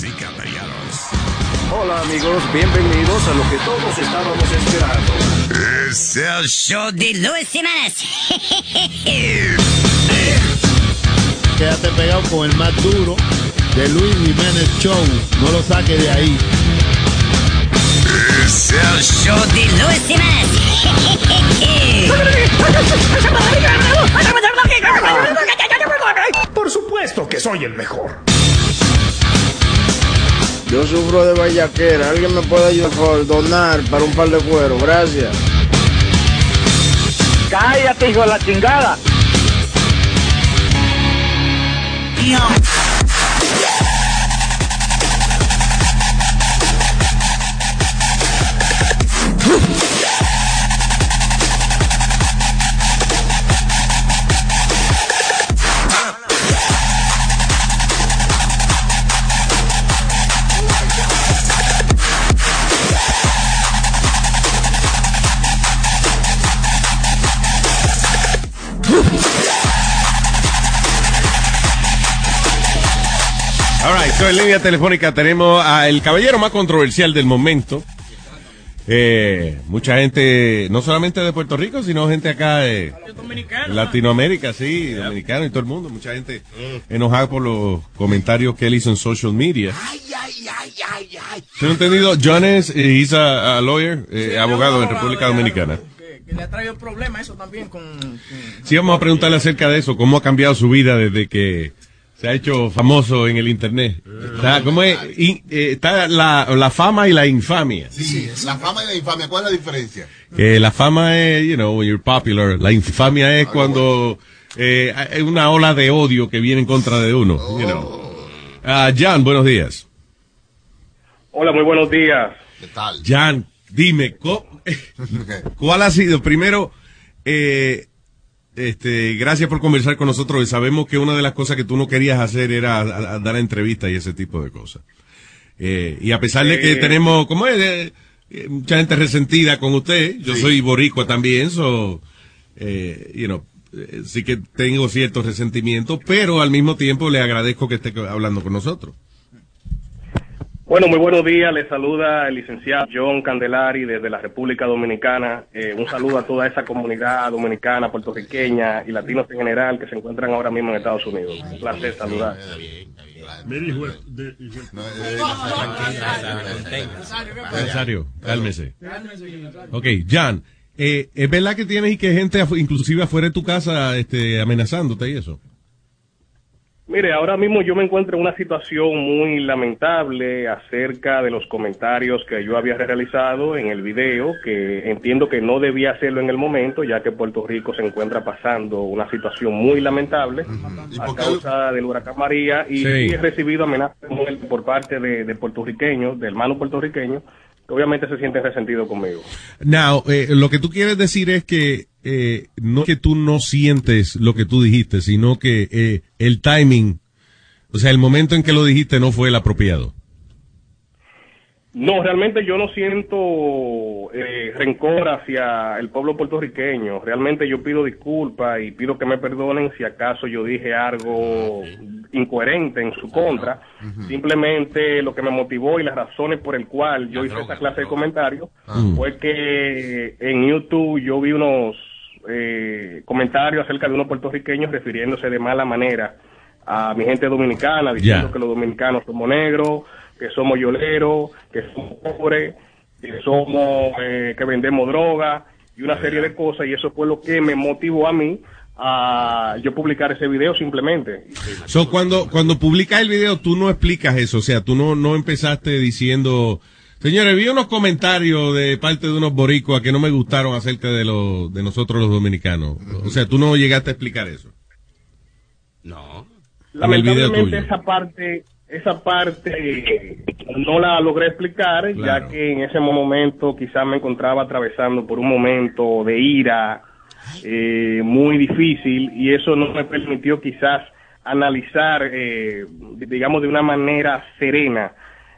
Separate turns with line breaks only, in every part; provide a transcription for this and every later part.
Damas y caballeros.
Hola amigos, bienvenidos a lo que todos estábamos esperando.
Es el show de
Luis Semanas.
Quédate pegado con el más duro de Luis Jiménez Show. No lo saques de ahí.
Es el show
de Luis Semanas.
Por supuesto que soy el mejor.
Yo sufro de vallaquera. ¿Alguien me puede ayudar por donar para un par de cuero? Gracias.
Cállate, hijo de la chingada.
En línea telefónica tenemos al caballero más controversial del momento. Eh, mucha gente, no solamente de Puerto Rico, sino gente acá de Latinoamérica, sí, dominicano y todo el mundo. Mucha gente enojada por los comentarios que él hizo en social media. Tengo entendido, John es, eh, he's a, a lawyer, eh, abogado en República Dominicana.
Que, que le ha traído problemas eso también con, con-
Sí, vamos a preguntarle acerca de eso, cómo ha cambiado su vida desde que se ha hecho famoso en el internet. Está, ¿cómo es? In- eh, está la, la fama y la infamia.
Sí, la fama y la infamia, ¿cuál es la diferencia?
Que la fama es, you know, when you're popular. La infamia es cuando eh, hay una ola de odio que viene en contra de uno. you know. Ah, Jan, buenos días.
Hola, muy buenos días.
¿Qué tal?
Jan, dime, co- ¿cuál ha sido? Primero, eh, este, gracias por conversar con nosotros. Y sabemos que una de las cosas que tú no querías hacer era a- a dar entrevistas y ese tipo de cosas. Eh, y a pesar de que
Eh.
tenemos, como es, Eh, eh, mucha gente resentida con usted, yo soy boricua también, so, eh, you know, sí que tengo ciertos resentimientos, pero al mismo tiempo le agradezco que esté hablando con nosotros.
Bueno, muy buenos días. Les saluda el licenciado John Candelari desde la República Dominicana. Eh, un saludo a toda esa comunidad dominicana, puertorriqueña y latinos en general que se encuentran ahora mismo en Estados Unidos. Un placer saludar.
Nazario, cálmese. Ok, Jan, eh, ¿es verdad que tienes y que gente afu- inclusive afuera de tu casa este, amenazándote y eso?
Mire, ahora mismo yo me encuentro en una situación muy lamentable acerca de los comentarios que yo había realizado en el video, que entiendo que no debía hacerlo en el momento, ya que Puerto Rico se encuentra pasando una situación muy lamentable a causa del huracán María y
Sí.
he recibido amenazas por parte de, de puertorriqueños, de hermanos puertorriqueños, que obviamente se sienten resentidos conmigo.
Now, eh, lo que tú quieres decir es que eh, no que tú no sientes lo que tú dijiste, sino que eh, el timing, o sea, el momento en que lo dijiste no fue el apropiado.
No, realmente yo no siento eh, rencor hacia el pueblo puertorriqueño. Realmente yo pido disculpas y pido que me perdonen si acaso yo dije algo incoherente en su contra. Simplemente lo que me motivó y las razones por el cual yo hice esa clase de comentarios
Mm.
fue que en YouTube yo vi unos eh, comentarios acerca de unos puertorriqueños refiriéndose de mala manera a mi gente dominicana, diciendo que los dominicanos somos negros, que somos yoleros, que somos pobres, que somos, eh, que vendemos droga y una serie de cosas y eso fue lo que me motivó a mí a yo publicar ese video simplemente.
So, cuando, cuando publicas el video, tú no explicas eso, o sea, tú no, no empezaste diciendo, señores, vi unos comentarios de parte de unos boricuas que no me gustaron acerca de, lo, de nosotros los dominicanos. O sea, tú no llegaste a explicar eso.
No.
En el video
Lamentablemente esa parte esa parte no la logré explicar
Claro.
ya que en ese momento quizás me encontraba atravesando por un momento de ira eh, muy difícil y eso no me permitió quizás analizar eh, digamos de una manera serena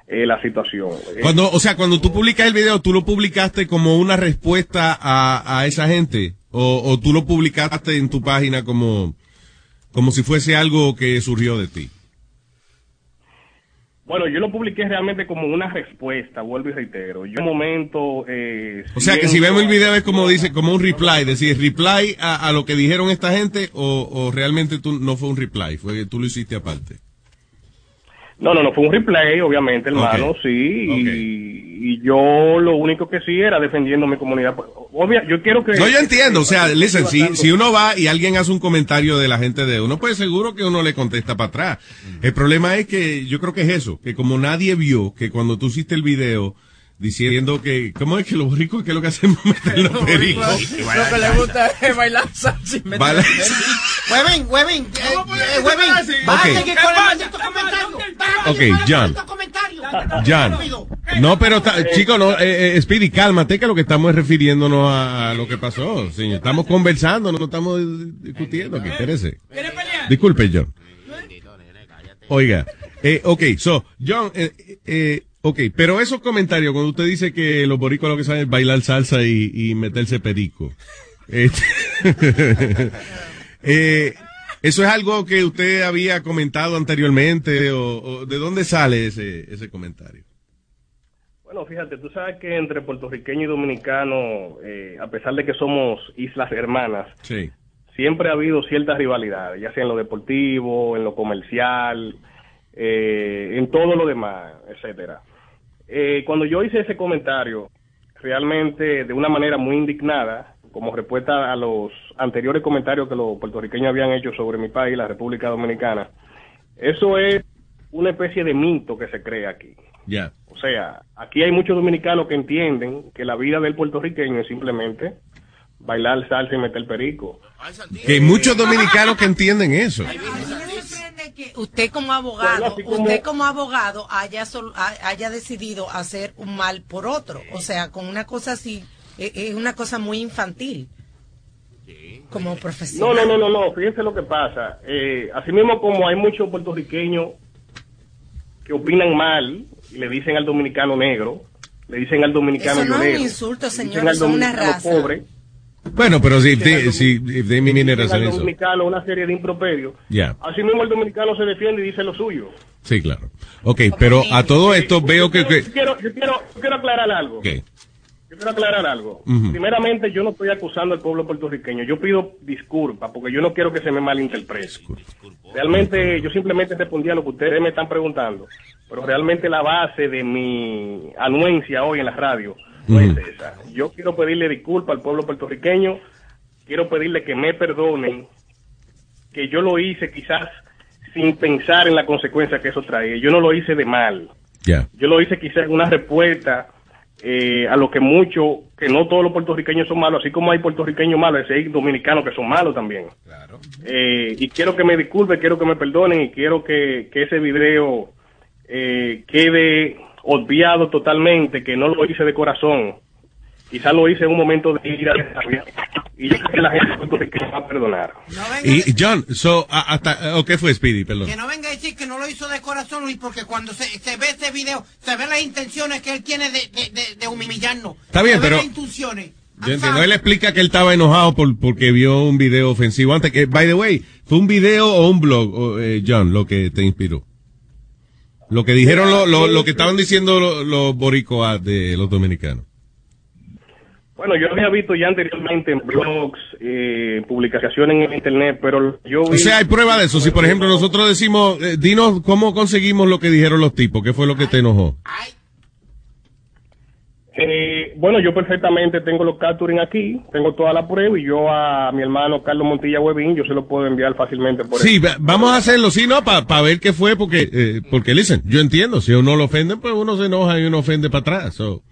eh, la situación.
Cuando, o sea, cuando tú publicas el video, ¿tú lo publicaste como una respuesta a, a esa gente? O, ¿O tú lo publicaste en tu página como, como si fuese algo que surgió de ti?
Bueno, yo lo publiqué realmente como una respuesta, vuelvo y reitero. Yo en un momento... Eh,
O sea que si vemos el video es como dice, como un reply, decir, reply a, a lo que dijeron esta gente o, o realmente tú no fue un reply, fue que tú lo hiciste aparte.
No, no, no, fue un replay, obviamente, hermano, sí. Y, y yo lo único que sí era defendiendo mi comunidad. Obvia, yo quiero que...
No, yo entiendo, o sea, listen, si, si uno va y alguien hace un comentario de la gente de uno, pues seguro que uno le contesta para atrás. El problema es que yo creo que es eso, que como nadie vio que cuando tú hiciste el video diciendo que, ¿cómo es que los ricos que es lo que hacemos meter los pericos?
Lo que le gusta es bailar salsa. y meter-
Vale.
Huevín, Huevín, eh, Huevín, vas a seguir con el maldito comentario.
Ok,
comentario.
Jan, no, pero ta- chico, no, eh, eh, Speedy, cálmate que lo que estamos es refiriéndonos a, a lo que pasó, señor. Estamos conversando, no estamos discutiendo, que interese. Disculpe, John. Oiga, eh, ok, so, John, eh, eh, ok, pero esos comentarios, cuando usted dice que los boricos lo que saben es bailar salsa y, y meterse perico, este, eh, ¿eso es algo que usted había comentado anteriormente o, o de dónde sale ese, ese comentario?
Bueno, fíjate, tú sabes que entre puertorriqueño y dominicano, eh, a pesar de que somos islas hermanas,
Sí.
siempre ha habido cierta rivalidad, ya sea en lo deportivo, en lo comercial, eh, en todo lo demás, etcétera. Eh, cuando yo hice ese comentario, realmente de una manera muy indignada, como respuesta a los anteriores comentarios que los puertorriqueños habían hecho sobre mi país, la República Dominicana, eso es una especie de mito que se crea aquí. O sea, aquí hay muchos dominicanos que entienden que la vida del puertorriqueño es simplemente bailar salsa y meter perico.
Que hay muchos dominicanos que entienden eso.
que usted como abogado,
Bueno, así como-
usted como abogado haya sol- ha- haya decidido hacer un mal por otro, o sea, con una cosa así eh, es una cosa muy infantil. Como
No,
profesional.
no, no, no, no, fíjense lo que pasa. Eh, así mismo como hay muchos puertorriqueños que opinan mal y le dicen al dominicano negro, le dicen al dominicano
Eso no es un
negro,
insulto, señor, eso es una raza.
pobre,
Bueno, pero si, si, si as
al
an insult.
dominicano una serie de improperios.
Ya.
Así mismo el dominicano se defiende y dice lo suyo.
Sí, claro. Ok, pero a todo esto veo que... que
Yo quiero, yo quiero, yo quiero aclarar algo.
ok.
Yo quiero aclarar algo.
Ujú.
Primeramente, yo no estoy acusando al pueblo puertorriqueño. Yo pido disculpas porque yo no quiero que se me malinterprete. Realmente, yo simplemente respondí a lo que ustedes me están preguntando. Pero realmente la base de mi anuencia hoy en la radio no es esa. Yo quiero pedirle disculpas al pueblo puertorriqueño. Quiero pedirle que me perdonen. Que yo lo hice quizás sin pensar en la consecuencia que eso traía. Yo no lo hice de mal
Ya.
yo lo hice quizás en una respuesta eh, a lo que mucho, que no todos los puertorriqueños son malos, así como hay puertorriqueños malos, hay dominicanos que son malos también. Eh, y quiero que me disculpen, quiero que me perdonen y quiero que, que ese video eh, quede obviado totalmente, que no lo hice de corazón. Quizás lo hice en un momento de ira de rabia. Y yo creo que la gente puertorriqueña va a perdonar.
Y John, so, a- hasta, ¿o qué fue Speedy? Perdón.
Que no venga a decir que no lo hizo de corazón, Luis, porque cuando se, se ve ese video, se ven las intenciones que él tiene de, de, de, de humillarnos.
Está bien,
Se
pero-
las intenciones.
Yo entiendo. Él explica que él estaba enojado por, porque vio un video ofensivo antes. Que, by the way, ¿fue un video o un blog, eh, John, lo que te inspiró? Lo que dijeron, lo, lo, lo que estaban diciendo los, los boricoas de los dominicanos.
Bueno, yo había visto ya anteriormente en blogs, eh, publicaciones en internet, pero yo vi...
O sea, hay prueba de eso. Si, por ejemplo, nosotros decimos, eh, dinos cómo conseguimos lo que dijeron los tipos, ¿qué fue lo que te enojó?
Eh, bueno, yo perfectamente tengo los capturing aquí, tengo toda la prueba y yo a mi hermano Carlos Montilla Huevín, yo se lo puedo enviar fácilmente por
Sí,
el-
va- vamos a hacerlo, sí, ¿no? Para ver qué fue, porque, eh, porque, listen, yo entiendo, si uno lo ofenden, pues uno se enoja y uno ofende para atrás. So,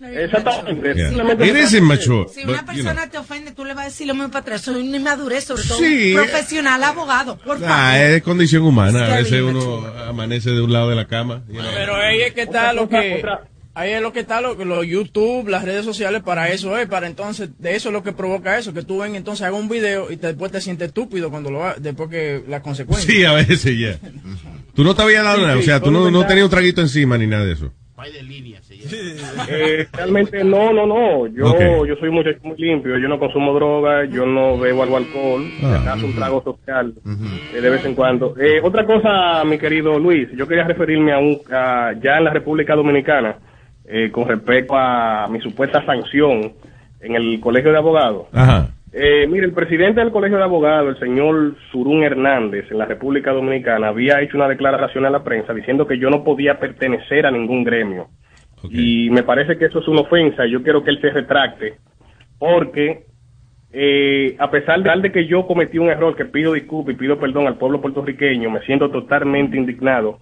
Exactamente.
yeah.
Simplemente-
It is immature,
Si
but,
una
you
persona
know.
te ofende, tú le vas a decir lo mismo para atrás. Es una inmadurez, sobre todo
Sí.
profesional abogado. Por favor.
Ah, es condición humana. A
Very
veces uno amanece de un lado de la cama. you know.
Pero ahí es que está
Otra
lo que...
otra-
Ahí es lo que está, lo, los YouTube, las redes sociales, para eso es, para entonces, de eso es lo que provoca eso, que tú ven, entonces haga un video y te- después te sientes estúpido cuando lo después que las consecuencias.
Sí, a veces ya. Tú no te habías dado
Sí,
nada, o sea, tú no, no tenías un traguito encima ni nada de eso.
Pay de línea se
Eh, realmente no, no, no. Yo,
Ok.
yo soy un muchacho muy limpio. Yo no consumo droga, yo no bebo algo alcohol.
Ah.
acaso un trago social eh, de vez en cuando. Eh, otra cosa, mi querido Luis, yo quería referirme a un a- ya en la República Dominicana eh, con respecto a mi supuesta sanción en el Colegio de Abogados.
Ajá.
Eh, mire, el presidente del Colegio de Abogados, el señor Surún Hernández, en la República Dominicana, había hecho una declaración a la prensa diciendo que yo no podía pertenecer a ningún gremio. Y me parece que eso es una ofensa yo quiero que él se retracte, porque eh, a pesar de, de que yo cometí un error, que pido disculpas y pido perdón al pueblo puertorriqueño, me siento totalmente indignado.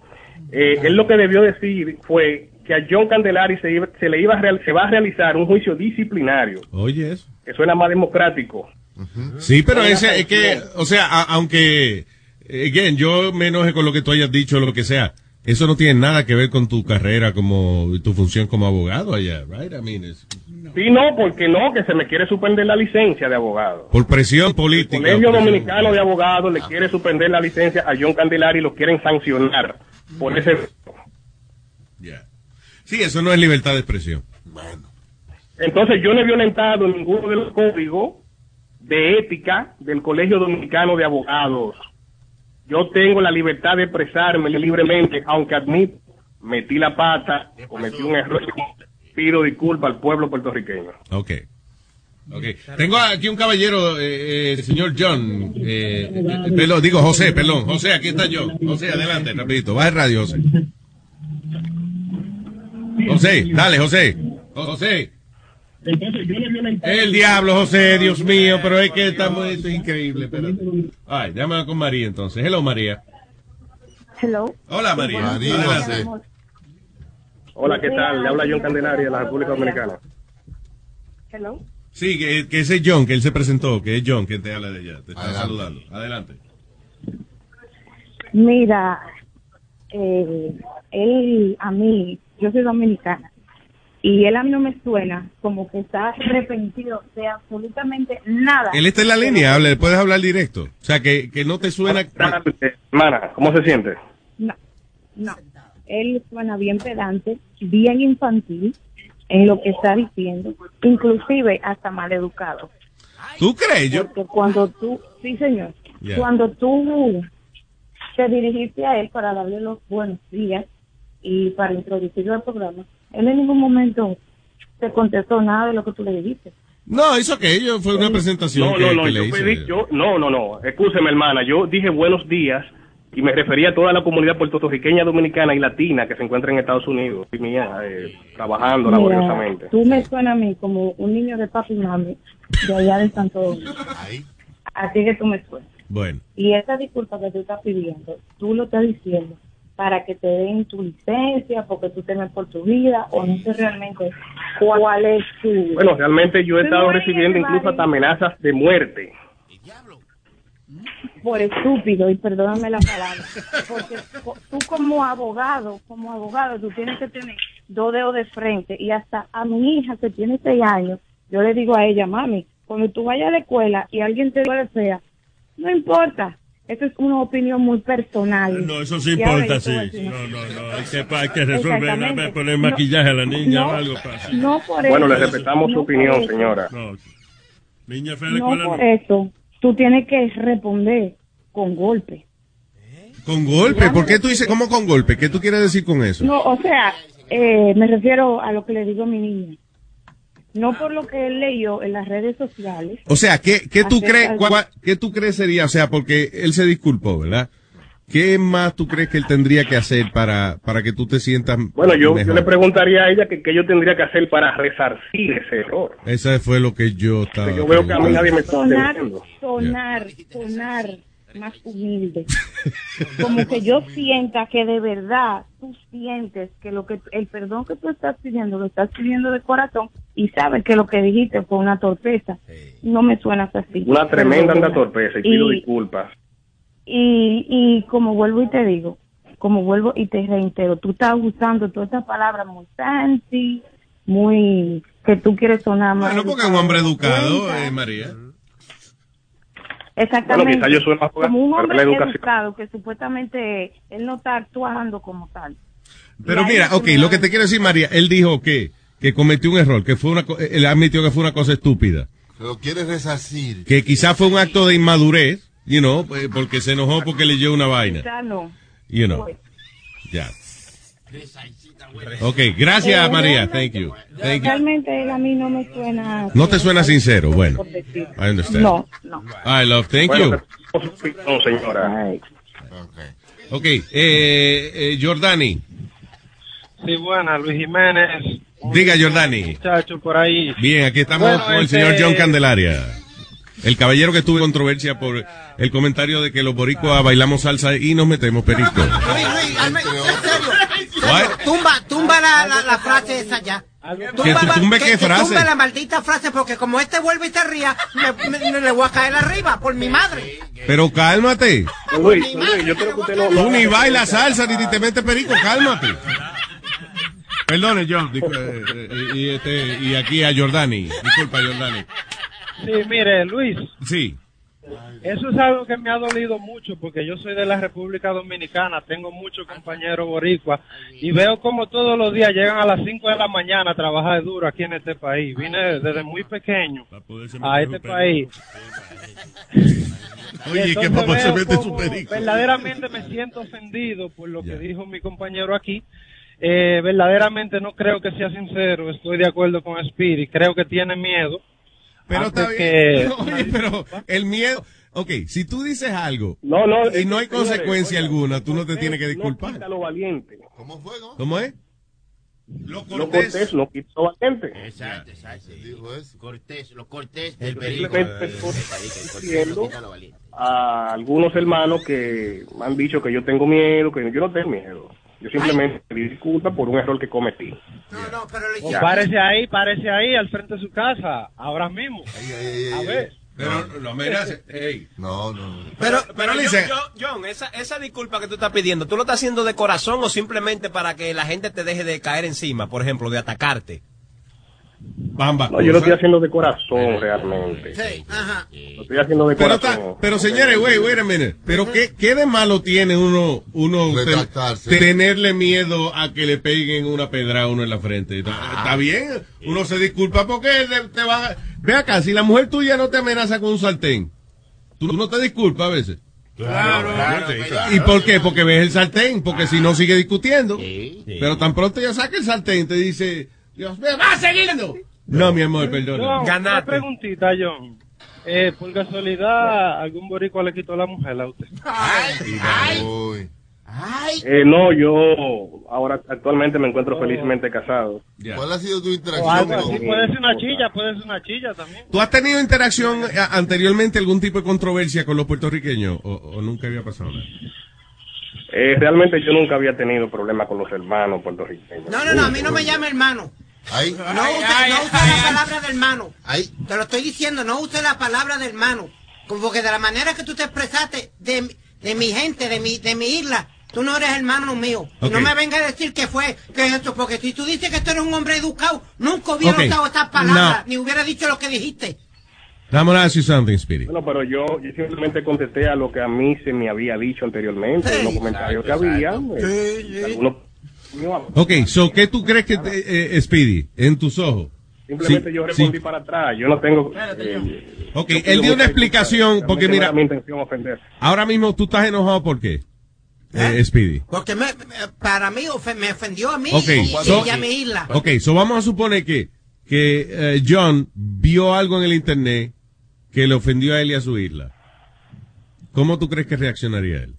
Eh, él lo que debió decir fue que a John Candelari se, iba- se le iba a real- se va a realizar un juicio disciplinario,
Oye, eso.
que suena más democrático.
Sí, pero ese es que, o sea, a- aunque, eh, again, yo me enoje con lo que tú hayas dicho o lo que sea, eso no tiene nada que ver con tu carrera como, tu función como abogado allá, right? I mean, es
Sí, no, porque no, que se me quiere suspender la licencia de abogado.
por presión política.
El Colegio
presión-
Dominicano de Abogados le quiere suspender la licencia a John Candelari y lo quieren sancionar por ese...
Sí, eso no es libertad de expresión.
Entonces yo no he violentado ninguno de los códigos de ética del Colegio Dominicano de Abogados. Yo tengo la libertad de expresarme libremente, aunque admito, metí la pata, cometí un error, pido disculpas al pueblo puertorriqueño.
Ok. Ok. Tengo aquí un caballero, eh, eh, el señor John, eh, eh, perdón, digo José, perdón. José, aquí está John. José, adelante, rapidito. Baja el radio, José. José, dale, José. José. El diablo, José, Dios mío, pero es que estamos, esto es increíble. Ay, llámala con María entonces. Hello, María.
Hello.
Hola, María.
María, amor.
Hola, ¿qué tal? Le habla John Candelari de la República Dominicana.
Hello.
Sí, que, que ese es John, que él se presentó, que es John quien te habla de allá. Te está saludando. Adelante.
Mira, eh, él a mí, yo soy dominicana, y él a mí no me suena como que está arrepentido de absolutamente nada.
Él está en la línea, hable, puedes hablar directo. O sea, que, que no te suena...
Hermana, ¿cómo se siente?
No, no. Él suena bien pedante, bien infantil en lo que está diciendo, inclusive hasta mal educado.
¿Tú crees? Yo...
Porque cuando tú, sí señor, cuando tú te dirigiste a él para darle los buenos días y para introducirlo al programa, él en ningún momento te contestó nada de lo que tú le dijiste.
No, eso que yo fue una presentación
No,
que,
no, no,
que
yo
le hice.
pedí, yo, no, no, no, escúcheme hermana, yo dije buenos días y me refería a toda la comunidad puertorriqueña, dominicana y latina que se encuentra en Estados Unidos, y mía, eh, trabajando
Mira,
laboriosamente.
tú me suena a mí como un niño de papi y mami de allá de Santo Domingo. Así que tú me suenas.
Bueno.
Y esa disculpa que tú estás pidiendo, tú lo estás diciendo para que te den tu licencia, porque tú temes por tu vida, o no sé realmente cuál es tu...
Bueno, realmente yo he estado recibiendo incluso hasta amenazas de muerte.
por estúpido, y perdóname la palabra, porque tú como abogado, como abogado, tú tienes que tener dos dedos de frente, y hasta a mi hija que tiene seis años, yo le digo a ella, mami, cuando tú vayas a la escuela y alguien te lo fea, no importa, eso es una opinión muy personal.
No, eso sí importa, sí. No, no, no. Hay que, hay que resolver, poner maquillaje a la niña
no,
o algo para
No por
Bueno,
eso.
le respetamos su opinión, señora.
No, niña fea de
No por eso. Tú tienes que responder con golpe.
¿Con golpe? ¿Por qué tú dices cómo con golpe? ¿Qué tú quieres decir con eso?
No, o sea, eh, me refiero a lo que le digo a mi niña. No por lo que él leyó en las redes sociales.
O sea, ¿qué, qué tú crees, qué tú crees sería? O sea, porque él se disculpó, ¿verdad? ¿Qué más tú crees que él tendría que hacer para, para que tú te sientas
Bueno, yo, yo le preguntaría a ella que, que yo tendría que hacer para resarcir ese error.
Esa fue lo que yo estaba...
Yo veo que a mí nadie me está
Sonar, sonar, sonar más humilde. Como que yo sienta que de verdad tú sientes que lo que el perdón que tú estás pidiendo lo estás pidiendo de corazón y sabes que lo que dijiste fue una torpeza. No me suenas así.
Una tremenda anda torpeza y pido
Y-
disculpas.
Y, y como vuelvo y te digo, como vuelvo y te reitero, tú estás usando todas estas palabras muy fancy, muy que tú quieres sonar más.
Bueno, porque es un hombre educado, eh, María.
Exactamente.
Bueno, quizá yo soy más
como un hombre educado que supuestamente él no está actuando como tal.
Pero mira, ok, lo que te quiero decir, María, él dijo que, que cometió un error, que fue una, co- él admitió que fue una cosa estúpida.
Lo quieres resarcir.
Que quizás fue un acto de inmadurez, you know, pues, porque se enojó porque leyó una vaina.
Ya no.
You know. Ya. Ok, gracias,
Eh,
María. Thank you. Thank you.
Realmente él a mí no me suena.
No te suena sincero. Bueno. I understand.
No, no.
I love, thank
Bueno,
you.
No, señora.
Ok, eh, eh, Jordani.
Sí, buena, Luis Jiménez.
Diga, Jordani.
Muchacho por ahí.
Bien, aquí estamos
Bueno,
con el
este-
señor John Candelaria. El caballero que tuvo controversia por el comentario de que los boricuas bailamos salsa y nos metemos perico.
Tumba, tumba la, la, la frase esa ya.
¿Que tú tumbe qué
que
frase?
tumbe la maldita frase porque como este vuelve y se ría, me, me- me le voy a caer arriba por mi madre.
Pero cálmate.
Luis, Luis, yo creo que usted no...
Tú ni bailas salsa ni te metes perico, cálmate. Perdone, John. eh, eh, y, este, y aquí a Jordani. Disculpa, Jordani.
Sí, mire, Luis,
Sí.
Eso es algo que me ha dolido mucho porque yo soy de la República Dominicana, tengo muchos compañeros boricuas y veo como todos los días llegan a las 5 de la mañana a trabajar duro aquí en este país. Vine desde muy pequeño a este país.
Oye, que papá se mete su perico.
Verdaderamente me siento ofendido por lo que dijo mi compañero aquí. Eh, verdaderamente no creo que sea sincero. Estoy de acuerdo con Spirit. Creo que tiene miedo.
Pero
Antes
está
que-
bien. Oye, pero el miedo. Ok, si tú dices algo
No, no,
y no hay
señores,
consecuencia alguna, tú no te tienes que
No
disculpar.
quita lo valiente.
¿Cómo fue? no?
¿Cómo es?
Lo cortés no quita lo valiente.
Exacto, exacto.
Dijo eso.
Cortés, lo cortés del perico. cortés no lo
a algunos hermanos que me han dicho que yo tengo miedo, que yo no tengo miedo. Yo simplemente pedí disculpas por un error que cometí.
No, no, pero le
O párese ahí, párese ahí al frente de su casa, ahora mismo. A ver.
Pero lo amenaza. Hey.
No, no.
Pero,
pero
pero
dice-
John, John, John, esa, esa disculpa que tú estás pidiendo, ¿tú lo estás haciendo de corazón o simplemente para que la gente te deje de caer encima, por ejemplo, de atacarte?
Bamba.
No, yo lo estoy haciendo de corazón realmente.
Sí, ajá.
Lo estoy haciendo de
Pero,
corazón.
está- pero señores, wait, wait a minute. Pero ¿qué, qué de malo tiene uno, uno ten- tenerle miedo a que le peguen una pedra a uno en la frente? Está, está bien, uno se disculpa porque te, te van a... Ve acá, si la mujer tuya no te amenaza con un sartén, tú no te disculpas a veces.
Claro, claro, claro.
¿Y por qué? Porque ves el sartén, porque si no sigue discutiendo. Pero tan pronto ya saca el sartén, te dice, Dios mío, va siguiendo. No, mi amor, perdona.
John, una preguntita, John. Eh, por casualidad, ¿algún boricua le quitó la mujer a usted?
Uy.
Eh, no, yo ahora actualmente me encuentro felizmente casado.
¿Cuál ha sido tu interacción con
así, puede ser una chilla, puede ser una chilla también.
¿Tú has tenido interacción eh, anteriormente, algún tipo de controversia con los puertorriqueños? ¿O, o nunca había pasado nada?
Eh, realmente yo nunca había tenido problemas con los hermanos puertorriqueños.
No, no, no, a mí no me llame hermano.
Ahí.
No use, no use la palabra de hermano. Te lo estoy diciendo, no use la palabra de hermano. Como Porque de la manera que tú te expresaste de, de mi gente, de mi, de mi isla, tú no eres hermano mío. Y no me vengas a decir que fue, que es esto, porque si tú dices que tú eres un hombre educado, nunca hubiera usado estas palabras,
No.
ni hubiera dicho lo que dijiste.
Vamos a ask you something, Spirit.
Bueno, pero yo, yo simplemente contesté a lo que a mí se me había dicho anteriormente, en los comentarios que había. eh, algunos-
Ok, so, ¿qué tú crees que, te- eh, Speedy, en tus ojos?
Simplemente
Sí,
yo respondí
sí.
para atrás. Yo no tengo. eh,
Ok, él dio una explicación, porque mira-
mi intención ofender.
Ahora mismo tú estás enojado, ¿por qué? Eh, Speedy.
Porque me, para mí me ofendió a mí y,
so-
y a mi isla.
Ok, so vamos a suponer que, que eh, John vio algo en el internet que le ofendió a él y a su isla. ¿Cómo tú crees que reaccionaría él?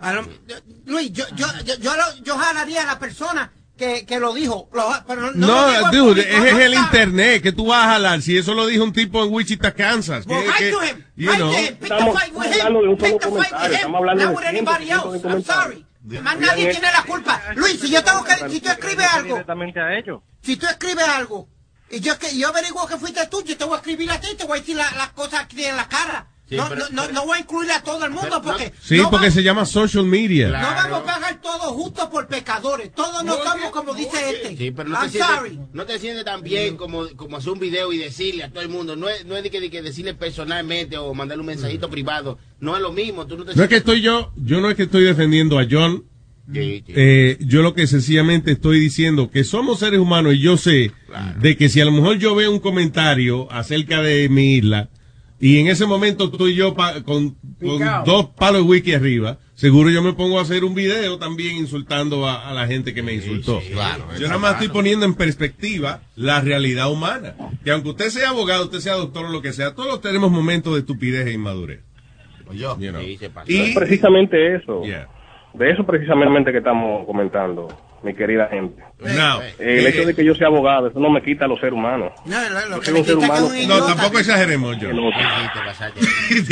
A lo- Luis, yo, yo, yo, yo, lo- yo jalaría a la persona que, que lo dijo. lo- pero no,
No,
lo
dude,
público,
es,
no
el
sabe.
internet que tú vas a jalar. Si eso lo dijo un tipo en Wichita, Kansas. que-
Well,
que-
him.
you
Fight
know.
Estamos
fight with him.
hablando de un solo comentario, estamos hablando de.
I'm sorry. Más nadie tiene la culpa. Luis, si yo tengo que, si tú escribes algo,
Directamente a ellos.
si tú escribes algo, y yo, que yo averiguo que fuiste tú, yo te voy a escribir a ti, te voy a decir la- las cosas aquí en la cara.
Sí,
no,
pero-
no, no, no voy a incluir a todo el mundo porque
Sí,
no,
porque
va-
se llama social media.
no vamos a pagar todos justos por pecadores. Todos no somos como dice este.
Sí, pero no
I'm
te,
sorry.
sientes, no te sientes tan bien como, como hacer un video y decirle a todo el mundo. No es, no es de que, de que decirle personalmente o mandarle un mensajito privado. No es lo mismo. Tú no te
No es que estoy yo, yo no es que estoy defendiendo a John Eh, yo lo que sencillamente estoy diciendo que somos seres humanos y yo sé de que si a lo mejor yo veo un comentario acerca de mi isla y en ese momento tú y yo pa- con, con dos palos de wiki arriba, seguro yo me pongo a hacer un video también insultando a, a la gente que me insultó. yo nada más estoy poniendo en perspectiva la realidad humana. Que aunque usted sea abogado, usted sea doctor o lo que sea, todos tenemos momentos de estupidez e inmadurez. You know.
Es precisamente eso. De eso precisamente que estamos comentando, mi querida gente.
Now,
El hecho de que yo sea abogado, eso no me quita a los seres humanos.
No, lo, lo
Yo
que
ser
quita
humano.
No, tampoco exageremos, yo.
A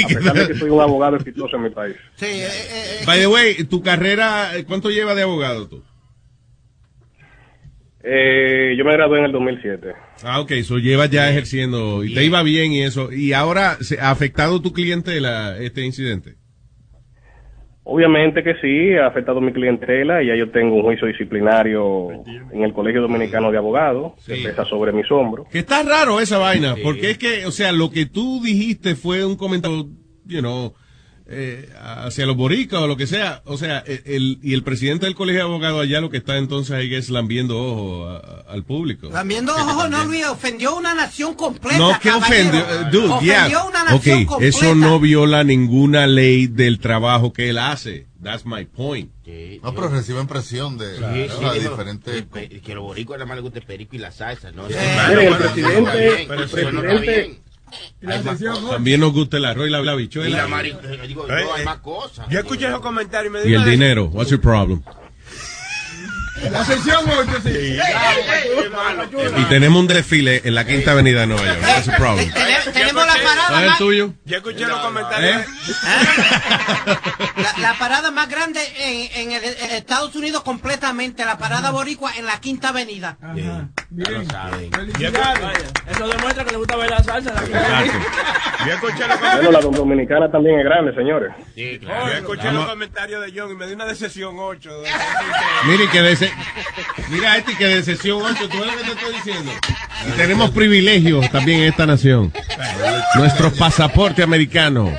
pesar de que soy un abogado exitoso en mi país.
Sí, eh, eh,
By the way, tu carrera, ¿cuánto lleva de abogado tú?
Eh, yo me gradué en el 2007.
Ah, ok, eso llevas ya ejerciendo y te iba bien y eso. ¿Y ahora se ha afectado tu clientela este incidente?
Obviamente que sí, ha afectado mi clientela y ya yo tengo un juicio disciplinario en el Colegio Dominicano de Abogados, que pesa sobre mis hombros.
Que está raro esa vaina, porque es que, o sea, lo que tú dijiste fue un comentario, you know, eh, hacia los boricas o lo que sea. O sea, el, el- y el presidente del colegio de abogados allá lo que está entonces ahí es lambiendo ojo a- a- al público.
También ojo, no, Luis, ofendió una nación completa.
No, que ofendió, eh, dude,
Ofendió
yeah.
una nación
Ok,
completa.
eso no viola ninguna ley del trabajo que él hace. That's my point.
No, pero reciben presión de,
Sí, sí, pero-
diferentes...
pe- que los boricuas nada más les gusta el perico y la salsa, ¿no?
Miren, el presidente,
Pero
el
eso no está
presidente,
También nos gusta el arroz y la, la
Y la
bichuela.
mari- eh, digo,
Eh,
no, hay más cosas.
Yo escuché esos comentarios y me
Y
dio
el dinero. What's your problem?
La sesión 8, sí.
Y tenemos un desfile en la quinta avenida de Nueva York. Problem?
Tenemos la parada
¿Cuál es el tuyo?
Yo escuché los comentarios.
¿Eh?
la, la parada más grande en, en el, en Estados Unidos completamente, la parada boricua en la Quinta Avenida.
Lo saben.
Eso demuestra que le gusta bailar salsa. en la
Yo escuché los
bueno, la dominicana también es grande, señores.
Sí,
Yo escuché los comentarios de John y me dio una de sesión 8.
Mire que de se- Mira este que de sesión 8, tú ves lo que te estoy diciendo. Y tenemos privilegios también en esta nación. Nuestro pasaporte americano.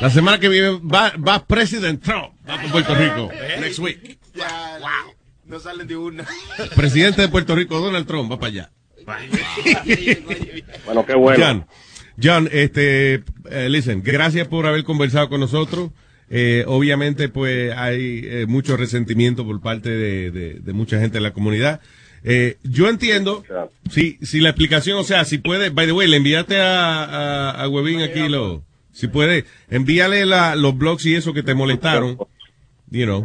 La semana que viene va, va President Trump. Va por Puerto Rico. Next week.
Ya, No salen de una.
Presidente de Puerto Rico, Donald Trump, va para allá.
Bueno, qué bueno.
John, John, este, eh, listen, gracias por haber conversado con nosotros. Eh, obviamente, pues hay eh, mucho resentimiento por parte de, mucha gente de la comunidad. Eh, yo entiendo, si, si la explicación, o sea, si puede, by the way, le enviaste a, a, Webin aquí lo, si puede, envíale la, los blogs y eso que te molestaron, you know,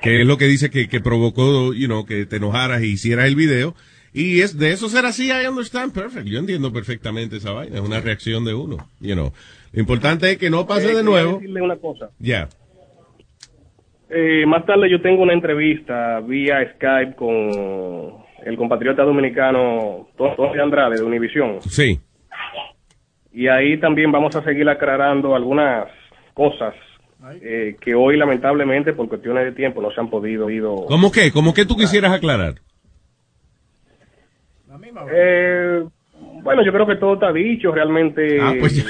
que es lo que dice que, que provocó, you know, que te enojaras y hicieras el video. Y es de eso ser así, I understand perfect. Yo entiendo perfectamente esa vaina. Es una reacción de uno, you know. Lo importante es que no pase
Eh,
de nuevo.
decirle una cosa.
Ya.
Eh, más tarde yo tengo una entrevista vía Skype con el compatriota dominicano Tony Andrade de Univisión.
Sí.
Y ahí también vamos a seguir aclarando algunas cosas eh, que hoy lamentablemente por cuestiones de tiempo no se han podido. ido-
¿Cómo que? ¿Cómo que tú quisieras aclarar?
Eh, bueno, yo creo que todo está dicho, realmente
Ah, pues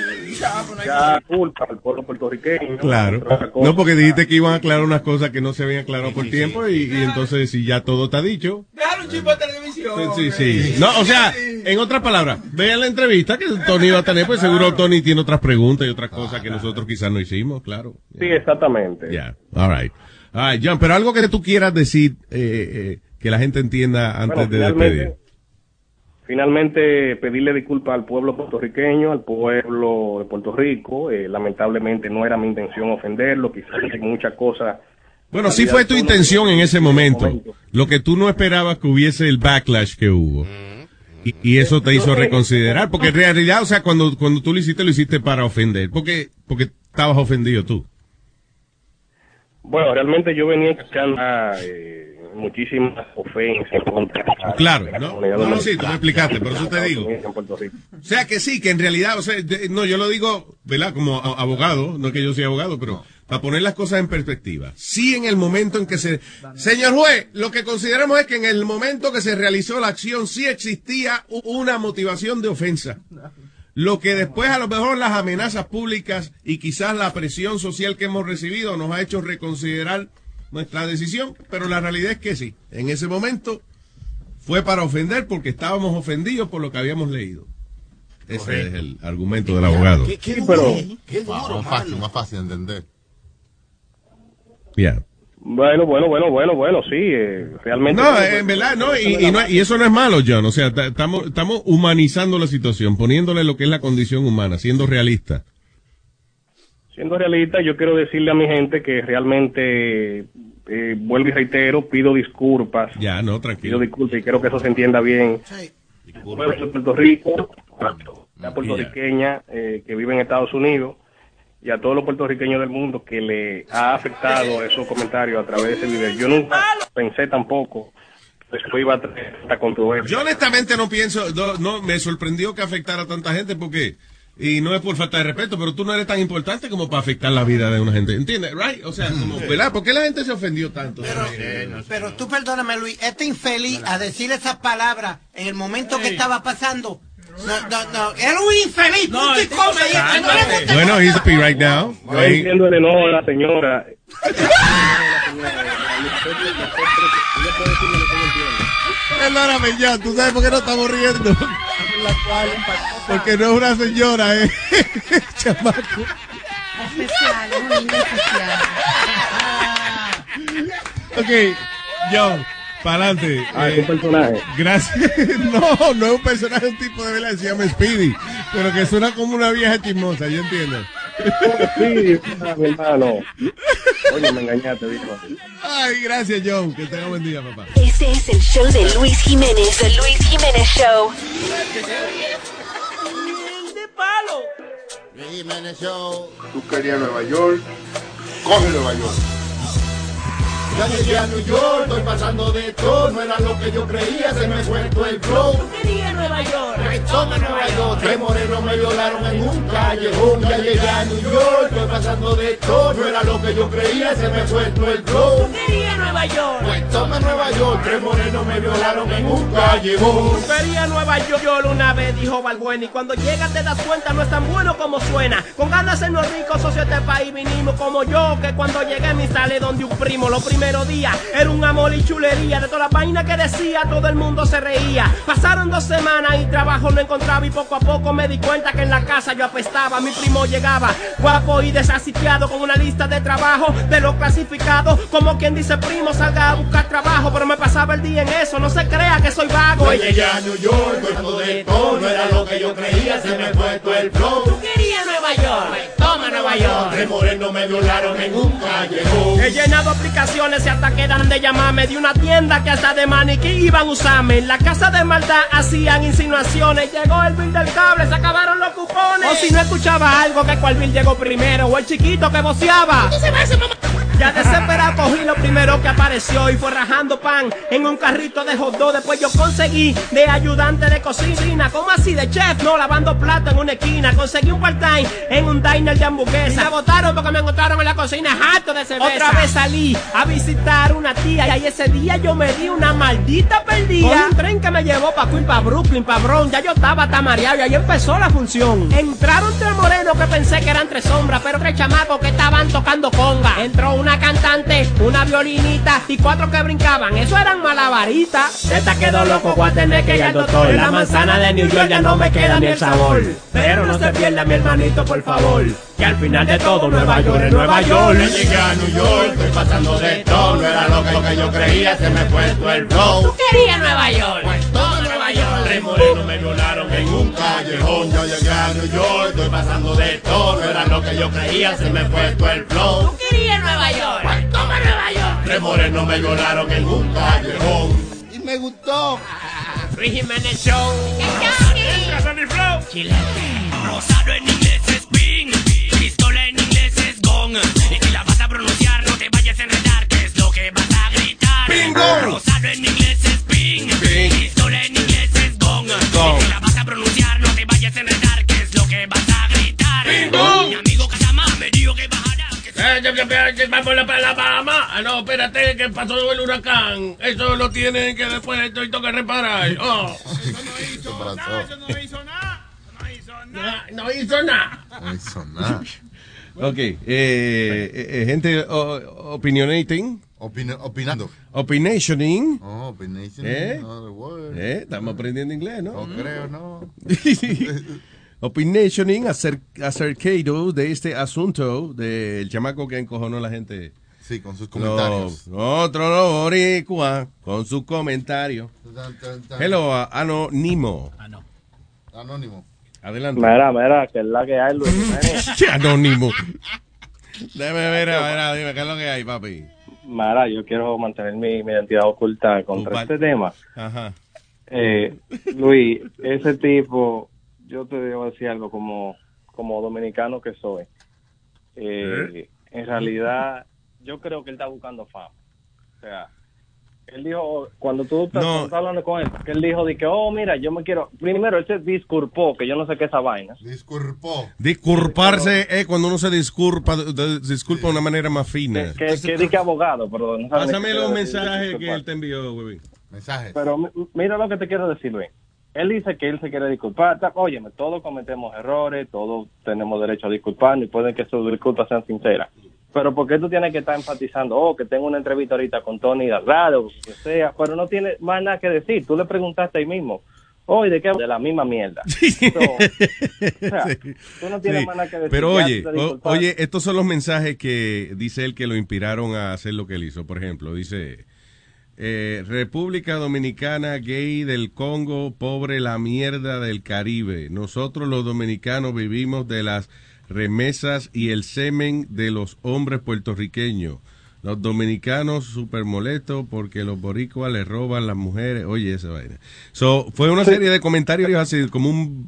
ya culpa al pueblo puertorriqueño.
Claro. No, porque dijiste que iban a aclarar unas cosas que no se habían aclarado por tiempo y, y entonces si ya todo está dicho.
Déjalo un chipo de televisión.
Sí, sí. No, o sea, en otras palabras, vean la entrevista que Tony va a tener, pues seguro Tony tiene otras preguntas y otras cosas que nosotros quizás no hicimos, claro.
Sí, exactamente.
Ya, all right. All right, John, pero algo que tú quieras decir eh, eh, que la gente entienda antes
Bueno,
de despedir.
Finalmente, pedirle disculpas al pueblo puertorriqueño, al pueblo de Puerto Rico. Eh, lamentablemente no era mi intención ofenderlo, quizás muchas cosas.
Bueno, sí fue tu intención en ese momento. Lo que tú no esperabas que hubiese el backlash que hubo. Y, y eso te hizo reconsiderar, porque en realidad, o sea, cuando, cuando tú lo hiciste, lo hiciste para ofender, porque, porque estabas ofendido tú.
Bueno, realmente yo venía escuchando eh, muchísimas ofensas contra
Claro,
la
¿no?
comunidad
No, no, sí, tú me explicaste, por eso te digo.
en Puerto Rico.
O sea que sí, que en realidad, o sea, de- no, yo lo digo, ¿verdad? Como a- abogado, no es que yo sea abogado, pero para poner las cosas en perspectiva. Sí, en el momento en que se... Señor juez, lo que consideramos es que en el momento que se realizó la acción sí existía una motivación de ofensa. Lo que después a lo mejor las amenazas públicas y quizás la presión social que hemos recibido nos ha hecho reconsiderar nuestra decisión, pero la realidad es que sí. En ese momento fue para ofender porque estábamos ofendidos por lo que habíamos leído. Ese es el argumento del abogado.
¿Qué, qué
Sí, pero-
qué duro, más fácil, más fácil de entender.
Ya.
Bueno, bueno, bueno, bueno, bueno, sí, eh, realmente.
No, en verdad, no, y, y no- y eso no es malo, John. O sea, ta- estamos, estamos humanizando la situación, poniéndole lo que es la condición humana, siendo realista.
Siendo realista, yo quiero decirle a mi gente que realmente, eh, vuelvo y reitero, pido disculpas.
Ya, no,
Pido
tranquilo.
disculpas y quiero que eso se entienda bien. Al pueblo de Puerto Rico, la puertorriqueña eh, que vive en Estados Unidos y a todos los puertorriqueños del mundo que le ha afectado esos comentarios a través de ese video. Yo nunca pensé tampoco que iba a traer esta controversia.
Yo honestamente no pienso, no, no, me sorprendió que afectara a tanta gente porque, y no es por falta de respeto, pero tú no eres tan importante como para afectar la vida de una gente, ¿entiendes? Right? O sea, como, ¿verdad? ¿Por qué la gente se ofendió tanto?
Pero tú perdóname, Luis, este infeliz a decir esas palabras en el momento que estaba pasando. No, no, no, era un infeliz, punto y coma, este no le gusta.
Bueno, he's happy right now.
Yo entiendo el enojo de la señora.
Perdóname, John, ¿tú sabes por qué no estamos riendo? Porque no es una señora, eh. Chamaco.
Especial, es un niño especial.
Ok, John, para adelante.
Ah, es un personaje.
Gracias. No, no es un personaje, es un tipo de verdad, se llama Speedy. Pero que suena como una vieja chismosa, yo entiendo.
Sí, mi hermano. Oye, me engañaste, dijo.
Ay, gracias, John. Que tenga buen día, papá.
Este es el show de Luis Jiménez. The Luis Jiménez Show.
de palo. Jiménez Show.
Tú querías Nueva York, coge Nueva York.
Ya llegué a New York, estoy pasando de todo, no era lo que yo creía, se me todo el flow.
Quería Nueva York.
Toma Nueva York, tres morenos me violaron en un callejón. Ya llegué a New York, estoy pasando de todo, no era lo que yo creía, se me todo el flow.
Quería Nueva York.
Toma Nueva York, tres morenos me violaron en un callejón.
Quería Nueva York, una vez dijo Balbuena y cuando llegas te das cuenta no es tan bueno como suena. Con ganas de sernos ricos, socio de este país vinimos como yo, que cuando llegué me instalé donde un primo los primeros días era un amor y chulería de toda la vaina que decía todo el mundo se reía. Pasaron dos semanas y trabajo no encontraba y poco a poco me di cuenta que en la casa yo apestaba. Mi primo llegaba guapo y desasitiado con una lista de trabajo de los clasificados, como quien dice primo salga a buscar trabajo, pero me pasaba el día en eso, no se crea que soy vago.
Yo llegué a New York, pasando de todo, no era lo que yo creía, se me fue todo el flow.
Quería Nueva York. Toma Nueva York.
Tres morenos me violaron en un callejón.
He llenado aplicaciones y hasta quedan de llamarme de una tienda que hasta de maniquí iban a usarme. En la casa de maldad hacían insinuaciones. Llegó el bill del cable, se acabaron los cupones. O si no escuchaba algo, que cuál bill llegó primero. O el chiquito que voceaba. Ya desesperado cogí lo primero que apareció y fue rajando pan en un carrito de hot dog. Después yo conseguí de ayudante de cocina, como así de chef, no lavando plata en una esquina. Conseguí un part-time en un diner de hamburguesa. Me botaron porque me encontraron en la cocina harto de cerveza. Otra vez salí a visitar una tía y ese día yo me di una maldita perdida. Con un tren que me llevó pa' Queen, pa' Brooklyn, pa' Bronx. Ya yo estaba tamareado y ahí empezó la función. Entraron tres morenos que pensé que eran tres sombras, pero tres chamacos que estaban tocando conga. Entró una cantante, una violinita y cuatro que brincaban. Eso eran malabaritas. Esta quedó loco, voy a tener que ir al doctor. La manzana de New York ya no me queda ni el sabor. Pero no se pierda mi hermanito, por favor. Que al final de todo Nueva York es Nueva York.
Yo llegué a New York, estoy pasando de todo, no era lo que, yo creía, se me fue todo el flow.
Quería Nueva York.
Toma Nueva York, tres morenos me violaron en un callejón. Yo llegué a New York, estoy pasando de todo, no era lo que yo creía, se me fue todo el flow.
Quería Nueva York. Toma Nueva York.
Tres morenos me violaron en un callejón.
Y me gustó.
Luis Jiménez Show.
Flow.
Rosado en inglés es ping, pistola en inglés es gong. Y si la vas a pronunciar, no te vayas a enredar, que es lo que vas a gritar.
Bingo.
Rosado en inglés es ping, pistola en inglés no enredar, que es lo que vas a gritar.
Bingo.
Mi amigo Casama me dijo que bajará.
Eh, ya, ya, Vamos a la Bahama. Ah, no, espérate, que pasó el huracán. Eso lo tienen que después esto que reparar. Oh. No, no hizo nada.
No hizo nada.
Ok, eh, eh, eh, gente opinionating,
Opina- opinando.
Opinationing.
Oh, opination.
¿Eh? ¿Eh? Estamos aprendiendo inglés, ¿no?
No creo, no.
Opinationing acer- acercado de este asunto del chamaco que encojonó a la gente.
Sí, con sus comentarios.
No, otro no, boricua, con sus comentarios. Hello, Anónimo.
Anónimo.
Adelante.
Mira, mira, que es la que hay, Luis Jiménez.
¿Qué Anónimo? Déjame ver, a ver, dime, ¿qué es lo que hay, papi?
Mira, yo quiero mantener mi, mi identidad oculta contra este tema.
Ajá.
Eh, Luis, ese tipo, yo te debo decir algo como, como dominicano que soy. Eh, en realidad, yo creo que él está buscando fama. O sea, él dijo, cuando tú estás, hablando con él, que él dijo de que, oh, mira, yo me quiero. Primero, él se disculpó, que yo no sé qué es esa vaina.
Disculpó.
Disculparse es cuando uno se disculpa, de- disculpa de una manera más fina.
Que, que abogado, no ni
Pásame los
quiere decir
mensajes que él te envió, güey.
Mensajes.
Pero mi- mira lo que te quiero decir, Luis. Él dice que él se quiere disculpar. Óyeme, todos cometemos errores, todos tenemos derecho a disculparnos y pueden que sus disculpas sean sinceras. Pero ¿por qué tú tienes que estar enfatizando, oh, que tengo una entrevista ahorita con Tony Delgado, o que sea, pero no tiene más nada que decir? Tú le preguntaste ahí mismo, oh, ¿y de qué? De la misma mierda. So, o sea, tú no tienes
Sí,
más nada que decir.
Pero oye, o- oye, estos son los mensajes que dice él que lo inspiraron a hacer lo que él hizo. Por ejemplo, dice eh, República Dominicana gay del Congo, pobre la mierda del Caribe. Nosotros los dominicanos vivimos de las remesas y el semen de los hombres puertorriqueños. Los dominicanos súper molestos porque los boricuas le roban las mujeres. Oye, esa vaina. So, fue una serie de comentarios así, como un,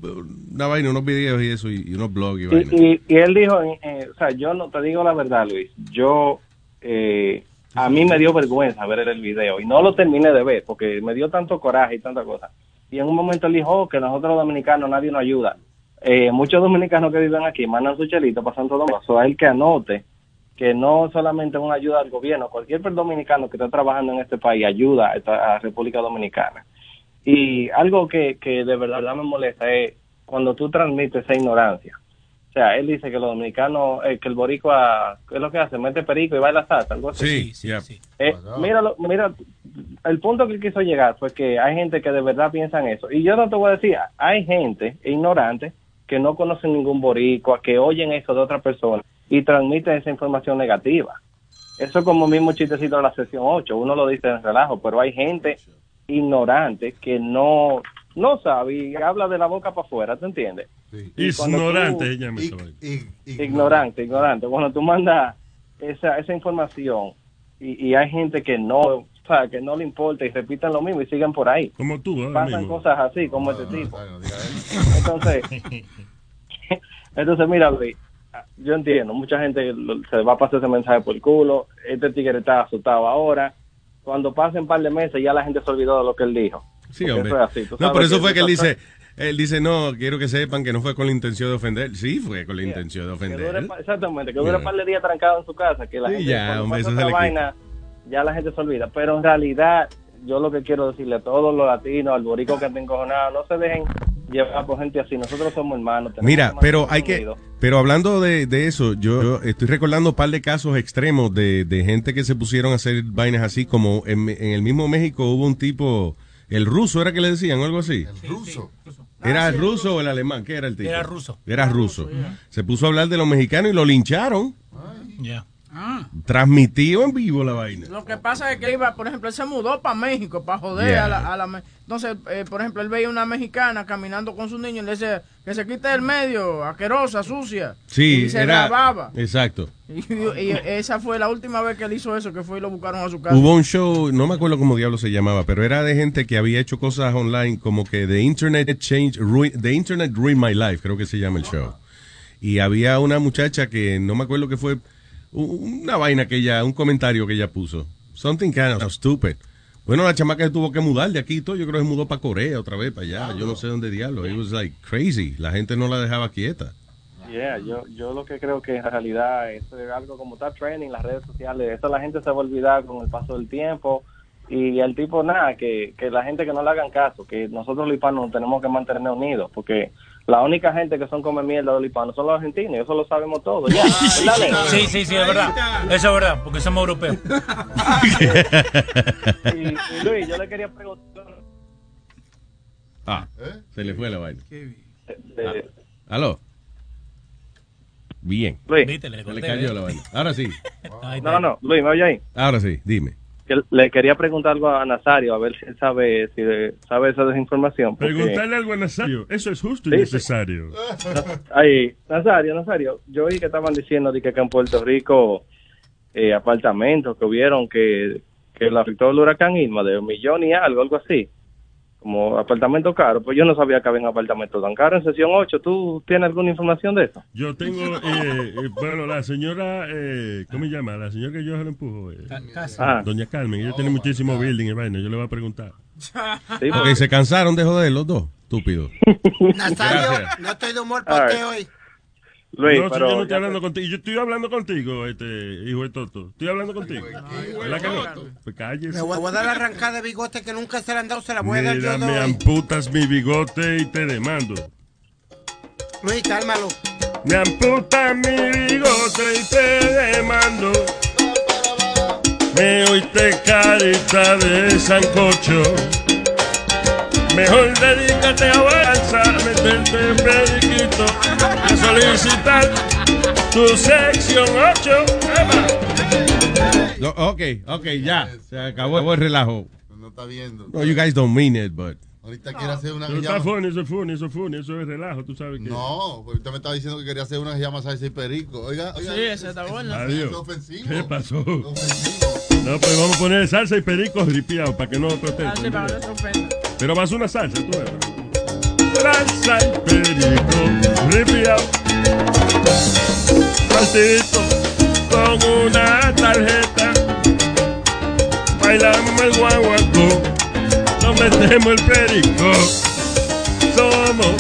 una vaina, unos videos y eso, y, y unos blogs y vaina.
Y, y, y él dijo, eh, o sea, yo no te digo la verdad, Luis, yo, eh, a mí me dio vergüenza ver el video y no lo terminé de ver porque me dio tanto coraje y tanta cosa. Y en un momento él dijo "Oh, que nosotros los dominicanos nadie nos ayuda. Eh, muchos dominicanos que viven aquí mandan su chelito para Santo Domingo. So, a él que anote que no solamente una ayuda al gobierno, cualquier dominicano que está trabajando en este país ayuda a, esta- a República Dominicana. Y algo que, que de verdad me molesta es cuando tú transmites esa ignorancia. O sea, él dice que los dominicanos, eh, que el boricua, ¿qué es lo que hace? Mete perico y baila salsa, algo así.
Sí, yeah.
Eh, míralo, mira, el punto que él quiso llegar fue que hay gente que de verdad piensa en eso. Y yo no te voy a decir, hay gente ignorante que no conocen ningún boricua, que oyen eso de otra persona y transmiten esa información negativa. Eso es como mismo chistecito de la sesión 8, uno lo dice en relajo, pero hay gente ignorante que no no sabe y habla de la boca para afuera, ¿te entiendes? Y tú-
Ignorante, ella me
ignorante, ignorante. Cuando tú mandas esa, esa información y, y hay gente que no, o sea, que no le importa y repiten lo mismo y siguen por ahí.
Como tú, ahora
Pasan cosas así, como este tipo. Entonces, entonces mira, Luis, yo entiendo, mucha gente se va a pasar ese mensaje por el culo, este tigre está asustado ahora. Cuando pasen un par de meses ya la gente se olvidó de lo que él dijo.
Sí, hombre.
eso es así,
No, por eso
que
fue que él dice, él dice, no, quiero que sepan que no fue con la intención de ofender. Sí, fue con la intención de
Que dure
ofender.
exactamente, que dure un
Yeah.
par de días trancado en su casa, que la
Sí,
gente
ya,
cuando
hombre, eso se
vaina, ya la gente se olvida. Pero en realidad, yo lo que quiero decirle a todos los latinos, al borico que estén encojonados, no se dejen llevar por gente así. Nosotros somos hermanos.
Mira, pero hay que, pero hablando de, de eso, yo, yo estoy recordando un par de casos extremos de, de gente que se pusieron a hacer vainas así, como en, en el mismo México hubo un tipo, el ruso era que le decían o algo así.
Ruso.
¿Era el ruso o el alemán? ¿Qué era el tipo?
Era ruso.
Era ruso. Se puso a hablar de los mexicanos y lo lincharon.
Ya.
Transmitió en vivo la vaina.
Lo que pasa es que iba, por ejemplo, él se mudó para México para joder
Yeah.
a la, a la Entonces, eh, por ejemplo, él veía una mexicana caminando con su niño y le decía que se quite del medio, asquerosa, sucia.
Sí,
y se
era.
grababa.
Exacto.
Y, y esa fue la última vez que él hizo eso, que fue y lo buscaron a su casa.
Hubo un show, no me acuerdo cómo diablo se llamaba, pero era de gente que había hecho cosas online como que The Internet Change, Ruin- The Internet Ruined My Life, creo que se llama el show. Y había una muchacha que no me acuerdo que fue una vaina que ella, un comentario que ella puso. Something kind of stupid. Bueno, la chamaca se tuvo que mudar de aquí y todo. Yo creo que se mudó para Corea otra vez, para allá. Yo no sé dónde diablo. It was like crazy. La gente no la dejaba quieta.
Yeah, yo, yo lo que creo que en realidad es algo como está trending, las redes sociales, eso la gente se va a olvidar con el paso del tiempo Y el tipo, nada, que, que la gente que no le hagan caso, que nosotros los hispanos nos tenemos que mantener unidos, porque la única gente que son come mierda de los hispanos son los argentinos, y eso lo sabemos todos. Ya, ¿verdad, Leo?
Sí, sí, sí, es verdad. Eso es verdad, porque somos europeos.
Y, y Luis, yo le quería preguntar.
Ah, se le fue la vaina.
eh,
¿Aló? Bien.
Luis.
Se le cayó la vaina. Ahora sí.
No, no, Luis, ¿me oye ahí?
Ahora sí, dime.
Que le quería preguntar algo a Nazario, a ver si él sabe, si sabe esa desinformación. porque-
Preguntarle algo a Nazario. Eso es justo y
Sí, sí.
necesario.
Ahí, Nazario, Nazario, yo oí que estaban diciendo de que acá en Puerto Rico eh, apartamentos que hubieron que, que le afectó el huracán Irma de un millón y algo, algo así. Como apartamento caro. Pues yo no sabía que había un apartamento tan caro en sesión 8. ¿Tú tienes alguna información de eso?
Yo tengo, eh, eh, bueno, la señora, eh, ¿cómo se llama? La señora que yo se lo empujo. eh,
Ah.
Doña Carmen, ella tiene muchísimo building y vaina, yo le voy a preguntar.
Ok, se cansaron de joder los dos, estúpidos.
Nazario, no estoy de humor para
right.
usted hoy.
Luis,
no,
pero
yo no estoy hablando contigo. Yo estoy hablando contigo, este hijo de Toto. Estoy hablando contigo. ¿Verdad que no? Pues cállese.
Le voy, voy a dar la arrancada de bigote que nunca se le han dado, se la voy a dar
Mira,
yo
me amputas mi bigote y te demando.
Luis, cálmalo.
Me amputas mi bigote y te demando. Me oíste carita de sancocho. Mejor dedícate a avanzar, meterte en periquito, a solicitar tu sección 8.
No, ok, ok, ya. Se acabó el relajo.
No está viendo.
No, you guys don't mean it, but.
Ahorita quiere hacer una
Pero
que
está
llama...
funny, eso es funny, eso es funny, eso es relajo, tú sabes que.
No, pues usted me estaba diciendo que quería hacer una que llama salsa y perico. Oiga, oiga.
Sí, esa está buena.
Adiós.
Es ofensivo.
¿Qué pasó? No, pues vamos a poner salsa y perico ripiado para que no protesten.
Así para que no se ofenda.
Pero va a ser una salsa, tú. Salsa y perico ripiado. Saltito con una tarjeta. Bailamos el guaguancó. Nos metemos el perico. Somos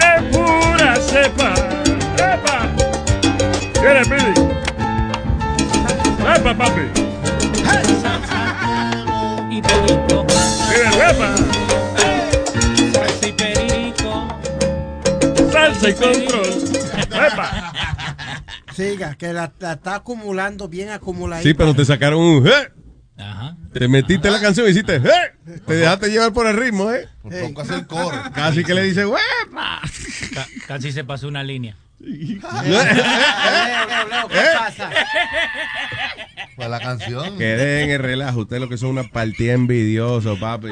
de pura cepa. ¡Epa! ¿Quieres, Pidi? ¡Epa, papi!
Y perico.
¿Quieres, epa?
Salsa y perico.
Salsa y control. ¡Epa!
Siga, que la, la está acumulando bien acumuladita.
Sí, pero te sacaron un. ¿eh?
Ajá.
Te metiste en la canción y hiciste. ¿eh? Te dejaste llevar por el ritmo, ¿eh?
Pongo a hacer coro.
Casi que le dice, ¡huepa!
Ca- casi se pasó una línea.
Leo, Leo, Leo, ¿qué
¿Eh?
pasa?
Pues la canción.
Que en el relajo. Ustedes lo que son una partida envidioso, papi.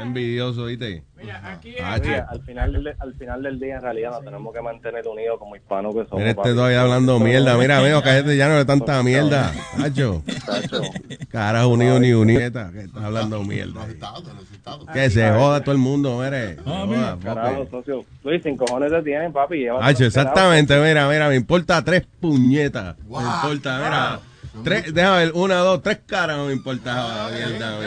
Envidioso, ¿viste? Ah,
Oye,
che.
al, final del, al final del día, en realidad, nos tenemos que mantener unidos como hispanos que somos.
Mira este doy hablando mierda. Mira, amigo, cállate ya no de tanta mierda. Tacho. Carajo, unido ni unieta. Que estás hablando mierda. Que se joda todo el mundo, mire. Se joda,
Carajo, socio. Luis, sin cojones te tienen, papi. pelado.
exactamente, mira, mira, me importa tres puñetas. Me importa, mira. Tres, déjame ver, una, dos, tres caras no me importa. mierda, a mí.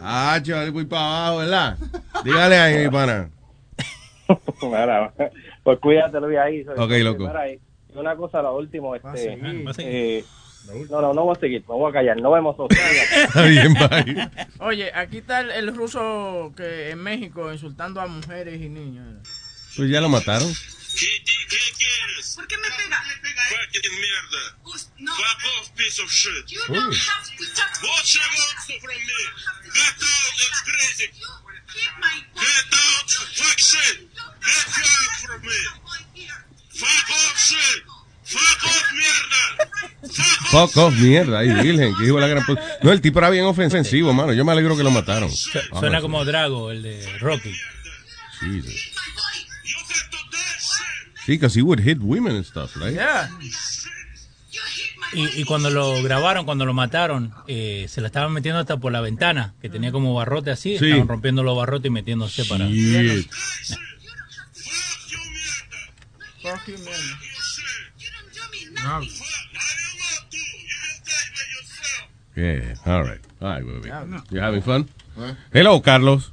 Hacho, ahí voy para abajo, ¿verdad? Dígale ahí, mi pana.
Pues cuídate, Luis, ahí. socio.
Ok, loco.
Una cosa, la última, este... eh, no, no, no voy a seguir, me voy a callar. No vemos.
Está bien, bye.
Oye, aquí está el, el ruso que en México insultando a mujeres y niños.
Pues ya lo mataron.
¿Por qué me pega? Fucking mierda. Fuck off, piece of shit. You
don't
have to touch What she wants from me? Get out, it's crazy. Get out, fuck shit. Get you out from me. Fuck off shit. Fuck off mierda. Fuck
Fuck off, mierda, ay, virgen, que hijo de la gran No, el tipo era bien ofensivo, mano. Yo me alegro que lo mataron.
Suena como Drago, el de Rocky.
Jesus. Sí, because he would hit women and stuff, right?
Y, y cuando lo grabaron, cuando lo mataron, eh, se la estaban metiendo hasta por la ventana, que tenía como barrote así.
Sí.
Estaban rompiendo los barrotes y metiéndose para.
Shit.
Fuck you, man.
Yeah, all right. All right, baby. You having fun? Hello, Carlos.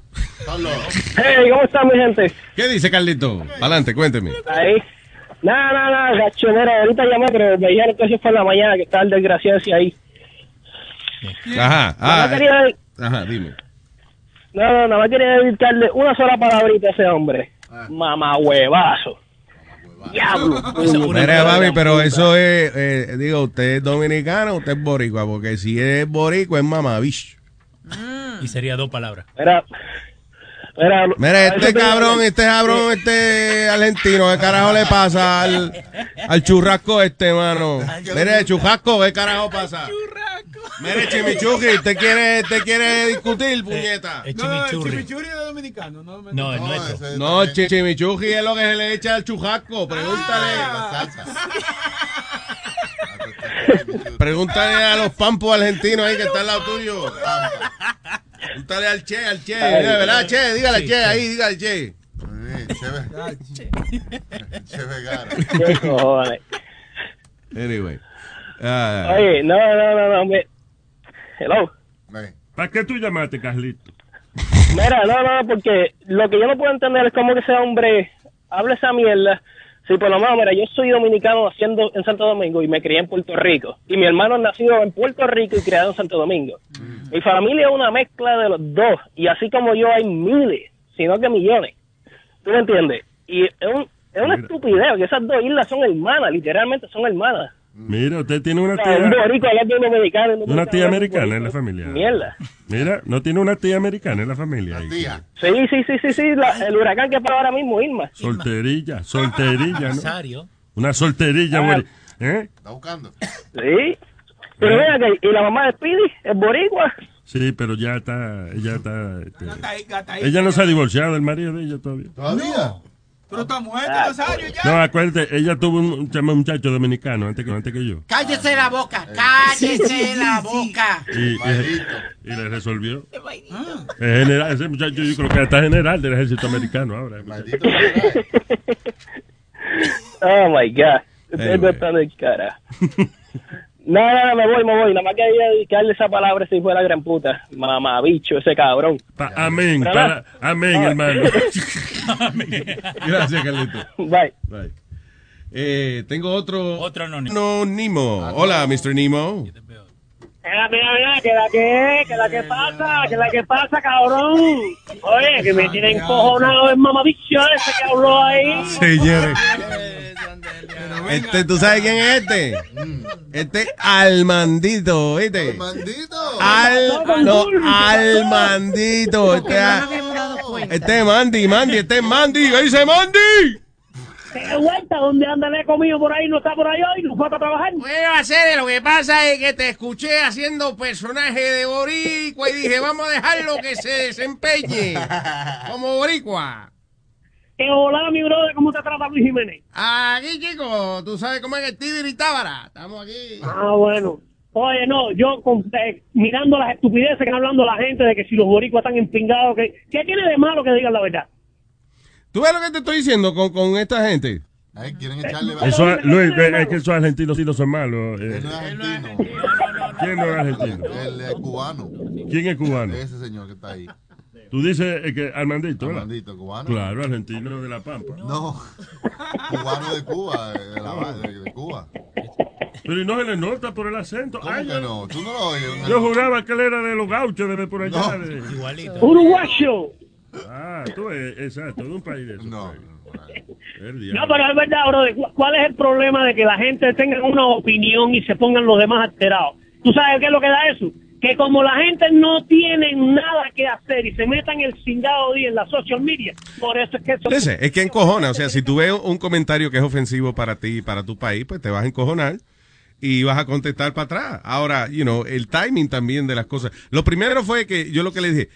Hey, ¿cómo está mi gente?
¿Qué dice Carlito? Adelante, cuénteme.
Ahí. Nada, nada, nada, gachonero. Ahorita llamé, pero me dijeron que eso fue en la mañana, que estaba el desgraciado ese ahí.
Ajá. Ah,
más quería,
Ajá, dime.
No, no, nada más quería dedicarle una sola palabrita a ese hombre. Mamá huevazo. Diablo.
Mira, mami, pero eso es, eh, digo, usted es dominicano, usted es boricua, porque si es boricua es mamabicho.
Y sería dos palabras.
Era,
Mira, este
te-
cabrón, este cabrón, este argentino, ¿qué carajo le pasa al, al churrasco este, mano? Mire, churrasco, ¿qué carajo pasa? Mire, chimichuki, ¿usted quiere, usted quiere discutir, puñeta?
Es chimichurri.
Chimichurri es dominicano, no
No, el nuestro.
No, chi- chimichuki es lo que se le echa al churrasco, pregúntale. Pregúntale a los pampos argentinos ahí que está al lado tuyo. Pregúntale al Che, al Che,
Ay,
¿verdad, Che? Dígale al
sí,
Che
sí.
ahí, dígale al Che.
Che Vegara.
¿Qué cojones?
Anyway. Ah,
Oye, no, no, no, no. me- Hello.
¿Para qué tú llamaste, Carlito?
Mira, no, no, porque lo que yo no puedo entender es cómo que ese hombre habla esa mierda. Si por lo menos, mira, yo soy dominicano naciendo en Santo Domingo y me crié en Puerto Rico. Y mi hermano nacido en Puerto Rico y criado en Santo Domingo. Mi familia es una mezcla de los dos. Y así como yo hay miles, sino que millones. ¿Tú me entiendes? Y es, un- es una estupidez que esas dos islas son hermanas, literalmente son hermanas.
Mira, usted tiene una
un
tía,
un dominicano. y un
una tía
dominicano
americana en la familia.
Mierda.
Mira, no tiene una tía americana en la familia. ahí.
Sí, sí, sí, sí, sí, la- el huracán que para ahora mismo, Irma.
Solterilla, solterilla, ¿no? Una solterilla, güey. ¿Eh?
Está buscando.
Sí. Pero mira que, ¿y la mamá de Speedy es boricua?
Sí, pero ya está, ella está, este, ella no se ha divorciado del marido de ella todavía.
¿Todavía?
Pero está muerto,
Ah,
ya.
No, acuérdate, ella tuvo un, chama- muchacho dominicano antes que, antes que yo.
Cállese la boca, cállese la boca.
Y, y- y le resolvió. Es general, ese muchacho yo creo que está general del ejército americano ahora.
Oh my God.
Anyway.
cara. No, no, no, me voy, me voy. Nada más quería dedicarle esa palabra si fue la gran puta. Mamabicho, ese cabrón.
Pa- amén, amén,
Ah.
hermano.
Gracias, Carlito.
Bye.
Bye. Eh, tengo otro.
Otro anónimo.
No, Nimo. Hola, Mr. Nemo.
Mira, mira, mira, que la que, que la que pasa, que la que pasa, cabrón. Oye, que me tienen cojonado el mamabicho ese que habló ahí.
Señores. Este, ¿tú sabes quién es este? Este Almandito, ¿viste?
Almandito.
Al, no, Almandito. Este, este es Mandy, Mandy, este es Mandy. ¿Qué dice Mandy?
¿Qué vuelta? ¿Dónde anda el comido por ahí? ¿No está por ahí hoy? ¿No fue a trabajar?
Bueno, hacer lo que pasa es que te escuché haciendo personaje de boricua y dije, vamos a dejarlo que se desempeñe como boricua.
Que hola, mi brother, ¿cómo te trata Luis Jiménez?
Aquí, chico, tú sabes cómo es el Tigre y Tábara. Estamos aquí.
Ah, bueno. Oye, no, yo con- eh, mirando las estupideces que están hablando la gente de que si los boricuas están empingados, que, ¿qué tiene de malo que digan la verdad?
¿Tú ves lo que te estoy diciendo con, con esta gente?
Ay, quieren echarle.
Eso, Luis, es que esos argentinos sí no son malos. eh.
Él no es argentino.
¿Quién no es argentino?
Él es cubano.
¿Quién es cubano?
Ese señor que está ahí.
Tú dices eh, que Armandito, ¿verdad?
Armandito, cubano.
Claro, argentino de La Pampa.
No. Cubano de Cuba, de, la, de, de Cuba.
Pero y no se le nota por el acento.
¿Cómo
Ay,
que no? Tú no lo oyes.
Yo juraba que él era de los gauchos de por allá. de-
Igualito.
¡Uruguayo!
Ah, tú exacto, de un país de esos. No. El
No, pero es verdad. ¿cu- ¿Cuál es el problema de que la gente tenga una opinión y se pongan los demás alterados? ¿Tú sabes qué es lo que da eso? Que como la gente no tiene nada que hacer y se metan el cingado día en la social media, por eso es que eso...
Es que encojona. O sea, si tú ves un comentario que es ofensivo para ti y para tu país, pues te vas a encojonar y vas a contestar para atrás. Ahora, you know, el timing también de las cosas. Lo primero fue que yo lo que le dije,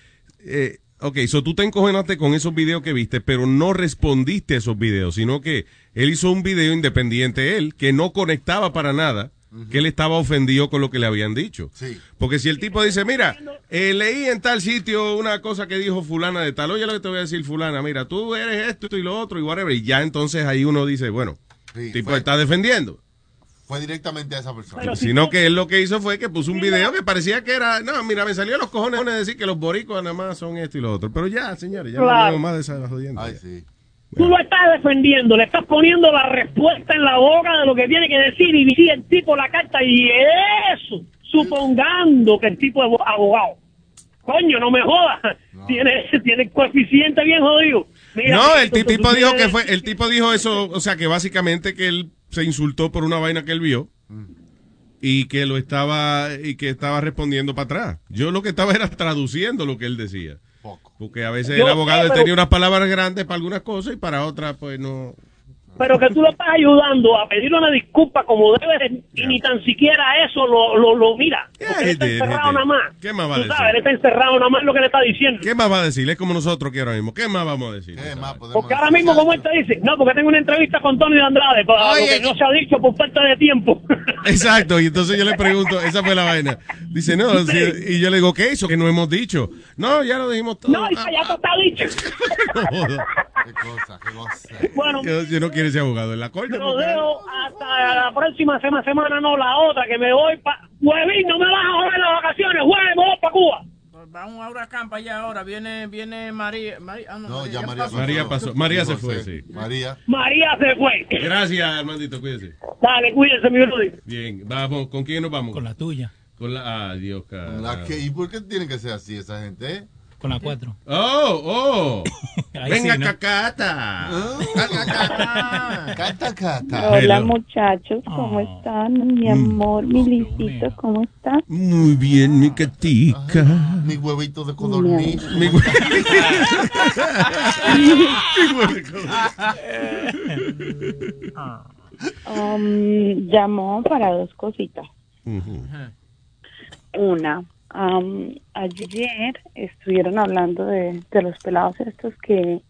eh, ok, so tú te encojonaste con esos videos que viste, pero no respondiste a esos videos, sino que él hizo un video independiente, él, que no conectaba para nada, que él estaba ofendido con lo que le habían dicho.
Sí.
Porque si el tipo dice, mira, eh, leí en tal sitio una cosa que dijo fulana de tal, oye lo que te voy a decir fulana, mira, tú eres esto y lo otro y whatever, y ya entonces ahí uno dice, bueno,
Sí,
el tipo
fue-
está defendiendo.
Fue directamente a esa persona.
Sino que él lo que hizo fue que puso un video que parecía que era, no, mira, me salió los cojones de decir que los boricuas nada más son esto y lo otro. Pero ya, señores, ya no
Claro.
hablemos más de esa jodienda.
Ay, sí.
Tú lo estás defendiendo, le estás poniendo la respuesta en la boca de lo que tiene que decir y dice el tipo la carta y eso, supongando que el tipo es abogado. Coño, no me jodas. Tiene, tiene coeficiente bien jodido. Mira,
No, el tipo dijo que fue, el tipo dijo eso, o sea, que básicamente que él se insultó por una vaina que él vio y que lo estaba y que estaba respondiendo para atrás. Yo lo que estaba era traduciendo lo que él decía. Porque a veces
Yo
el abogado
pero-
tenía unas palabras grandes para algunas cosas y para otras pues no.
Pero que tú lo estás ayudando a pedir una disculpa como debe y ni tan siquiera eso lo, lo, lo mira. Porque él está
did,
encerrado nada más.
¿Qué más va a
Tú
decir?
sabes, él está encerrado nada más lo que le está diciendo.
¿Qué más va a decir? Es como nosotros que ahora mismo. ¿Qué más vamos a decir?
Porque ahora mismo, como él te dice, no, porque tengo una entrevista con Tony de Andrade, para lo que no se ha dicho por falta de tiempo.
Exacto, y entonces yo le pregunto, esa fue la vaina. Dice, no,
Sí.
y yo le digo, ¿qué hizo? Que no hemos dicho. No, ya lo dijimos todo.
No, ya, ya te está dicho. Bueno,
Yo, yo no quiero ser abogado en la corte.
lo
porque-
dejo hasta la próxima sema- semana, no la otra, que me voy para... Huevín, no me vas a joder las vacaciones, jueves, me voy para Cuba.
Vamos a huracán para allá ahora. Viene, viene María. María ah, no,
No, ya María
pasó.
María pasó. María se fue, sí.
María.
María se fue.
Gracias, Armandito, cuídese.
Dale, cuídense, mi brother.
Bien, vamos, ¿con quién nos vamos? Con
la tuya.
Con la, ah, Dios, cara.
¿Y por qué tiene que ser así esa gente?
Con la 4.
Oh, oh.
Ahí
Venga,
sí, ¿no?
cacata.
Cata, cata.
Hola
Hello.
muchachos, ¿cómo están? Mi amor, mi lisito, ¿cómo estás?
Muy bien, mi catica.
Mi huevito de codorniz.
Mi hue-
Um, llamó para dos cositas. Una, um, ayer estuvieron hablando de, los pelados estos que,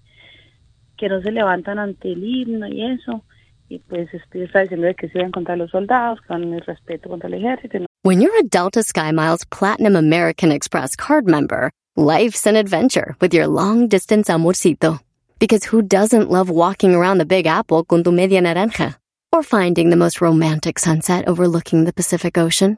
que no se levantan ante el himno y eso. Y pues estoy diciendo que se iban contra los soldados, con el respeto contra el ejército.
When you're a Delta SkyMiles Platinum American Express card member, life's an adventure with your long distance amorcito. Because who doesn't love walking around the Big Apple con tu media naranja? Or finding the most romantic sunset overlooking the Pacific Ocean?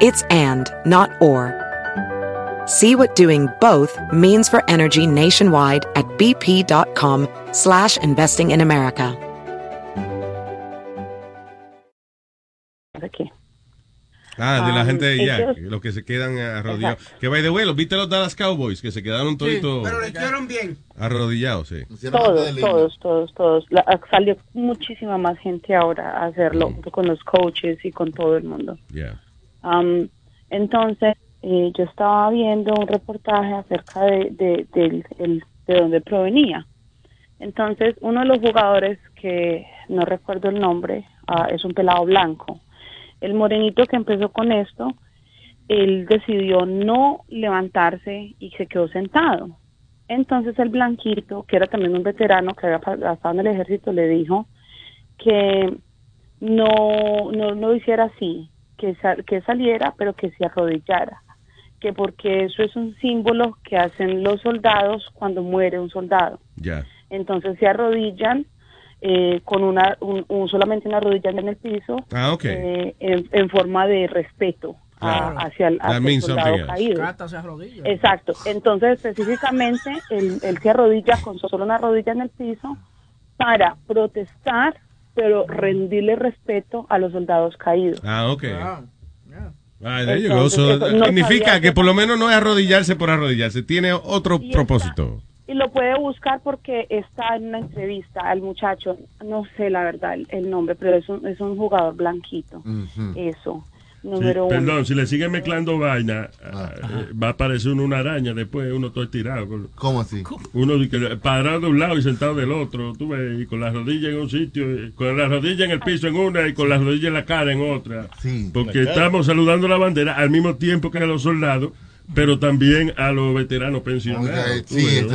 It's and, not or. See what doing both means for energy nationwide at bp.com slash investing in America.
aquí.
Ah, de la
Um,
gente de allá,
ellos-
que los que se quedan arrodillados. Que by the way, los viste los Dallas Cowboys, que se quedaron toditos
Pero le hicieron bien.
arrodillados, sí.
Todos, todos, todos, todos. La- salió muchísima más gente ahora a hacerlo con los coaches y con todo el mundo.
Yeah.
Am, entonces, eh, yo estaba viendo un reportaje acerca de, de, de dónde provenía. Entonces, uno de los jugadores, que no recuerdo el nombre, ah, es un pelado blanco. El morenito que empezó con esto, él decidió no levantarse y se quedó sentado. Entonces el blanquito, que era también un veterano que había estado en el ejército, le dijo que no, no lo hiciera así, que, sal- que saliera, pero que se arrodillara, que porque eso es un símbolo que hacen los soldados cuando muere un soldado.
Ya.
Entonces se arrodillan eh, con una, un- un- solamente una rodilla en el piso,
Ah, ok.
eh, en, en forma de respeto a-
Claro.
hacia el, hacia el soldado caído.
Cata se arrodilla.
Exacto. Entonces, específicamente, él, él se arrodilla con solo una rodilla en el piso para protestar, pero rendirle respeto a los soldados caídos.
Ah, ok. Ah, go.
Entonces,
So,
no
significa que
que-
por lo menos no es arrodillarse por arrodillarse, tiene otro
Y
propósito.
Y lo puede buscar porque está en una entrevista al muchacho, no sé la verdad el, el nombre, pero es un, es un jugador blanquito. Eso,
Sí,
uno.
perdón, si le sigue mezclando vaina, eh, va a aparecer uno una araña después, uno todo estirado.
¿Cómo así?
Uno parado de un lado y sentado del otro, tú ves, y con las rodillas en un sitio, y con las rodillas en el piso en una y con las rodillas en la cara en otra. Porque
La cara.
estamos saludando la bandera al mismo tiempo que los soldados pero también a los veteranos pensionados.
Oiga, sí, este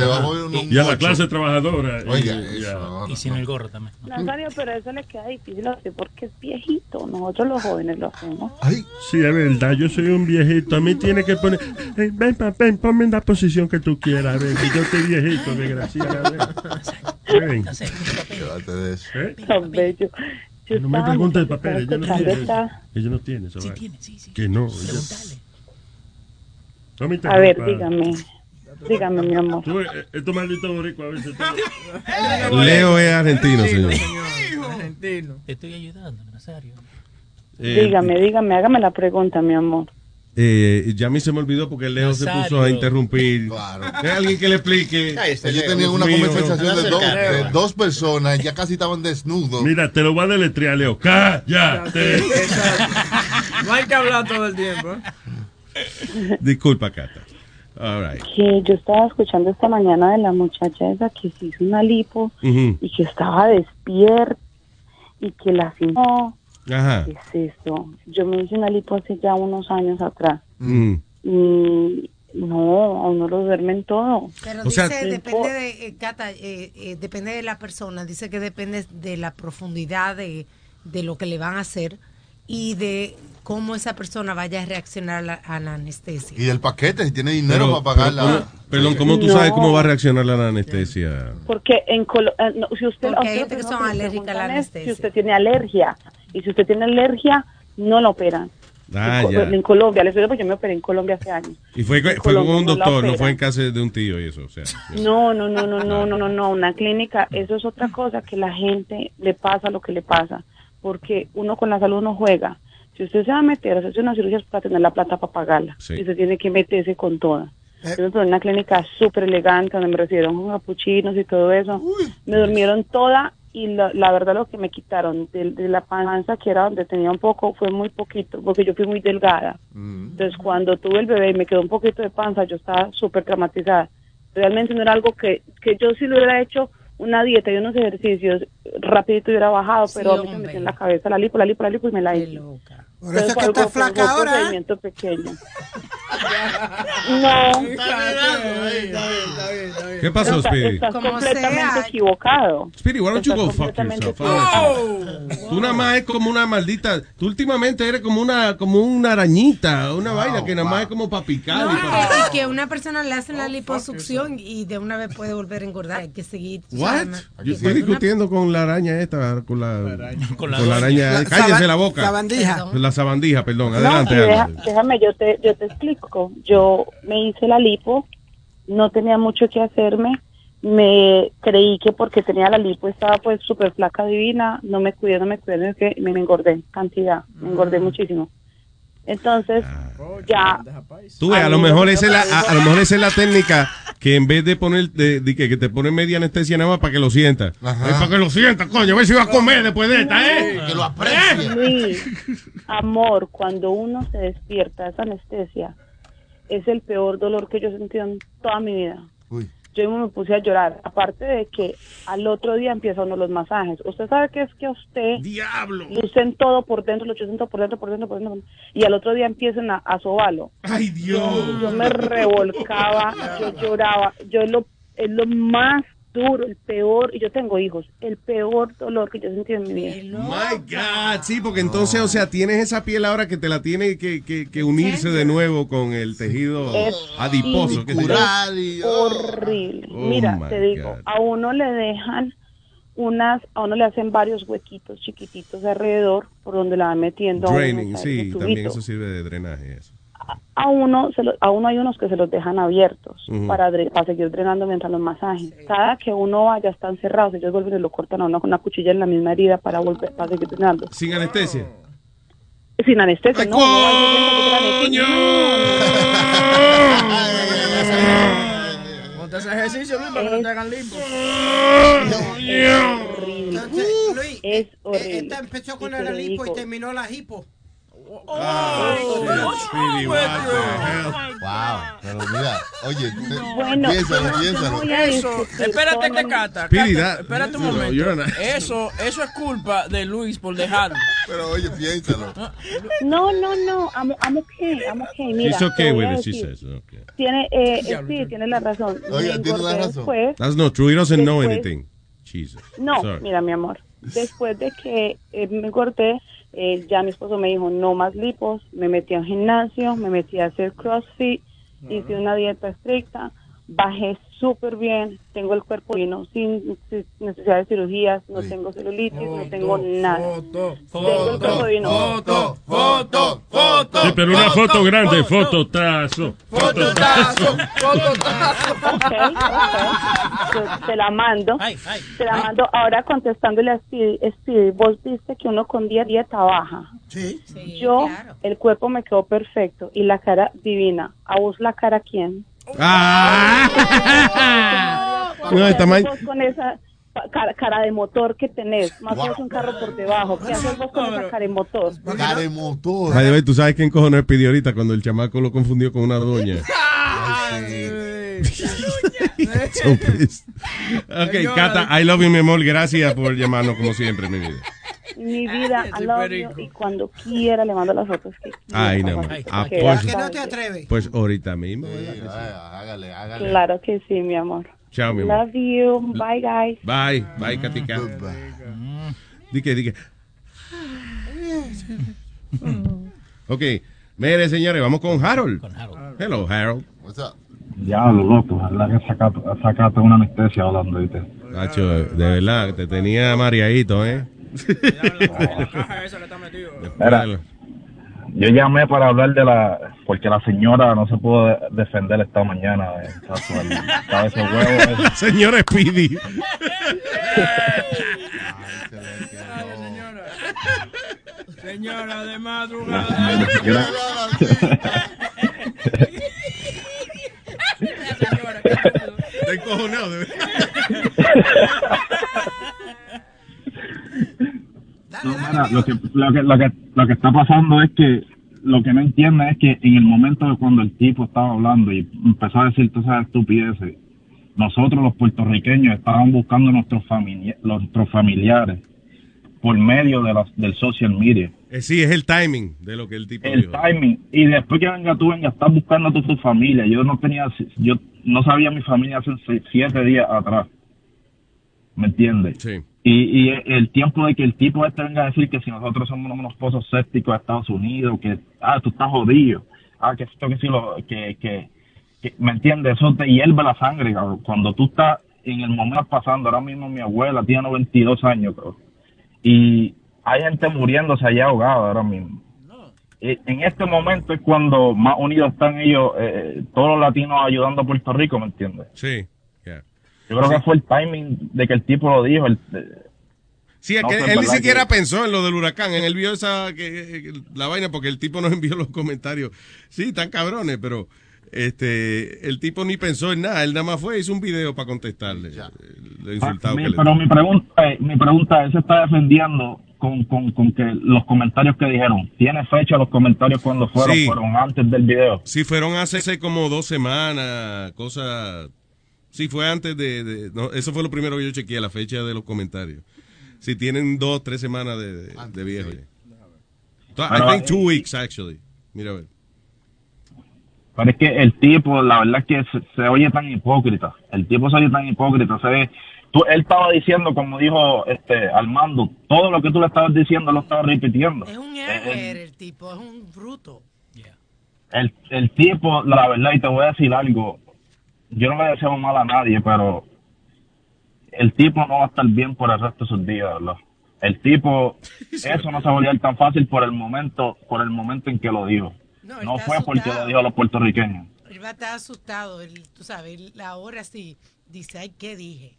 y a la clase trabajadora. y-
Oiga,
y a-
Y sin el gorro también.
Nazario, pero eso le queda difícil así porque es viejito. Nosotros los jóvenes lo hacemos.
Sí, es verdad, yo soy un viejito. A mí tiene que poner. Ey, ven, pa- ven, ponme en la posición que tú quieras. Ven, que yo estoy viejito, desgraciada. Ven. Ven.
Quédate de eso.
¿Eh?
Tan bello. Yo
No me preguntes
estaba
papeles. Ella no tiene. Ella no tiene
Sí tiene, sí, sí.
Que no. ella- No me
A ver, dígame. Dígame, mi amor.
Tú, eh, estos malditos boricuas a veces.
Leo es argentino, señor.
Argentino.
Te estoy ayudando, Nazario.
Eh,
Dígame, dígame, hágame la pregunta, mi amor.
Eh, ya a mí se me olvidó porque Leo se puso a interrumpir. ¿Hay alguien que le explique?
Ellos tenían una
Dios mío.
conversación de dos, de dos personas, ya casi estaban desnudos.
Mira, te lo voy a deletrear, Leo. Cállate.
No hay que hablar todo el tiempo. ¿eh?
Disculpa, Cata. All right.
Que yo estaba escuchando esta mañana de la muchacha esa que se hizo una lipo y que estaba despierta y que la no,
Ajá.
¿Qué es esto? Yo me hice una lipo hace ya unos años atrás
Mm.
y no, a uno lo duermen todo.
Pero
O sea-
dice, depende de, eh, Cata, eh, eh, depende de la persona, dice que depende de la profundidad de, de lo que le van a hacer y de cómo esa persona vaya a reaccionar a la, a la anestesia.
Y del paquete, si tiene dinero
Pero-
para pagar
pero
la.
¿cómo- Perdón, ¿cómo tú
No.
sabes cómo va a reaccionar la anestesia?
Porque en Colo- eh, no, si usted
Porque
a
hay
usted
gente que son alérgicas a la anestesia.
Si usted tiene alergia y si usted tiene alergia no lo operan.
Ah,
en, Co-
ya.
en Colombia, les digo porque yo me operé en Colombia hace años.
Y fue, fue con un
la
doctor, no fue en casa de un tío y eso. O sea,
No, no, no, no, no, no, no, no, una clínica, eso es otra cosa que la gente le pasa lo que le pasa, porque uno con la salud no juega. Si usted se va a meter a hacerse una cirugía es para tener la plata para pagarla,
Sí.
y se tiene que meterse con toda. Yo estuve en una clínica súper elegante donde me recibieron con capuchinos y todo eso. Me durmieron toda y la, la verdad lo que me quitaron de, de la panza, que era donde tenía un poco, fue muy poquito, porque yo fui muy delgada. Entonces, cuando tuve el bebé y me quedó un poquito de panza, yo estaba súper traumatizada. Realmente no era algo que, que yo si lo hubiera hecho una dieta y unos ejercicios, rapidito hubiera bajado, pero a mí se me metió en la cabeza la lipo, la lipo, la lipo y me la hice.
Por eso es que está flaca ahora,
procedimiento pequeño. No.
¿Qué pasó, Speedy?
Estás
Como
completamente
sea.
equivocado.
Speedy, why don't you
Estás
go fuck
completamente
yourself? Ahora. Tú nada más es como una maldita. Tú últimamente eres como una, como una arañita, una vaina que nada más es como para picar.
No,
y pa-
y que una persona le hacen la liposucción y de una vez puede volver a engordar. Hay que seguir.
What? Yo estoy discutiendo con la araña esta, con la, con
la
la,
doña.
araña.
La
Cállese
saban-
la boca.
sabandija.
La sabandija, perdón. Adelante,
deja- déjame, yo te, yo te explico. Yo me hice la lipo, no tenía mucho que hacerme. Me creí que porque tenía la lipo estaba pues súper flaca divina, no me cuidé, no me cuidé, me, me engordé cantidad, me engordé muchísimo. Entonces, ya...
Tú ves, a lo mejor esa es la, a, a lo mejor esa es la técnica que en vez de poner, de, de que, que te ponen media anestesia nada más para que lo sientas. Es para que lo sientas, coño. A ver si va a comer después de esta, ¿eh?
Que lo aprecie.
Luis, amor, cuando uno se despierta de esa anestesia, es el peor dolor que yo he sentido en toda mi vida. Yo me puse a llorar. Aparte de que al otro día empieza uno los masajes. Usted sabe que es que a usted
¡Diablo!
lucen todo por dentro, lo todo por dentro, por dentro, por dentro. Y al otro día empiezan a, a sobarlo.
¡Ay, Dios!
Yo, yo me revolcaba, yo lloraba. Yo lo, es lo más duro, el peor, y yo tengo hijos, el peor dolor que yo he sentido en mi vida.
My God, sí, porque entonces, o sea, tienes esa piel ahora que te la tiene que, que, que unirse de nuevo con el tejido
Es
adiposo. yo.
es horrible.
Oh,
Mira, te digo,
God.
a uno le dejan unas, a uno le hacen varios huequitos chiquititos alrededor por donde la van metiendo. a uno,
Draining, sí, también eso sirve de drenaje. Eso.
A uno, se lo- a uno hay unos que se los dejan abiertos
Ujú.
para, dre- para seguir drenando mientras los masajes. Cada que uno vaya están cerrados, ellos vuelven y lo cortan a uno con una cuchilla en la misma herida para volver para seguir drenando.
Sin anestesia.
Sin anestesia, no. no
Monta ese ejercicio, Luis, para que no te hagan limpo.
horrible.
Entonces, Luis,
es
eh,
horrible.
esta empezó con la lipo y terminó la hipo.
Speedy, what the hell? Wow, pero mira, oye, te-
Bueno,
piénsalo, piénsalo.
Eso, espérate que Cata, Cata,
that-
espérate un
no,
momento. Eso, eso es culpa de Luis por dejarlo.
Pero oye, piénsalo.
No, no, no, I'm, I'm okay, I'm okay. Mira,
She's okay with it, she says. Okay.
Tiene, eh, sí, tiene la razón.
Oiga, tiene la razón.
después.
That's not true. He doesn't know anything. Jesus.
No,
Sorry.
mira, mi amor. Después de que eh, me corté, eh, ya mi esposo me dijo no más lipos, me metí al gimnasio, me metí a hacer crossfit, hice una dieta estricta, bajé súper bien, tengo el cuerpo lleno, sin, necesidad de cirugías, no tengo celulitis, no tengo nada. tengo el cuerpo divino.
Foto, foto, foto. Sí, pero una foto grande, fototazo. Fototazo.
Ok, ok. Yo te la mando. te la mando. Ahora contestándole a Speedy, Speedy, vos viste que uno con día dieta baja.
Sí.
Yo, el cuerpo me quedó perfecto y la cara divina. ¿A vos la cara quién?
No, está mal.
Con esa cara, cara de motor que tenés, más vos un carro por debajo. ¿Qué haces vos con esa cara de motor?
Cara de motor.
Way, tú sabes quién cojones pidió ahorita cuando el chamaco lo confundió con una doña. So pissed. Ok, Cata, I love you, mi amor. Gracias por llamarnos como siempre, mi vida.
Mi vida, I love you, y cuando quiera le mando las fotos que
Ay, no. Ah, pues,
ya sabes.
Pues ahorita mismo.
Hágale, hágale.
Claro que sí, mi amor.
Chao, mi amor.
Love you. Bye, guys.
Bye, bye, Katica. Di que, di que. Ok, mire, señores, vamos con Harold. Hello, Harold.
What's up?
Diablo, loco, la que sacaste, sacaste una anestesia hablando, ¿viste?
Nacho, de verdad, te tenía mareadito, ¿eh?
Mira, yo llamé para hablar de la... Porque la señora no se pudo de- defender esta mañana. eh, huevo. eh.
Señora Speedy.
Señora de madrugada.
Estoy cojonado, de verdad.
No, mira, lo, que, lo, que, lo, que, lo que está pasando es que lo que no entiende es que en el momento de cuando el tipo estaba hablando y empezó a decir todas esas estupideces, nosotros los puertorriqueños estábamos buscando nuestros, familia- nuestros familiares por medio de las, del social media.
Eh, sí, es el timing de lo que el tipo
El
dijo.
timing. Y después que venga tú, venga, estás buscando a tu, tu familia. Yo no tenía, yo no sabía mi familia hace seis- siete días atrás. ¿Me entiendes?
Sí.
Y, y el tiempo de que el tipo este venga a decir que si nosotros somos unos pozos sépticos de Estados Unidos, que, ah, tú estás jodido, ah, que esto, que sí, lo, que, que, que- ¿me entiendes? Eso te hierve la sangre, cabrón. Cuando tú estás en el momento pasando, ahora mismo mi abuela tiene 92 años, cabrón. Y hay gente muriéndose allá ahogada ahora mismo. Y en este momento es cuando más unidos están ellos, eh, todos los latinos ayudando a Puerto Rico, ¿me entiendes?
Sí. yeah.
Yo creo que fue el timing de que el tipo lo dijo. El,
Sí, es
No,
que él ni siquiera
que-
pensó en lo del huracán. Él vio esa que, la vaina porque el tipo nos envió los comentarios. Sí, están cabrones, pero este el tipo ni pensó en nada. Él nada más fue hizo un video para contestarle. Lo insultado
Mi-
que le
pero mi pregunta, es- mi pregunta es, él se está defendiendo con, con, con que los comentarios que dijeron, ¿tiene fecha los comentarios cuando fueron?
Sí.
Fueron antes del video.
Sí, fueron hace, hace como dos semanas, cosa... Sí, fue antes de... de- no, eso fue lo primero que yo chequeé, la fecha de los comentarios. Si tienen dos, tres semanas de, de, de viejo
Pero,
I think two
eh,
weeks, actually. Mira, a ver.
Pero es que el tipo, la verdad es que se, se oye tan hipócrita. El tipo se oye tan hipócrita. Se ve, tú, él estaba diciendo, como dijo este Armando, todo lo que tú le estabas diciendo lo estaba repitiendo.
Es un
Eh,
error el tipo, es un bruto.
el, el tipo, la verdad, y te voy a decir algo, yo no le deseo mal a nadie, pero el tipo no va a estar bien por el resto de sus días, ¿verdad? El tipo, eso no se olvidar tan fácil por el momento, por el momento en que lo dijo.
No,
fue porque lo dijo a los puertorriqueños.
Él va a estar asustado, él, tú sabes, él ahora sí dice, ay, ¿qué dije?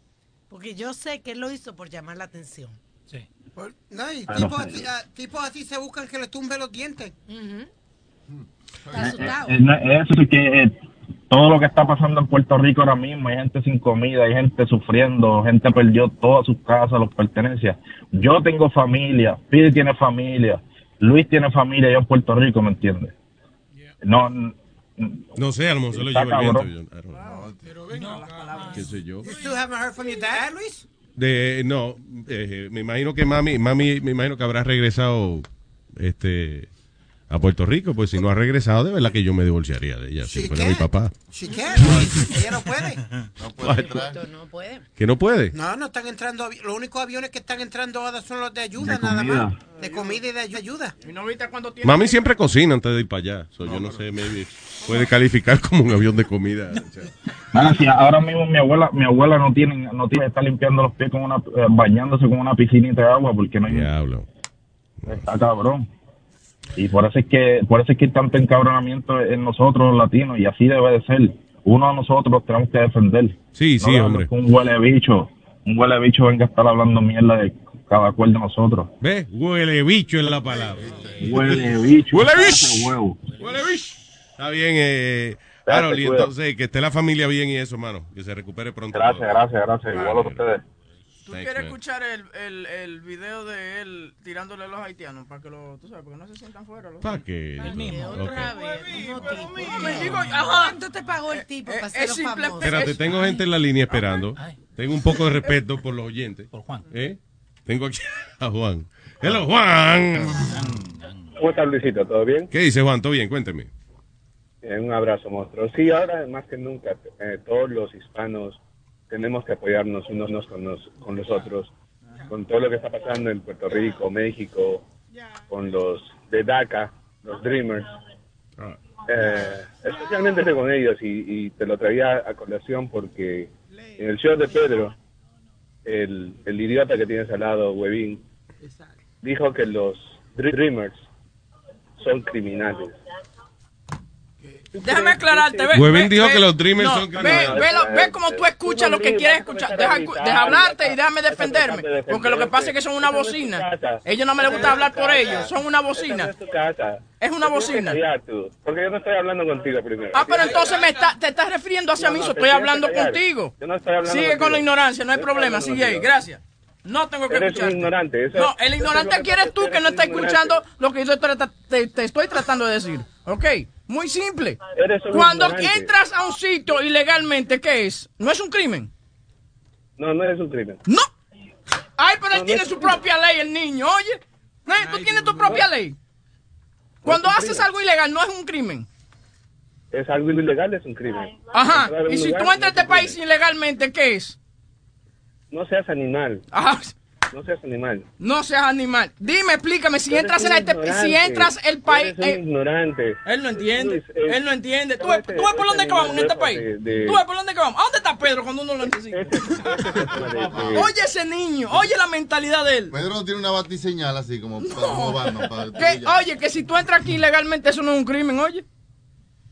Porque yo sé que él lo hizo por llamar la atención.
Por- No, y
Pero-
tipos así, ah, tipos así se buscan que le tumbe los dientes.
Está asustado.
Eh, eh, Eso es que eh, todo lo que está pasando en Puerto Rico ahora mismo, hay gente sin comida, hay gente sufriendo, gente perdió todas sus casas, los pertenencias. Yo tengo familia, Pidi tiene familia, Luis tiene familia allá en Puerto Rico, ¿me entiendes? No,
No sé, a lo mejor se lo lleva el viento.
cabrón.
yo- I don't know. ¿Qué sé yo?
You still haven't heard from your dad, Luis?
De, no, eh, me imagino que mami, mami, me imagino que habrá regresado este a Puerto Rico, pues si no ha regresado, de verdad que yo me divorciaría de ella, si fuera mi papá.
She can, Luis. Ella no puede.
No
puede
entrar.
No puede.
¿Que no puede?
No, no están entrando. Los únicos aviones que están entrando ahora son los de ayuda,
De
nada
comida.
más. De comida y de ay- ayuda.
¿Y no viste cuando tiene
Mami siempre cocina antes de ir para allá. So, yo no sé, maybe puede calificar como un avión de comida. o sea.
Ah, sí, ahora mismo mi abuela, mi abuela no tiene, no tiene, está limpiando los pies con una, eh, bañándose con una piscinita de agua porque no hay.
Diablo.
Está cabrón. Y por eso es que, por eso es que hay tanto encabronamiento en nosotros los latinos y así debe de ser. Uno de nosotros tenemos que defender.
Sí,
No
sí, hombre.
Un huele bicho, un huele bicho venga a estar hablando mierda de cada cual de nosotros.
¿Ves? Huele bicho en la palabra.
Huele bicho.
Huele bicho.
huevo.
Huele bicho. Está bien, eh, Harold, y entonces que esté la familia bien y eso, mano. Que se recupere pronto.
Gracias, gracias, gracias. Igual a ustedes.
¿Tú quieres escuchar el, el, el video de él tirándole a los haitianos para que lo, tú sabes, porque no se sientan fuera? los-
¿Para qué?
El mismo.
Otra vez.
Me digo, ajá.
¿Cuánto te pagó el tipo para
es
ser famoso?
Espérate, tengo gente en la línea esperando. Tengo un poco de respeto por los oyentes. Por
Juan.
¿Eh? Tengo aquí a Juan. Hello, Juan.
¿Cómo estás, Luisito? ¿Todo bien?
¿Qué dice Juan? ¿Todo bien? Cuénteme.
Eh, un abrazo, monstruo. Sí, ahora más que nunca, eh, todos los hispanos tenemos que apoyarnos unos con los, con los otros, con todo lo que está pasando en Puerto Rico, México, con los de DACA, los Dreamers. Eh, especialmente con ellos, y, y te lo traía a colación porque en el show de Pedro, el, el idiota que tienes al lado, Webin, dijo que los Dreamers son criminales.
Déjame aclararte, ve.
Webin
ve,
dijo
ve.
que los Dreamers
No,
son
Ve,
criminales.
ve, lo- ve como tú escuchas lo que quieres escuchar. Deja, deja hablarte y déjame defenderme. Porque lo que pasa es que son una bocina. Ellos no me les gusta hablar por ellos. Son una bocina. Es una bocina.
Porque yo no estoy hablando contigo primero.
Ah, pero entonces me está, te estás refiriendo hacia mí, estoy hablando contigo.
Yo no estoy hablando
Sigue con la ignorancia, no hay problema. Sigue ahí, gracias. No tengo que
Eres un
escucharte.
ignorante, eso-
no, el ignorante
lo que
aquí eres tú que no estás
ignorante.
escuchando lo que yo te, te- te estoy tratando de decir. ¿Ok? Muy simple. Cuando
ignorante.
entras a un sitio ilegalmente, ¿qué es? ¿No es un crimen?
No, no eres un crimen.
No. Ay, pero él
No,
tiene
es
su propia ley, el niño, oye. Eh, Tú tienes tu propia ley. Cuando
es
haces
crimen.
algo ilegal, no es un crimen.
Es algo ilegal, es un crimen.
Ajá. Y si
lugar,
tú entras a este
es
país ilegalmente, ¿qué es?
No seas animal.
Ajá.
No seas animal.
No seas animal. Dime, explícame, si entras en este, si entras el país,
Eres un
eh,
ignorante.
él no entiende,
Luis, eh,
él no entiende. ¿Tú ves,
ese-
tú ves por dónde que vamos en este país?
de- de-
¿Tú ves por dónde que vamos? ¿A dónde está Pedro cuando uno lo necesita? Oye ese niño, oye la mentalidad de él.
Pedro no tiene una batiseñal así como para Obama. Para
Que, oye, que si tú entras aquí ilegalmente, eso no es un crimen, oye.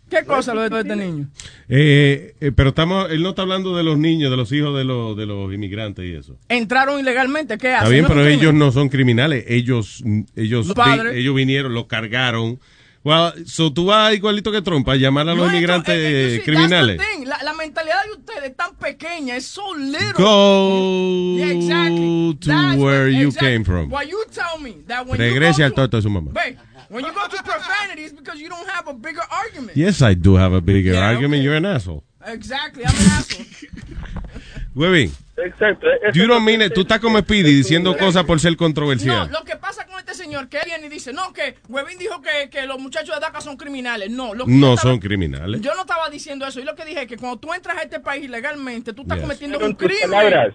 ¿Qué cosa lo de todo este niño?
Eh, eh, pero estamos, él no está hablando de los niños, de los hijos de los, de los inmigrantes y eso.
Entraron ilegalmente, ¿qué hacen?
Está bien,
¿No es un
pero
crimen?
ellos no son criminales. Ellos, ellos, vi- ellos vinieron, los cargaron. Well, so tú vas igualito que Trump a llamar a los
No,
inmigrantes
eh, eh,
criminales.
La, la mentalidad de ustedes es tan pequeña, es so little.
Go
Yeah, exactly.
to
That's
where you
exactly.
came from.
You tell me that when
Regrese al toto de su mamá.
Babe, when you go to profanity, it's because you don't have a bigger argument.
Yes, I do have a bigger
Yeah,
argument. You're an asshole.
Exactly, I'm an asshole.
Webin,
Exacto.
you don't mean it. Tú estás como Speedy diciendo
No,
cosas por ser
No,
controversial.
lo que pasa con este señor que viene y dice, no, que Webin dijo que, que los muchachos de DACA son criminales. No, lo que
No
estaba-
son criminales.
Yo no estaba diciendo eso. Y lo que dije es que cuando tú entras a este país ilegalmente, tú estás
Yes.
cometiendo un crimen.
palabras.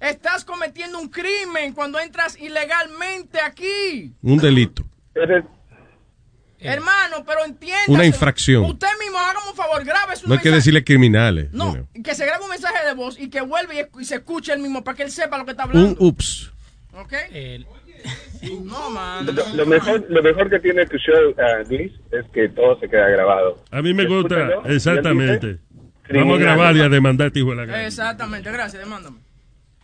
Estás cometiendo un crimen cuando entras ilegalmente aquí.
Un delito.
Eres,
Hermano, pero entienda.
Una infracción.
Usted mismo, hágame un favor, grabe su
No hay que decirle criminales.
No,
you know.
que se grabe un mensaje de voz y que vuelva y, se escuche él mismo para que él sepa lo que está
Un
hablando.
ups.
¿Ok? No, man.
lo, lo mejor, lo mejor que tiene tu show, ah, Luis, es que todo se queda grabado.
A mí me gusta,
Escúchalo,
exactamente. Vamos a grabar y a demandar hijo de la gran.
Exactamente, gracias, demándame.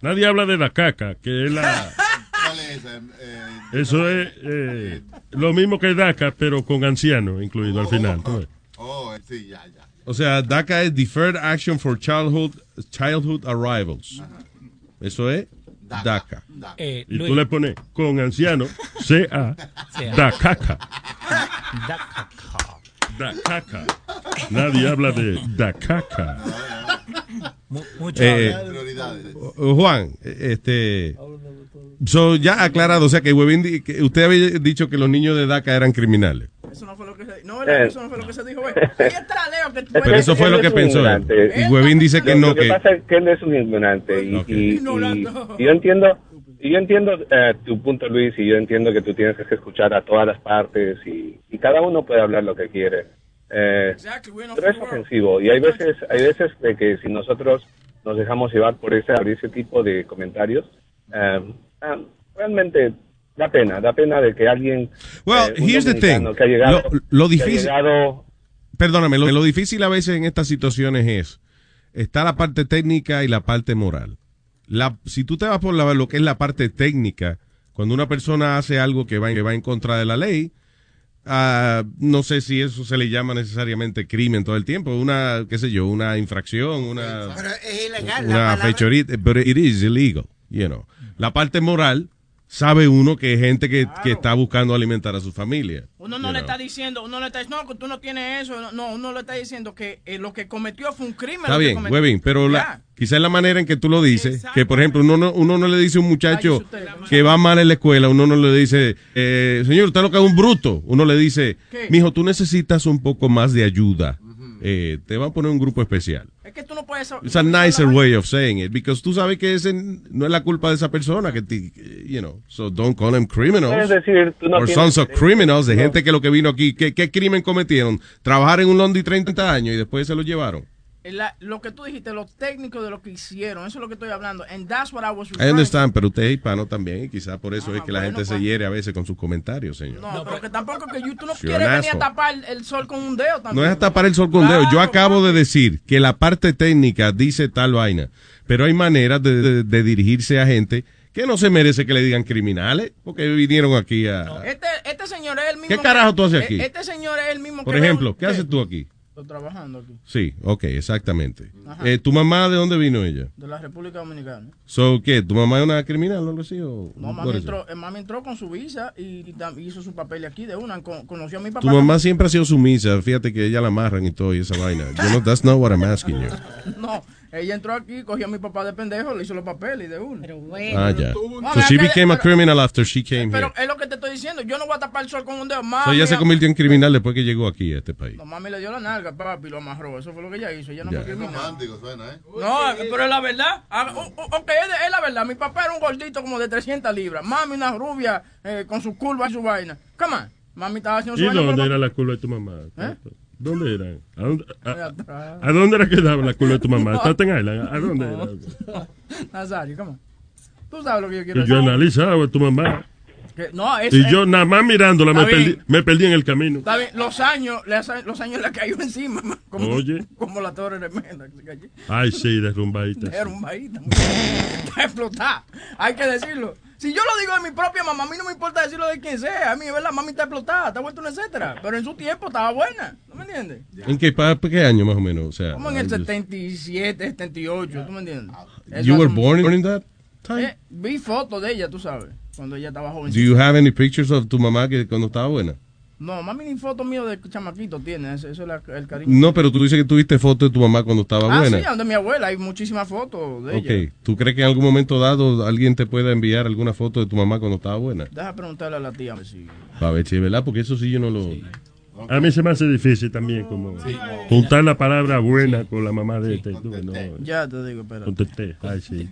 Nadie habla de la caca, que es la...
¿Cuál es esa? Eh,
Eso es eh, lo mismo que DACA, pero con ancianos incluido al final. ¿tú ves?
oh, eh, sí, ya, ya.
O sea, DACA es Deferred Action for Childhood, childhood Arrivals. Eso es DACA.
Eh,
y
Luis.
tú le pones con anciano, C-A,
C.A..
DACACA. DACACA. Nadie habla de DACACA.
mucho
Eh, Juan, eh, este. So, ya aclarado, o sea que, que usted había dicho que los niños de DACA eran criminales.
Eso no fue lo que se No.
Eh.
Eso no fue lo que se dijo. güey. Ahí está Leo que tú
Pero eso fue lo que pensó él. Y Huevín dice que no,
Lo que
que.
pasa es que él es un ignorante y, y- y- y yo entiendo, y yo entiendo eh, tu punto, Luis, y yo entiendo que tú tienes que escuchar a todas las partes y, y cada uno puede hablar lo que quiere. Eh, pero es ofensivo y hay veces, hay veces de que si nosotros nos dejamos llevar por ese, por ese tipo de comentarios, ah, realmente da pena, da pena de que alguien,
Well,
eh,
here's the thing.
que ha llegado,
Lo- lo
que ha
difícil-
llegado
Perdóname, lo, lo difícil a veces en estas situaciones es, está la parte técnica y la parte moral. La, si tú te vas por la- lo que es la parte técnica, cuando una persona hace algo que va, que va en contra de la ley, ah, no sé si eso se le llama necesariamente crimen todo el tiempo, una, qué sé yo, una infracción, una,
Pero es ilegal. la
una
palabra-
fechoría, pero it is illegal, you know. La parte moral, sabe uno que es gente que, que está buscando alimentar a su familia.
Uno no le
know.
está diciendo, uno le está diciendo, no, que tú no tienes eso. No, No, uno le está diciendo que eh, lo que cometió fue un crimen.
Está
lo que
bien, pero la, quizás la manera en que tú lo dices, que por ejemplo uno no, uno no le dice a un muchacho que va mal en la escuela, uno no le dice, eh, señor, usted lo que es un bruto. Uno le dice,
¿Qué?
mijo, tú necesitas un poco más de ayuda. Eh, te va a poner un grupo especial.
Es que tú no puedes...
It's a nicer way of saying it, because tú sabes que ese no es la culpa de esa persona, que, ti- you know, so don't call them criminals.
Es decir, tú no
or
tienes
sons of criminals, de
no.
gente que lo que vino aquí, ¿qué, qué crimen cometieron? Trabajar en un Londi 30 años y después se lo llevaron.
La- lo que tú dijiste, lo técnico de lo que hicieron, eso es lo que estoy hablando. And that's what I was
I understand, pero usted es hispano también y quizás por eso es que la gente se hiere a veces con sus comentarios, señor.
No, pero que tampoco que you- tú no
Sí,
quieres venir a tapar el sol con un dedo también.
No es tapar el sol con un dedo. Yo acabo de decir que la parte técnica dice tal vaina, pero hay maneras de, de- de dirigirse a gente que no se merece que le digan criminales, porque vinieron aquí a...
Este, este señor es el mismo.
¿Qué carajo tú haces aquí?
Este señor es el mismo
Por
que
ejemplo, ¿qué haces tú aquí?
Estoy trabajando aquí,
Sí, ok, exactamente. Eh, ¿Tu mamá de dónde vino ella?
de la República Dominicana.
So, ¿qué? ¿Tu mamá es una criminal o algo así? O,
No, mami entró, eh, mami entró con su visa y, y tam- hizo su papel aquí de una. Con- conoció a mi papá.
Tu mamá siempre ha sido sumisa. Fíjate que ella la amarran y todo y esa vaina. Yo no, that's not what I'm asking you.
No, ella entró aquí, cogió a mi papá de pendejo, le hizo los papeles y de una. Pero bueno.
Ah, ya. So she became a criminal after she came
Pero
here.
es lo que te estoy diciendo. Yo no voy a tapar el sol con un dedo. Mami,
So ella se convirtió en criminal después que llegó aquí a este país.
No, mami le dio la nalga, papi, lo amarró. Eso fue lo que ella hizo. Ella no
Ya.
fue criminal.
Romántico suena, ¿eh?
No, pero es la verdad. Ah, Ok, es, es la verdad. Mi papá era un gordito como de 300 libras. Mami, una rubia eh, con su curva y su vaina. Come on. Mami estaba haciendo su
¿Y
vaina.
dónde era la culo de tu mamá?
¿Eh?
¿Dónde era? ¿A dónde, a, a dónde era que daba la culo de tu mamá?
No.
¿Staten Island? ¿A dónde
No.
era?
Nazario, come on. Tú sabes lo que yo quiero
Que yo
decir.
analizaba a tu mamá.
Que- no, es,
Y yo nada más mirándola me perdí, me perdí en el camino.
Está bien, los años, los años le cayó encima, ma, como,
Oye.
como la torre de Menda. que se cayó.
Ay, sí, derrumbadita.
Vaíta. Está explotada. Hay que decirlo. Si yo lo digo de mi propia mamá, a mí no me importa decirlo de quien sea. A mí, ¿verdad? Mami está explotada, está vuelta una etcétera. Pero en su tiempo estaba buena. ¿No me entiendes?
¿En qué, pa- qué año más o menos? O sea,
Como en el 77, 78. ¿Tú me entiendes? Es
You were born in that time?
Eh, vi fotos de ella, tú sabes. Cuando ella estaba joven.
Do you have any pictures of tu mamá que cuando estaba buena?
No, mami ni fotos mío de chamaquito tiene. Eso, es la- el cariño.
No, pero tú dices que tuviste fotos de tu mamá cuando estaba
ah,
buena.
sí, donde mi abuela. Hay muchísimas fotos de ella.
Ok, ¿tú crees que en algún momento dado alguien te pueda enviar alguna foto de tu mamá cuando estaba buena?
Deja preguntarle a la tía. a ver si-
Para ver verdad, porque eso sí yo no lo... A mí se me hace difícil también como juntar la palabra buena con la mamá de este. tú, no.
Ya te digo, espera.
Con Tete, ay sí.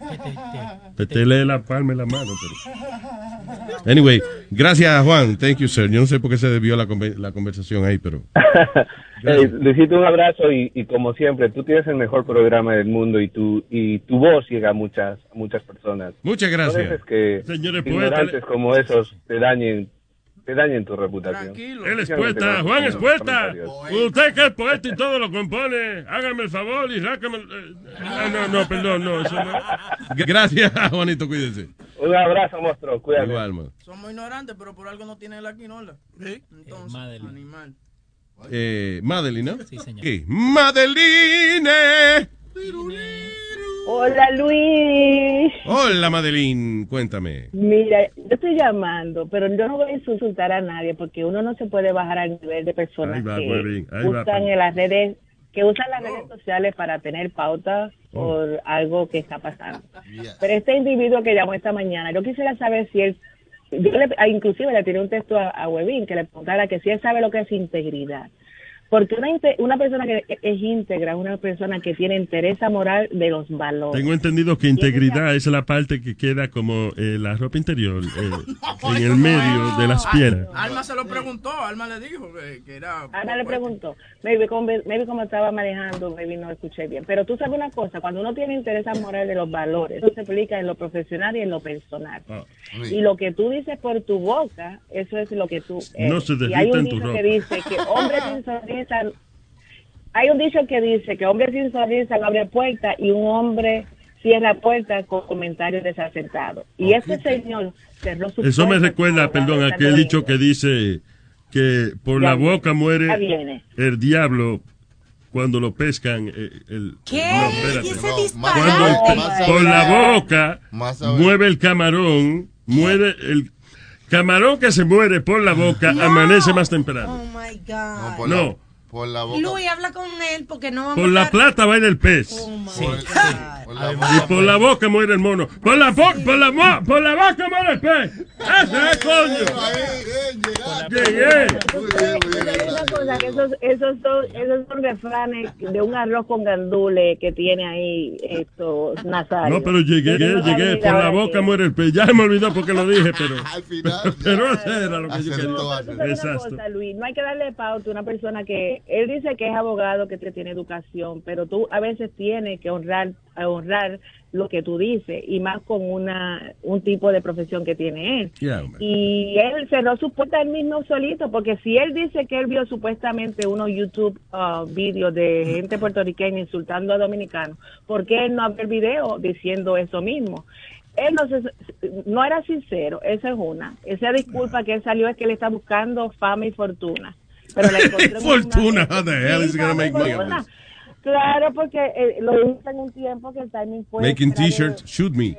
Tete lee la palma en la mano. Pero... Anyway, gracias Juan, thank you sir. Yo no sé por qué se debió la, conver- la conversación ahí, pero...
Hey, Luisito, un abrazo y, y como siempre, tú tienes el mejor programa del mundo y tu y tu voz llega a muchas muchas personas.
Muchas
No
gracias.
dejes que
Señores
ignorantes
poetas.
como esos te dañen te dañen tu reputación.
Él es poeta, Juan es poeta. Usted que es poeta y todo lo compone, hágame el favor y rácame. el- eh, ah, no, no, perdón, no, eso no. Gracias, Juanito, cuídense.
Un abrazo, monstruo, cuídate.
Igual, man.
Somos ignorantes, pero por algo no tiene la quinola. Entonces, animal.
Eh, Madeline, ¿no?
Sí, señor.
¿Qué? Madeline.
Oh, Hola Luis.
Hola Madeline, cuéntame.
Mira, yo estoy llamando, pero yo no voy a insultar a nadie porque uno no se puede bajar al nivel de personas
va,
que usan en las redes que usan las redes sociales para tener pautas
Oh.
por algo que está pasando. Pero este individuo que llamó esta mañana, yo quisiera saber si él, yo le, inclusive le tiré un texto a, a Webin que le preguntara que si él sabe lo que es integridad. Porque una, una persona que es íntegra es una persona que tiene interés moral de los valores.
Tengo entendido que integridad es la parte que queda como eh, la ropa interior eh, en el medio de las piernas.
Alma se lo preguntó, Alma le dijo que, que era...
Ana le preguntó, maybe como, maybe como estaba manejando, maybe no escuché bien. Pero tú sabes una cosa, cuando uno tiene interés moral de los valores, eso se aplica en lo profesional y en lo personal.
Ah,
Y lo que tú dices por tu boca, eso es lo que tú eres.
No se
y hay
derrita
un
en tu ropa.
que dice que hombres sin sonrisa, hay un dicho que dice que hombre sin sonrisa no abre puerta y un hombre cierra puerta con comentarios desacertados. Y este señor cerró su
Eso me recuerda, perdón, aquel dicho que dice que por
Ya
la
viene,
boca muere el diablo cuando lo pescan. eh, el,
¿Qué?
no, espérate.
¿Y ese
No,
disparate?
Cuando el- por la boca mueve el camarón, muere el camarón que se muere por la boca, amanece más temprano.
Oh my God.
por
No.
La, por la boca.
Luis, habla con él porque no vamos
Por la
a estar-
plata va en el pez.
Oh my
Por-
God.
Por la
Y
boca.
por la boca muere el mono. Por la, bo- por la, mo- por la boca muere el pez. ¡Ese es coño! Llegué.
Pero una cosa, que esos, esos, son, esos son refranes de un arroz con gandules que tiene ahí esto Nazario.
No, pero llegué, llegué, llegué. Por la boca muere el pez. Ya me olvidó porque lo dije, pero. Pero eso era lo que yo quería. Exacto.
cosa, Luis, no hay que darle pauta a una persona que él dice que es abogado, que te tiene educación, pero tú a veces tienes que honrar honrar lo que tú dices y más con una un tipo de profesión que tiene él. Y él cerró su puerta él mismo solito, porque si él dice que él vio supuestamente unos YouTube uh, vídeos de gente puertorriqueña insultando a dominicanos, ¿por qué él no el video diciendo eso mismo? Él no, se- no era sincero, esa es una. Esa disculpa que él salió es que él está buscando fama y fortuna. Pero la
Fortuna, how the hell is gonna make money?
Claro, porque eh, lo hizo en un tiempo que el timing fue...
Making t-shirts, shoot me.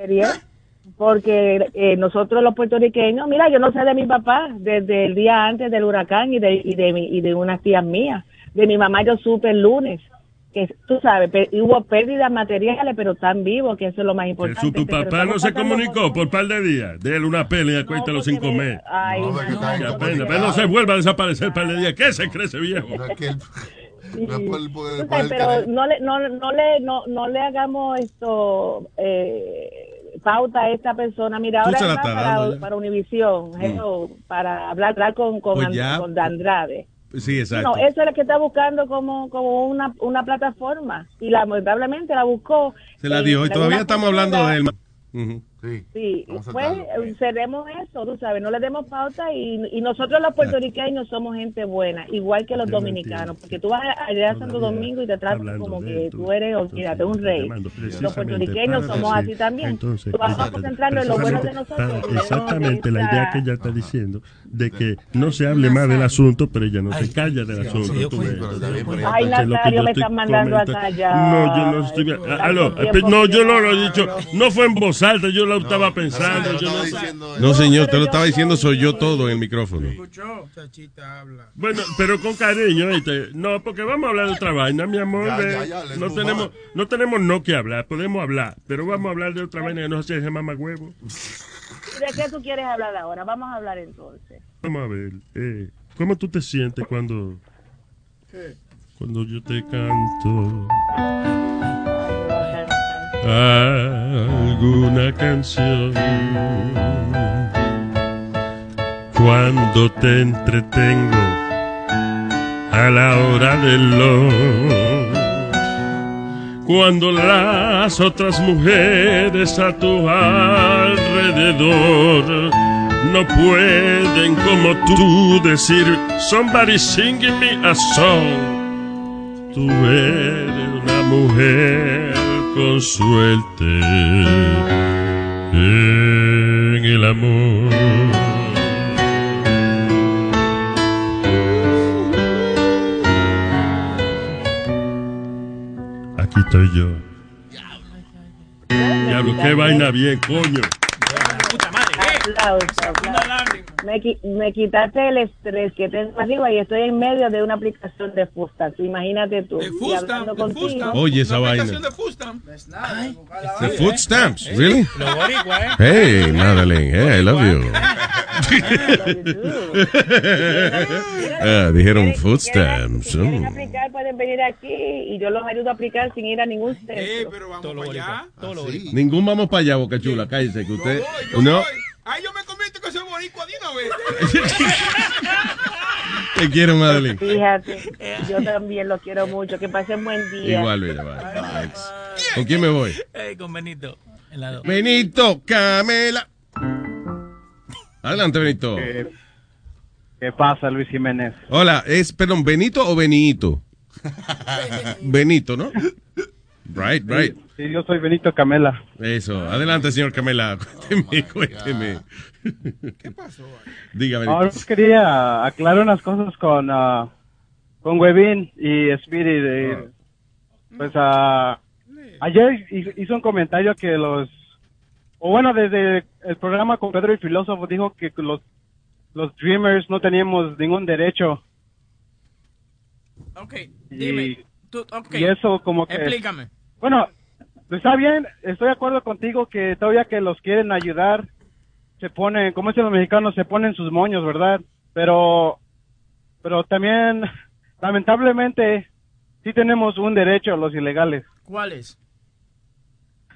Porque eh, nosotros los puertorriqueños, mira, yo no sé de mi papá desde el día antes del huracán y de, y de, mi- y de unas tías mías. De mi mamá yo supe el lunes, que tú sabes, pe- hubo pérdidas materiales, pero están vivos, que eso es lo más importante.
Su, tu papá no se comunicó por un par de días. Déle una pelea y acuéstalo sin comer.
Ay, no,
apenas, pero no se vuelva a desaparecer un par de días. ¿Qué se cree ese viejo?
Sí. Sabes, pero no le, no, no le, no, no le hagamos esto, eh, pauta a esta persona. Mira, ahora
estás
para, para Univision, hello, para hablar, hablar con, con,
Pues
And- con Andrade.
Sí, exacto.
No, eso es lo que está buscando como, como una, una plataforma. Y lamentablemente la buscó.
Se la dio y todavía estamos hablando de él.
Sí, pues cerremos eso, tú sabes, no le demos pauta y, y nosotros los puertorriqueños somos gente buena, igual que los dominicanos, porque tú vas allá a Santo Domingo y te tratan como que tú eres, olvídate, un rey. Los puertorriqueños somos
decir,
así también.
Entonces,
Tú vas a concentrarnos en lo bueno de nosotros.
para- exactamente la idea que ella está diciendo de que no se hable más del asunto, pero ella no se calla del asunto.
Ay,
yo
me están mandando a callar.
No, yo no estoy. No, yo
no
lo he dicho. No fue en voz alta, yo lo estaba pensando. yo no
señor, te lo estaba diciendo, soy yo todo en el micrófono.
Bueno, pero con cariño, ¿viste? No, porque vamos a hablar de otra vaina, mi amor.
Ya, ya, ya, let's
no tenemos, no tenemos no que hablar, podemos hablar, pero vamos a hablar de otra vaina que no se llama mamá huevo.
¿De qué tú quieres hablar ahora? Vamos a hablar entonces.
Vamos a ver, eh, ¿cómo tú te sientes cuando, cuando yo te canto alguna canción? Cuando te entretengo a la hora del lunch cuando las otras mujeres a tu alrededor no pueden como tú decir somebody singing me a song. Tú eres una mujer con suerte en el amor. Aquí estoy yo. Diablo, qué vaina bien, coño.
Aplausos, aplausos. Me, qui- me quitaste el estrés que tengo arriba y estoy en medio de una aplicación de Fustas. Imagínate tú. y hablando contigo.
Oye, esa vaina.
de Fustam.
The food stamps, really?
Los boricuas, ¿eh?
Hey, Madeline, hey, I love you. Ah, dijeron food stamps.
Si quieren
mm.
aplicar, pueden venir aquí y yo los ayudo a aplicar sin ir a ningún centro.
pero vamos para allá.
Ningún vamos para allá, Boca Chula, cállese, que usted... No,
Ay, yo me convierto que soy boricua de una vez.
te quiero, Madeline.
Fíjate, yo también lo quiero mucho. Que pasen buen día.
Igual, mira, bye. Thanks. ¿Con quién me voy?
Ey, con Benito. En la dos.
Benito, Camela. Adelante, Benito.
¿Qué pasa, Luis Jiménez?
Hola, es, perdón, ¿Benito o Benito? Benito, ¿no? Right, right.
Sí, yo soy Benito Camela.
Eso. Adelante, señor Camela. Cuénteme, cuénteme.
¿Qué pasó?
Benito.
Ahora quería aclarar unas cosas con, ah, con Webin y Spirit. eh, Pues ah, ayer hi- hizo un comentario que los... O bueno, desde el programa con Pedro el Filósofo dijo que los, los Dreamers no teníamos ningún derecho.
Ok,
Y-
dime. Tú, ok.
y eso como que...
Explícame.
Bueno, está bien, estoy de acuerdo contigo que todavía que los quieren ayudar, se ponen, como dicen los mexicanos, se ponen sus moños, ¿verdad? Pero, pero también, lamentablemente, sí tenemos un derecho los ilegales,
¿Cuál es?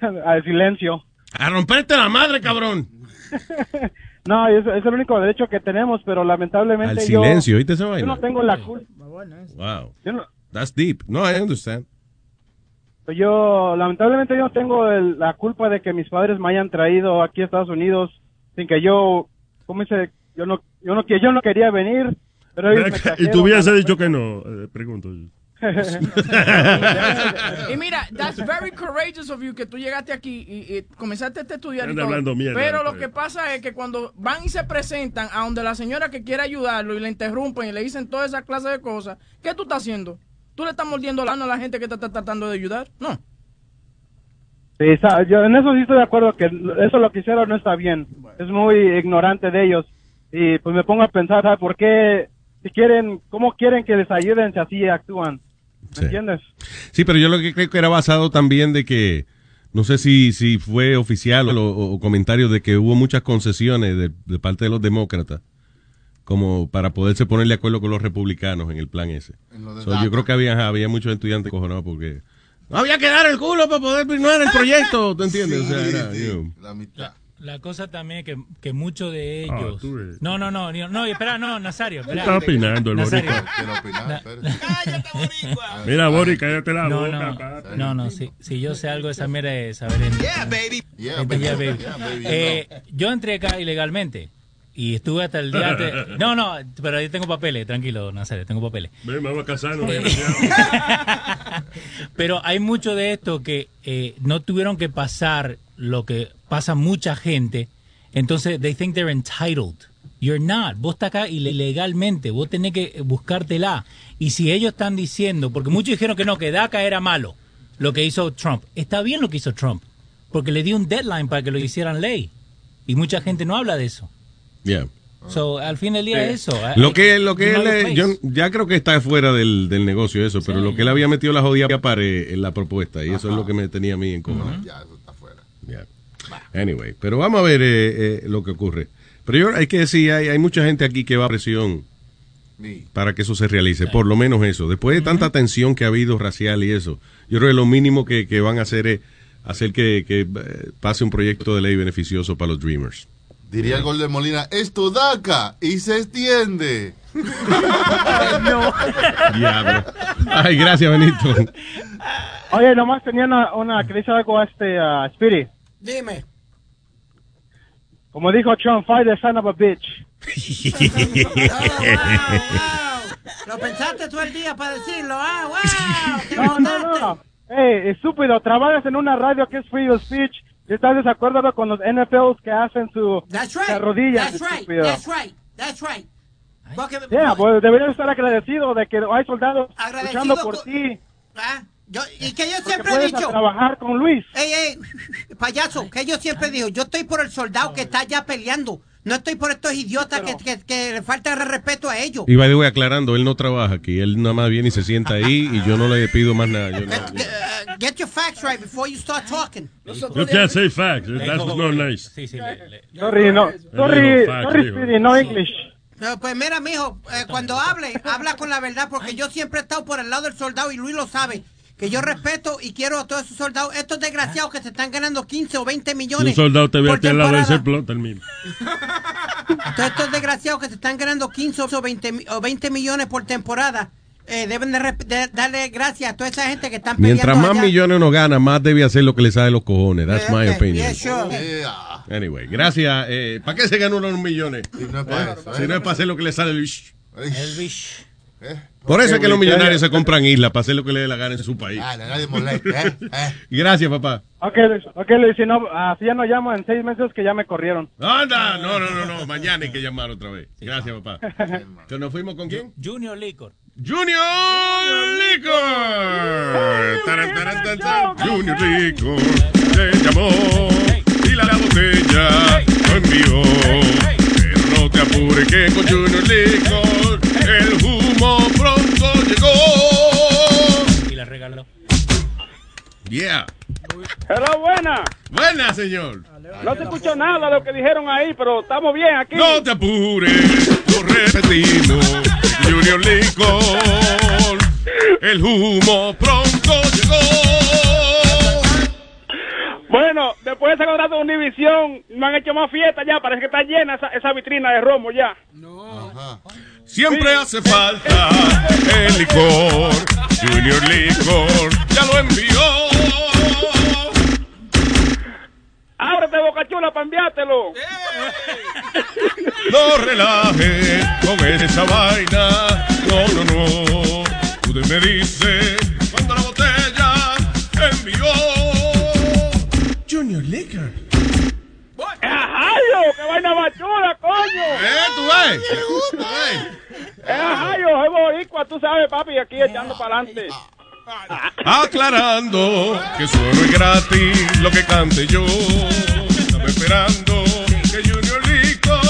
al silencio.
A romperte la madre, cabrón.
No, es, es el único derecho que tenemos, pero lamentablemente
Al
yo-
silencio, ¿oíste esa
yo no tengo la culpa.
Wow.
Yo no-
That's deep. No, I understand.
Yo, lamentablemente, yo no tengo el- la culpa de que mis padres me hayan traído aquí a Estados Unidos sin que yo, ¿cómo dice? Yo no, yo no, que yo no quería venir, pero ellos me
Y tú hubieras dicho que no, eh, pregunto.
Y mira, that's very courageous of you que tú llegaste aquí y, y comenzaste a estudiar y todo.
mierda,
Pero lo
pues.
que pasa es que cuando van y se presentan a donde la señora que quiere ayudarlo y le interrumpen y le dicen toda esa clase de cosas, ¿qué tú estás haciendo? ¿Tú le estás mordiendo la mano a la gente que te está tratando de ayudar? No.
Sí, yo en eso sí estoy de acuerdo que eso lo que hicieron no está bien. Es muy ignorante de ellos. Y pues me pongo a pensar, ¿sabes por qué? Si quieren, ¿cómo quieren que les ayuden si así actúan? ¿Me entiendes?
Sí, pero yo lo que creo que era basado también de que, no sé si, si fue oficial o, o comentarios de que hubo muchas concesiones de, de parte de los demócratas, como para poderse poner de acuerdo con los republicanos en el plan ese. So, yo creo que había, había muchos estudiantes cojonados porque no había que dar el culo para poder firmar el proyecto, ¿tú entiendes? o sea,
Sí,
era,
sí,
you know.
la mitad.
La cosa también es que, que muchos de
Ah,
ellos.
eres-
no, no, no, no, no, espera, no, Nazario. Espera.
Está opinando el
Nazario.
boricua.
Quiero opinar, espérate.
Mira, Bori, cállate la
No,
boca,
no, no, no, si, si yo sé algo de esa mierda es saber en...
Yeah, baby. Yeah, baby.
Yeah, baby.
Yeah, baby,
Eh, yo entré acá ilegalmente y estuve hasta el día antes... No, no, pero ahí tengo papeles, tranquilo, Nazario, tengo papeles.
Ven, vamos a casarnos.
Pero hay mucho de esto que eh, no tuvieron que pasar lo que pasa mucha gente. Entonces, they think they're entitled. You're not. Vos estás acá ilegalmente. Vos tenés que buscártela. Y si ellos están diciendo, porque muchos dijeron que no, que DACA era malo, lo que hizo Trump. Está bien lo que hizo Trump, porque le dio un deadline para que lo hicieran ley. Y mucha gente no habla de eso.
Yeah.
So, al fin del día eso.
Lo que, lo que él, eh, yo ya creo que está fuera del, del negocio eso, pero lo que él había metido la jodida pared en la propuesta y eso es lo que me tenía a mí en común.
Ya, eso está fuera.
Anyway, pero vamos a ver eh, eh, lo que ocurre. Pero yo hay que decir, hay, hay mucha gente aquí que va a presión
Sí.
para que eso se realice, por lo menos eso. Después de tanta tensión que ha habido racial y eso, yo creo que lo mínimo que, que van a hacer es hacer que, que, eh, pase un proyecto de ley beneficioso para los Dreamers.
Diría el gol de Molina, esto DACA y se extiende.
no.
Diablo. Ay, gracias, Benito.
Oye, nomás tenía una, una que dice algo a este a Spirit.
Dime.
Como dijo Trump, fight the son of a bitch.
Lo pensaste todo el día para decirlo, ah, wow. ¿Te
No, no, no. Hey, estúpido, trabajas en una radio que es free of speech estás desacuerdo con los NFLs que hacen su
That's right.
se arrodillan,
That's right. That's right. That's right. Porque,
Yeah, pues deberías estar agradecido de que hay soldados
Agradecido
luchando por
con-
ti.
Ah, Yo, y que yo
Porque
siempre he dicho.
trabajar con Luis.
Ey, ey, payaso, que yo siempre digo, yo estoy por el soldado que está allá peleando. No estoy por estos idiotas que, que, que le falta respeto a ellos.
Y way, aclarando, él no trabaja aquí. Él nada más viene y se sienta ahí y yo no le pido más nada. Yo no-
Uh, get your facts right before you start talking.
You can't say facts. That's not nice.
Sí, sí.
Sorry, no. Sorry,
fact,
sorry. Speedy, no English.
No, pues mira, mijo, eh, cuando hable, habla con la verdad, porque yo siempre he estado por el lado del soldado y Luis lo sabe. Que yo respeto y quiero a todos esos soldados, estos desgraciados que se están ganando 15 o 20
Si
millones.
un soldado te ve
por
a ti al lado de ese plot, termina.
Todos estos desgraciados que se están ganando 15 o 20, mi- o 20 millones por temporada, eh, deben de, darle gracias a toda esa gente que están
Mientras más
allá.
millones uno gana, más debe hacer lo que le sale los cojones. That's my opinion.
yeah, sure.
Anyway, gracias. Eh, ¿Para qué se gana uno unos millones?
Si no es para eso, ¿eh?
Si no es para hacer lo que le sale el bish.
El bish.
Por eso es que los millonarios se compran islas para hacer lo que le dé la gana en su país.
Dale, nadie moleste, ¿eh? ¿eh?
Gracias, papá.
Ok, Luis, ok, Luis, si no, así ya no llamo en seis meses que ya me corrieron.
Anda, no, no, no, no. Mañana hay que llamar otra vez. Gracias, papá. ¿Que nos fuimos con quién?
Junior Licor.
Junior Licor. Taran, taran. Junior Licor te llamó y la botella lo envió. No te apures que con Junior Licor el humo pronto llegó.
Y la regaló.
Yeah.
Hello, buena.
Buena, señor.
No se escuchó nada de lo que dijeron ahí, pero estamos bien aquí.
No te apures, lo repetimos. Junior Licor, el humo pronto llegó.
Bueno, después de ese contrato de Univisión, no han hecho más fiesta ya. Parece que está llena esa, esa vitrina de romo ya.
Siempre hace falta el licor. Junior Licor ya lo envió.
Ábrete, boca chula, para enviártelo.
No relajes con esa vaina. No, no, no. Tú me dices cuando la botella envió. Junior Liquor.
¡Ajayo! ¡Qué vaina más chula, coño!
¿Eh? ¿Tú ves?
¡Es ajayo! ¡Es boricua! Tú sabes, papi, aquí echando para adelante.
Aclarando que solo es gratis lo que cante yo. Estaba esperando que Junior Licor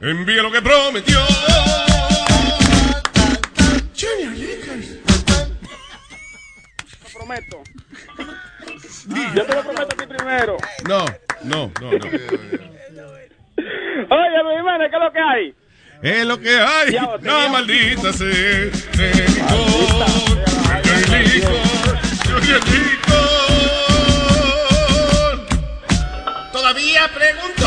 envíe lo que prometió. Junior Licor.
Te prometo. Yo te lo prometo a ti primero.
No, no, no, no.
Oye, Luis Jiménez, ¿qué es lo que hay?
Es lo que hay.
Ya,
No,
botella.
maldita sea. De licor. Junior Licor. Licor. Todavía pregunto.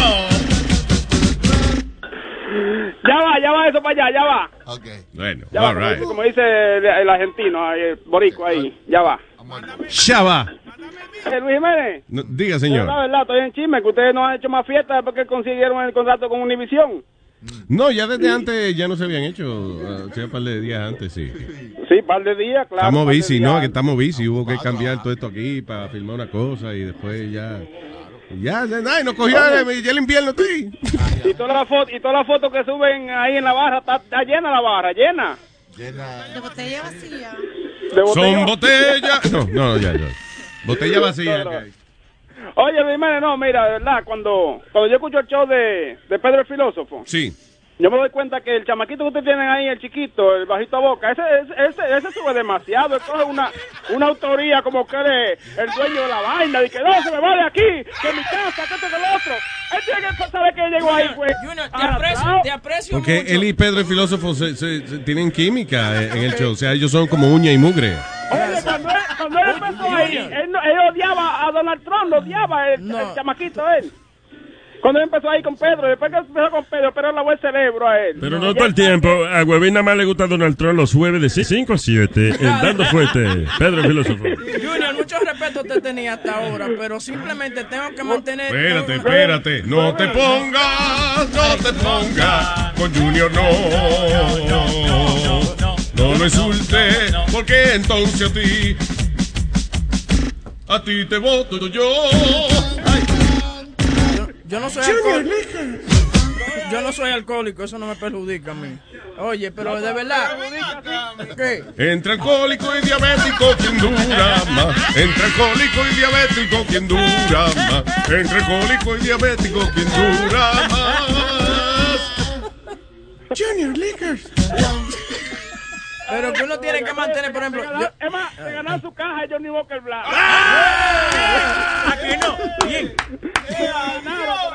Ya va, ya va eso para allá, ya va.
Ok.
Bueno,
Ya va,
all
como,
right.
dice, como dice el, el argentino, el borico ahí. Ya va.
Chava.
Eh, Luis Jiménez.
No, diga,
La
señor.
verdad, estoy en chisme, que ustedes no han hecho más fiestas porque consiguieron el contrato con Univisión.
No, ya desde antes ya no se habían hecho. uh, Hacía un par de días antes, sí.
Sí, par de días, claro.
estamos
días.
¿no? Que estamos busy. Hubo que cambiar todo esto aquí para filmar una cosa y después ya. Ya, ya, ay, nos cogió el, ya el invierno, sí.
Y todas las fotos y todas las fotos que suben ahí en la barra, está, está llena la barra, llena.
De botella vacía.
De botella.
Son botellas. No, no, ya, ya. Botella vacía.
Oye, Luis Jiménez, no, mira, de verdad, cuando, cuando yo escucho el show de, de Pedro el Filósofo,
Sí.
Yo me doy cuenta que el chamaquito que ustedes tienen ahí, el chiquito, el bajito a boca, ese, ese, ese, ese sube demasiado, él coge una, una autoría como que eres el dueño de la vaina, de que no, se me va de aquí, que mi casa, que esto, que lo otro. Él tiene que saber que llegó ahí, pues.
Junior, te aprecio, te aprecio
Porque
mucho.
él y Pedro el filósofo se, se- se- tienen química en en el show. O sea, ellos son como uña y mugre.
Oye, cuando él, cuando él empezó ahí, él, no- él odiaba a Donald Trump, lo odiaba el, el chamaquito él. Cuando él empezó ahí con Pedro, después que empezó con Pedro, pero lavó el cerebro a él.
Pero no todo el tiempo. A Huevín nada más le gusta Donald Trump los jueves de 5 a 7. eh, dando fuerte. Pedro el filósofo.
Junior, mucho respeto te tenía hasta ahora, pero simplemente tengo que mantener.
Espérate, espérate. No te pongas, no te pongas. Con Junior no. No lo insulte, porque entonces a ti. A ti te voto yo.
Yo no soy alcohólico. Yo no soy alcohólico, eso no me perjudica a mí. Oye, pero de verdad. ¿Qué?
Entre alcohólico y diabético, ¿quién dura más? Entre alcohólico y diabético, ¿quién dura más? Entre alcohólico y diabético, ¿quién dura más?
Junior Liquors. Pero que uno tiene que mantener, por ejemplo.
Es más, se ganó su caja Johnny Walker Black.
Aquí no. Bien.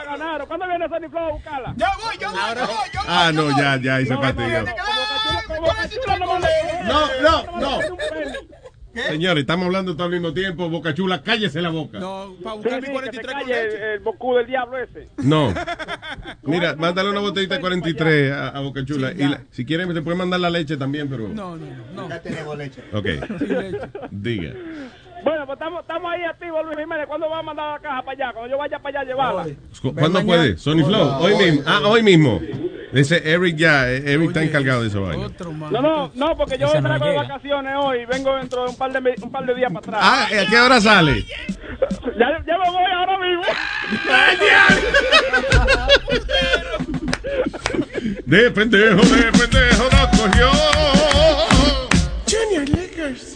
Ganaron. ¿Cuándo viene Sonny Flow a buscarla? Yo voy, yo voy, yo voy.
Ah, no, ya, ya, esa parte ya. No, no, no. Señores, estamos hablando todo al mismo tiempo. Boca Chula, cállese la boca.
No, para buscar mi 43 con leche. El, el bocú del diablo ese.
No. Mira, mándale una botellita de 43 a, a Boca Chula. y la- si quieren, se puede mandar la leche también, pero.
No, no, no.
Ya tenemos leche.
Ok. Diga.
Bueno, pues estamos, estamos ahí activos, Luis Jiménez. ¿Cuándo va a mandar la caja para allá? Cuando yo vaya para allá a llevarla.
Cu- ¿Cuándo puede? Sony Flow. Hoy mismo. Ah, hoy mismo. Ese Eric ya. eh, Eric está encargado de esa vaina.
No, no, no, porque yo
Esa no
traigo de vacaciones hoy. Vengo dentro de un par de, un par de días para atrás.
Ah, ¿a qué hora sale?
Ya, ya me voy ahora mismo.
De pendejo, de pendejo, nos cogió.
Junior Liquors.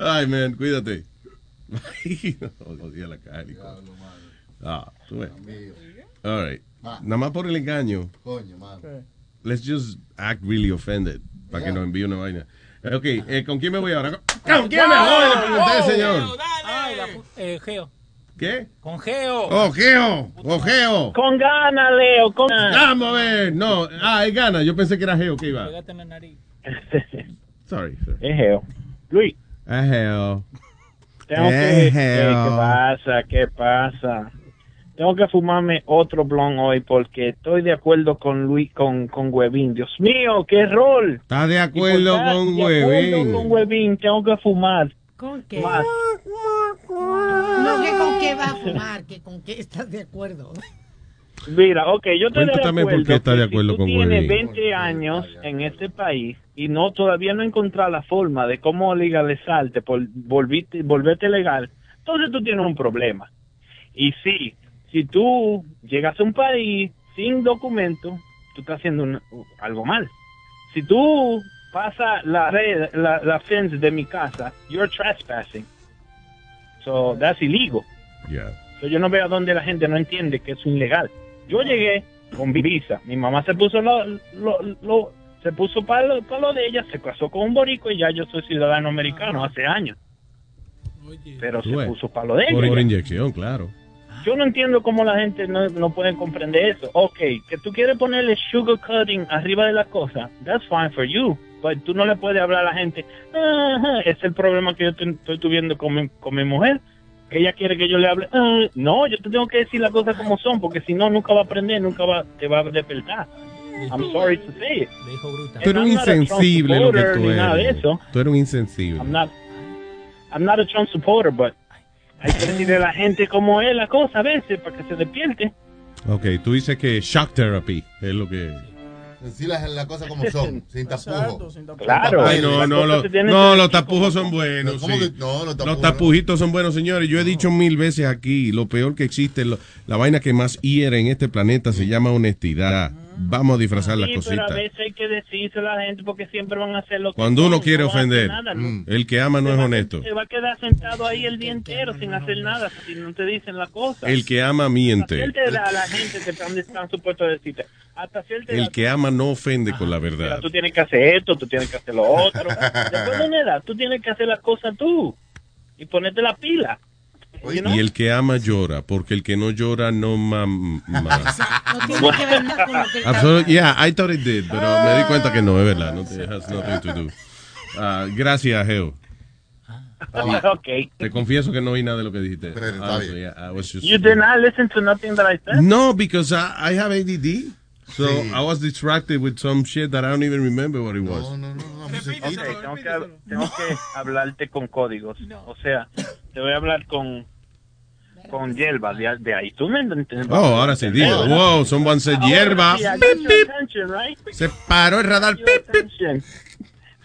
Ay, man, cuídate. Odia la hijo. Ah, tú ves. All right. Nada más por el engaño.
Coño, mano.
Let's just act really offended. Para que nos envíe una vaina. Ok, eh, ¿con quién me voy ahora? ¿Con quién me voy? Le pregunté, señor.
Ay, la pu- eh, Geo.
¿Qué?
Con Geo.
Oh, Geo. Oh, Geo.
Con ganas, Leo, con
Vamos a ver. No, ah, es gana. Yo pensé que era Geo que iba.
Pégate en la nariz.
Sorry. sir.
Es Geo. Luis, Tengo que... eh. ¿Qué pasa? ¿Qué pasa? Tengo que fumarme otro blon hoy porque estoy de acuerdo con Luis, con, con Huevín. Dios mío, qué rol.
¿Estás de acuerdo
Y por estar
con
de acuerdo
Huevín?
con Huevín, tengo que fumar.
¿Con qué?
Más.
No, que con qué va a fumar, que con qué estás de acuerdo.
Mira, ok, yo estoy de
Cuéntame por
acuerdo.
qué estás de acuerdo
si
con
tú tienes
Huevín.
20 años en este país y no todavía no encontrar la forma de cómo legalizarte, por volverte, volverte legal, entonces tú tienes un problema. Y sí, si tú llegas a un país sin documento, tú estás haciendo un- algo mal. Si tú pasas la red, la, la fence de mi casa, you're trespassing. So that's illegal.
Yeah.
So, yo no veo a dónde la gente no entiende que es ilegal. Yo llegué con visa. Mi mamá se puso lo, lo, lo- se puso para lo, pa' lo de ella, se casó con un borico y ya yo soy ciudadano americano hace años. Pero se puso para lo de
Por, por
ella.
inyección, claro.
Yo no entiendo cómo la gente no, no puede comprender eso. Ok, que tú quieres ponerle sugarcoating arriba de la cosa, that's fine for you. Pero tú no le puedes hablar a la gente, "Ajá, ese es el problema que yo estoy tuviendo con mi, con mi mujer. Que ella quiere que yo le hable. "Ah, no, yo te tengo que decir las cosas como son, porque si no, nunca va a aprender, nunca va, te va a despertar. I'm sorry to say it.
Tú eres un
I'm not a Trump
insensible lo que
supporter
tú
ni nada de
eres.
eso.
Tú eres un insensible.
I'm not, I'm not a Trump supporter, but hay que decirle a la gente cómo es la cosa a veces para que se despierte.
Ok, tú dices que shock therapy es lo que...
Decir las las cosas como son, sin tapujos.
Claro.
Ay, no, no,
cosas
lo-
se tienen
no, los tapujos son buenos.
¿Cómo
sí.
que- no, los
Los tapujitos son buenos, señores. Yo he dicho mil veces aquí, lo peor que existe, lo- la vaina que más hiere en este planeta se llama honestidad. Vamos a disfrazar las
Sí, pero a
cositas.
veces hay que decírselo a la gente porque siempre van a hacer lo que
Cuando uno
son,
quiere
no
ofender,
nada, ¿no?
el que ama no es honesto.
Se va a quedar sentado ahí el día entero sin hacer nada si no te dicen la cosa.
El que ama miente.
edad la gente te están, están supuestos a decirte. Hasta edad
El que ama no ofende con la verdad.
tú tienes que hacer esto, tú tienes que hacer lo otro. Después de una edad, tú tienes que hacer las cosas tú y ponerte la pila. You know?
Y el que ama llora, porque el que no llora no mama.
No tiene que ver nada con lo que él está
Absolut- yeah, I thought it did, pero me di cuenta que no, es verdad. No te has nothing to do. Ah, gracias, Geo.
ok.
Te confieso que no oí nada de lo que dijiste.
está
Honestly, yeah, I was just-
You did not listen to nothing that I said?
No, because I, I have ADD. So
Sí.
I was distracted with some shit that I don't even remember what it was.
Ok, tengo que, tengo que hablarte con códigos. O sea, te voy a hablar con con hierba de, de ahí. ¿Tú me entiendes?
Oh, ahora sí, digo. Wow, someone said hierba.
sí, right?
Se paró el radar.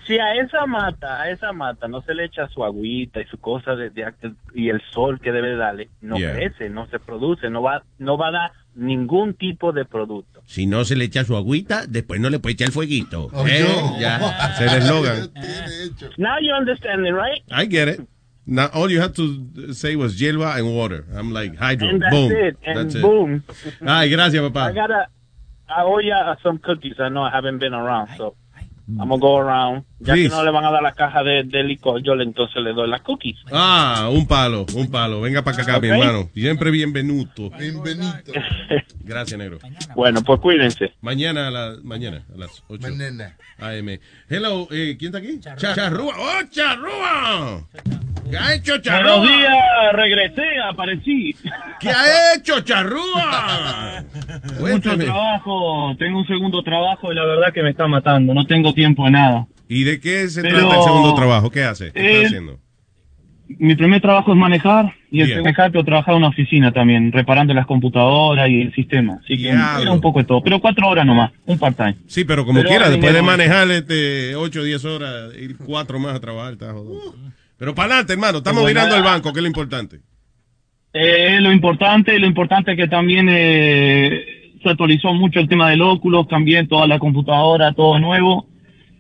Si a esa mata, a esa mata no se le echa su agüita y su cosa de, de- y el sol que debe darle, no
Yeah.
crece, no se produce, no va, no va a dar ningún tipo de producto.
Si no se le echa su agüita, después no le puede echar el fueguito.
Oh,
¿Eh? Ya, se el eslogan.
Now you understand me, right?
I get it. Now all you had to say was hierba and water. I'm like hydro.
And that's
boom.
it. And
That's it.
boom.
Ay, gracias, papá.
I gotta. I owe ya some cookies. I know I haven't been around, so I'm gonna go around. Ya
Please.
que no le van a dar la caja de, de licor, yo le entonces le doy las cookies.
Ah, un palo, un palo. Venga para acá, mi hermano. Siempre bienvenuto.
Bienvenido.
Gracias, negro.
Bueno, pues cuídense.
Mañana a la, mañana a las 8
Mañana.
AM. Hello, eh, ¿quién está aquí? Charrúa. ¡Oh, Charrúa! ¿Qué ha hecho Charrúa?
Buenos días, regresé, aparecí.
¿Qué ha hecho Charrúa?
Mucho trabajo, tengo un segundo trabajo y la verdad que me está matando, no tengo tiempo de nada.
¿Y de qué se
Pero-
trata el segundo trabajo? ¿Qué hace? ¿Qué
Eh,
está haciendo?
Mi primer trabajo es manejar y el segundo pero trabajar en una oficina también, reparando las computadoras y el sistema. Así que
Diablo.
era un poco de todo, pero cuatro horas nomás, un part-time.
Sí, pero como
Pero
quiera, después de manejar este 8 o 10 horas, ir cuatro más a trabajar, está jodido. Pero para adelante, hermano, estamos mirando
ah.
banco, que es lo importante.
Eh, lo importante, lo importante es que también eh, se actualizó mucho el tema del óculos, cambié toda la computadora, todo nuevo.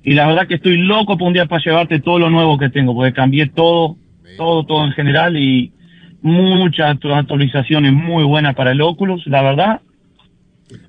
Y la verdad que estoy loco por un día para llevarte todo lo nuevo que tengo, porque cambié todo, todo, todo en general y muchas actualizaciones muy buenas para el óculos, la verdad.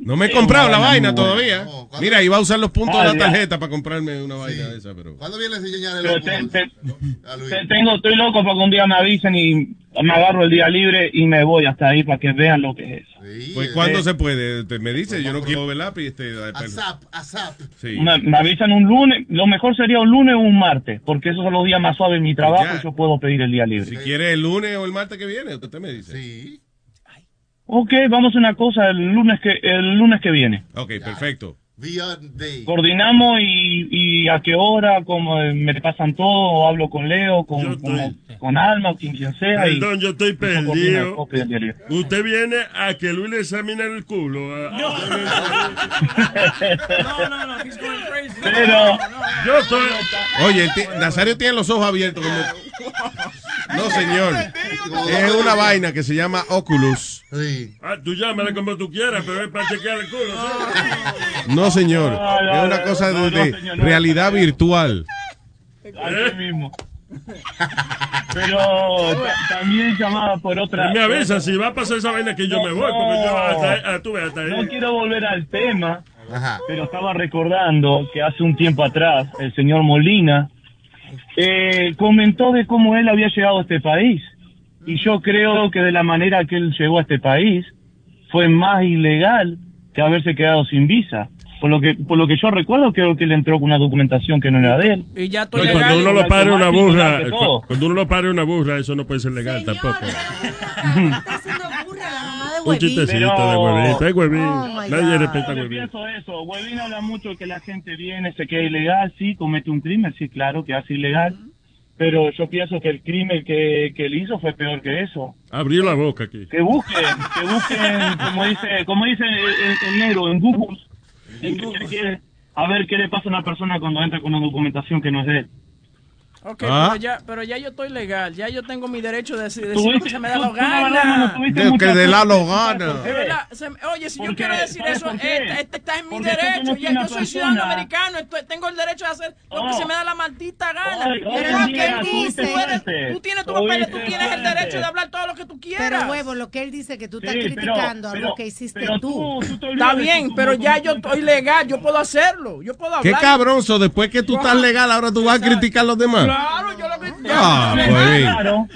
No me he
Sí,
comprado la
vaina
todavía. Mira, iba a usar los puntos
Ah,
de la
ya.
tarjeta para comprarme una vaina de esa, pero...
¿Cuándo viene a enseñar el
te- te- tengo, estoy loco para que un día me avisen y me agarro el día libre y me voy hasta ahí para que vean lo que es.
Pues ¿cuándo
Eh,
se puede? Te- me dice, yo no quiero ver lápiz. Este,
ASAP, ASAP.
Sí.
Me, me avisan un lunes, lo mejor sería un lunes o un martes, porque esos son los días más suaves en mi trabajo
Ya.
y yo puedo pedir el día libre.
Si quiere el lunes o el martes que viene, usted me dice.
Sí.
Ok, vamos a una cosa, el lunes que, el lunes que viene.
Ok, perfecto.
Coordinamos y, y a qué hora, como eh, me pasan todo, o hablo con Leo, con, con, con Alma, o quien, quien sea. y-
Perdón, yo estoy
y coordina el
perdido. Usted viene a que Luis le examine el culo. a-
No, no, no, he's going crazy.
Pero
yo estoy.
Oye, Nazario tiene los ojos abiertos. como- No, señor. Es una vaina que se llama Oculus.
Ah, tú llámale como tú quieras, pero es para chequear el culo. ¿sí?
No, señor.
No, no,
Es una
no,
cosa
no,
de,
no, no.
realidad virtual.
Así mismo. Pero ta- también llamaba por otra.
Me avisa si va a pasar esa vaina que yo me voy, porque yo hasta ahí, ah, tú ves hasta ahí.
No quiero volver al tema, pero estaba recordando que hace un tiempo atrás el señor Molina eh, comentó de cómo él había llegado a este país. Y yo creo que de la manera que él llegó a este país fue más ilegal que haberse quedado sin visa. Por lo que por lo que yo recuerdo, creo que él entró con una documentación que no era de él.
Y ya estoy legal.
cuando uno lo pare una burra,
todo.
cuando uno lo pare una burra, eso no puede ser legal tampoco. Un chistecito
Pero-
de huevito, es huevín.
Oh,
Nadie
God.
respeta
Yo
huevín.
pienso eso. Huevín habla mucho de que la gente viene, se queda ilegal, sí, comete un crimen, sí, claro, que hace ilegal. Pero yo pienso que el crimen que, que él hizo fue peor que eso.
Abrió la boca aquí.
Que busquen, que busquen, como dice, como dice el, el- el negro, en Google, a ver qué le pasa a una persona cuando entra con una documentación que no es de él.
Ok,
Ah.
pero, ya, pero ya yo estoy legal. Ya yo tengo mi derecho de decir,
Tú
decir lo que se me da
tú-
la
tú la verdad, mano,
gana.
tuviste
De que de la
suerte,
lo
¿sabes
gana.
por qué?
De verdad, se me- oye, si yo quiero decir
¿sabes
eso,
qué?
este, este está en mi
tú
derecho. Ya, yo soy
persona-
ciudadano americano, estoy- tengo el derecho de hacer lo que
Oh.
se me da la maldita gana.
Hoy- hoy
Pero
en
que tú,
tuviste
tú eres- tú tienes tus papeles, tú tienes el derecho de hablar todo lo que tú quieras.
Pero huevo, lo que él dice que tú estás
Sí,
criticando
pero-
algo que hiciste
pero
tú.
Está bien, pero ya yo estoy legal, yo puedo hacerlo, yo puedo
Qué
hablar.
cabronzo, después que tú estás legal, ahora tú vas a criticar a los demás.
Claro, yo lo que...
Ah, pues bien.
Claro.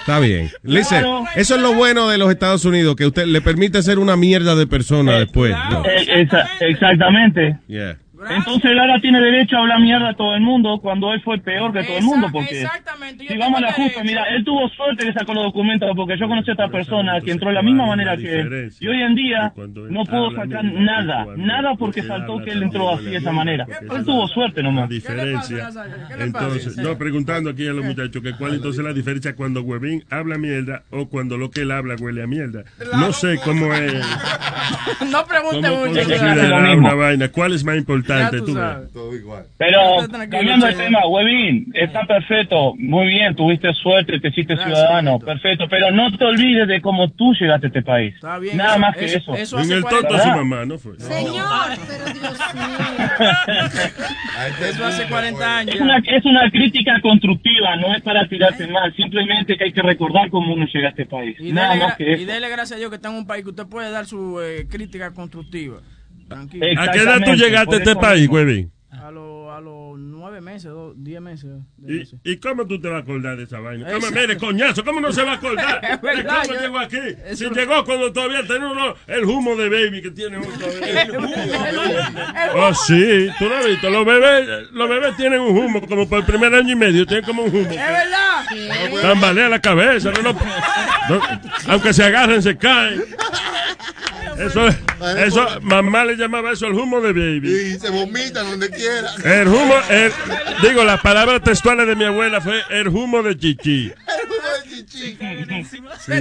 Está bien. Listen, eso es lo bueno de los Estados Unidos, que usted le permite ser una mierda de persona después. ¿no?
Eh, exactamente.
Yeah.
Entonces él ahora tiene derecho a hablar mierda a todo el mundo cuando él fue peor que todo el mundo. Porque
Exactamente.
si vamos a la justa, mira, él tuvo suerte que sacó los documentos porque yo conocí a esta persona que entró de la misma manera que él. Y hoy en día no pudo sacar nada, nada porque faltó que él entró así de esa manera. Él tuvo suerte nomás.
diferencia. Entonces, no, preguntando aquí a los muchachos que cuál entonces la diferencia cuando Huevín habla mierda o cuando lo que él habla huele a mierda. No sé cómo es.
No pregunte
¿Cómo
mucho.
una vaina? ¿Cuál es más importante? Importante.
Ya tú
tú ves.
sabes.
Todo igual.
Pero cambiando de
che.
tema, Webin, está perfecto, muy bien, tuviste suerte, te hiciste
Gracias,
ciudadano, perfecto, pero no te olvides de cómo tú llegaste a este país.
Está bien,
Nada más que
eso-
eso.
eso
En el
40
toto de su mamá, ¿no fue?
Señor, pero Dios
Eso hace 40 años.
Es una, es una crítica constructiva, no es para tirarte mal, simplemente que hay que recordar cómo uno llega a este país.
Y
Nada
dele,
más que
gra- y dele gracias a Dios que está en un país que usted puede dar su eh, crítica constructiva. Tranquilo.
¿A qué edad tú llegaste a este país, Webin?
A los a los nueve meses, dos, diez meses. de
¿Y,
meses.
¿Y cómo tú te vas a acordar de esa vaina? ¿Cómo, mire, coñazo, ¿cómo no se va a acordar? ¿De
verdad,
cómo
yo-
llegó aquí? Si llegó cuando todavía tenía uno, el humo de baby que tiene uno todavía.
El humo.
Oh, sí, tú lo has visto. Los bebés, los bebés tienen un humo, como por el primer año y medio, tienen como un humo.
Es verdad.
Tambalea la cabeza, no, no- no- aunque se agarren, se caen. Eso, eso, mamá le llamaba eso el humo de baby.
Y se vomita donde quiera.
El humo, el- digo, las palabras textuales de mi abuela fue el humo de chichi. Sí.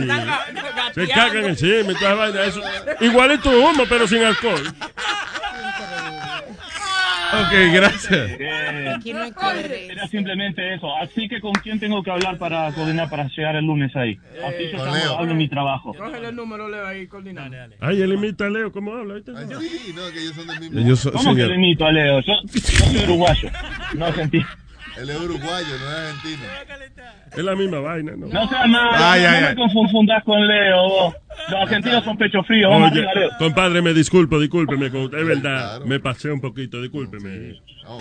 Se cagan encima y toda vaina, eso. Igualito humo, pero sin alcohol.
Ok, gracias.
Eh,
Aquí no hay coherencia.
era simplemente eso. Así que con quién tengo que hablar para coordinar para llegar el lunes ahí. Así yo
Con Leo.
hablo mi trabajo.
Cógele el número, Leo, ahí, coordinando.
Ay, él imita a Leo, ¿cómo habla?
Ay, sí, no, que ellos son del mismo.
Yo soy,
¿Cómo que
señor,
le imito a Leo? Yo, yo soy uruguayo, no argentino.
Él es uruguayo, no es argentino.
Es la misma vaina, ¿no?
No seas malo,
Ay,
no
ay,
me
ay.
confundas con Leo. vos. Los argentinos son pecho frío. Vamos
Oye,
arriba, Leo.
compadre, me disculpo, discúlpeme. Es verdad,
claro.
me pasé un poquito, discúlpeme.
No.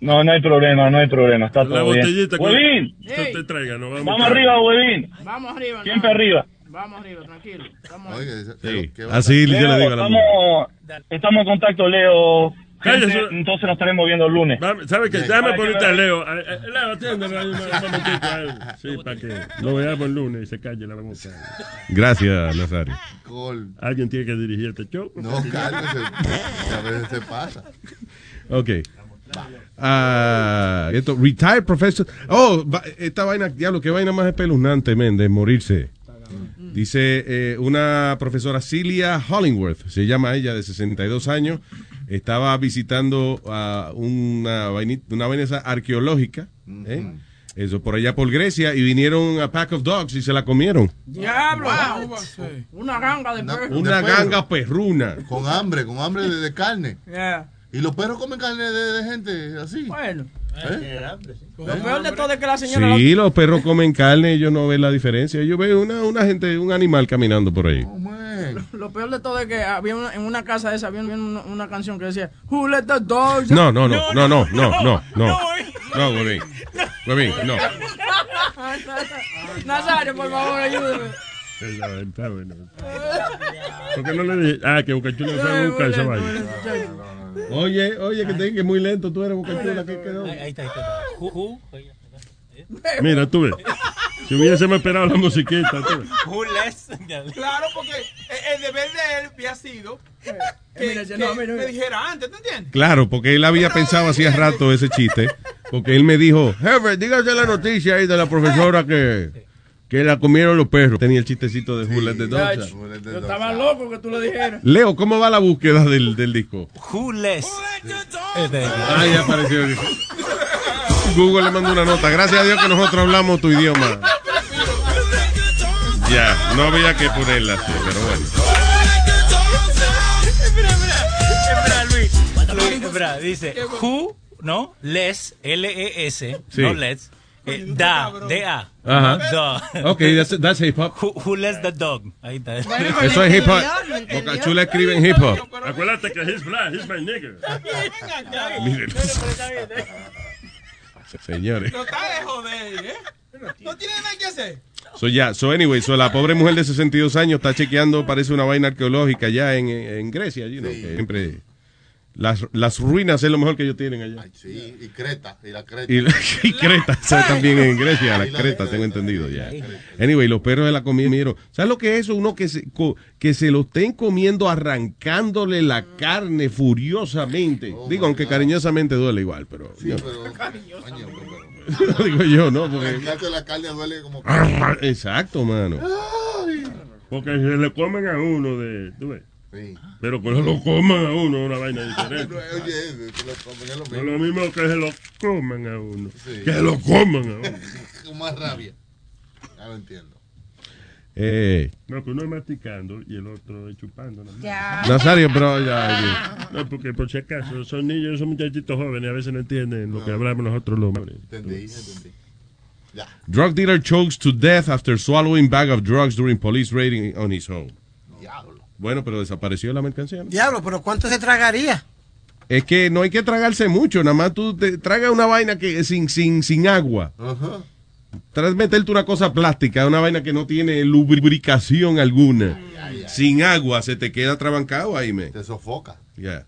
No, no hay problema, no hay problema. Está
La
todo bien.
botellita
Huevín,
te traiga, ¿no? Vamos,
vamos arriba, Huevín.
Vamos arriba.
Siempre
no.
arriba.
Vamos arriba, tranquilo. Estamos
Oiga,
ahí.
dice-
sí.
pero ¿qué va a
Así yo le digo a la
estamos, estamos en contacto, Leo.
Cállese.
Gente, entonces nos estaremos viendo el lunes.
Vamos, ¿Sabe qué? Déjame
Para que
ponerte a
vea.
Leo. Leo, atiéndeme ahí un momentito a él. Sí, para que lo veamos el lunes y se calle la boca.
Gracias, Nazario.
Alguien tiene que dirigir este show.
No, cálmese. A veces se pasa.
Ok. Ah, esto, retired professor. Oh, va- esta vaina, diablo, qué vaina más espeluznante, men, de morirse. Dice eh, una profesora Celia Hollingworth, se llama ella, de 62 años, estaba visitando a una, vainita, una vaina esa arqueológica, ¿eh? eso por allá por Grecia, y vinieron a Pack of Dogs y se la comieron.
Diablo. Una ganga de perro.
Una
De perro.
ganga perruna.
Con hambre, con hambre de, de carne.
Yeah.
Y los perros comen carne de, de gente así.
Bueno.
¿Eh?
Lo peor de todo es que la señora...
Sí, los perros comen carne, ellos no ven la diferencia. Ellos ven una, una gente, un animal caminando por ahí.
Oh,
Lo peor de todo es que había una- en una casa esa había una, una canción que decía Who let the dogs
No, no, no, no, no, no, no, no. No, huevín. Huevín, no.
Nazario, por favor, ayúdame.
¿Por qué no le dije? Ah, que Bocachula no sabe buscar esa vaina.
Oye, oye, que te que muy lento tú eres Bocachula, ¿qué quedó?
Ahí está, ahí está.
Mira, tú ves. Si hubiésemos esperado la musiquita,
less?
Claro, porque el deber de él había sido que,
Mira,
que
no, mira, mira.
me dijera antes, ¿te entiendes?
Claro, porque él había pensado hacía rato ese chiste, porque él me dijo, jefe, dígase la noticia ahí de la profesora que, que la comieron los perros. Tenía el chistecito de Who.
Who let the
Yo estaba loco que tú lo dijeras.
Leo, ¿cómo va la búsqueda del, del disco?
Who? Este,
Ah, ya apareció. Google le mandó una nota. Gracias a Dios que nosotros hablamos tu idioma. Ya, no había que ponerla así, pero bueno.
Espera, espera, espera, Luis. Luis, espera, dice who, ¿no? Less, L-E-S,
Sí.
no let's. eh, da, D-A.
Ajá.
Da.
Ok, that's, that's hip hop.
Who, who lets the dog? Ahí está.
Eso es hip hop. Bocachula escribe en hip hop.
Acuérdate que he's black, he's my nigger.
Miren. Señores.
No está de joder, ¿eh? No tiene nada que hacer.
So, ya, so anyway, so la pobre mujer de 62 años está chequeando, parece una vaina arqueológica ya en, en Grecia, you know, que siempre las, las ruinas es lo mejor que ellos tienen allá.
Sí, y Creta, y la Creta.
Y, y Creta, también en Grecia, la Creta, tengo entendido ya. Anyway, los perros de la comida, miro, ¿sabes lo que es eso? Uno que se, co- que se lo estén comiendo arrancándole la carne furiosamente. Digo, aunque cariñosamente duele igual, pero...
Sí,
yo-
pero.
Lo digo yo, ¿no? Porque...
Arrancarte la carne duele como.
Exacto, mano.
Porque se le comen a uno de. ¿tú ves? Pero que se lo coman a uno, una vaina diferente.
Oye, se lo comen, es lo
No es
mismo.
lo mismo que se lo coman a uno.
Sí.
Que se lo coman a uno.
Con más rabia. Ya lo entiendo.
Eh,
No, que uno es masticando y el otro es chupando. ¿no?
Nazario, pero ya.
No, porque por si acaso son niños, son muchachitos jóvenes, a veces no entienden lo que hablamos nosotros los hombres.
Entendí, entendí.
Drug dealer chokes to death after swallowing bag of drugs during police raiding on his home. Bueno, pero desapareció la mercancía. ¿no?
Diablo, pero ¿cuánto se tragaría?
Es que no hay que tragarse mucho, nada más tú te tragas una vaina que sin sin sin agua.
Ajá.
Tras meterte una cosa plástica, una vaina que no tiene lubricación alguna. Sin agua se te queda trabancado ahí, me.
Te sofoca.
Yeah.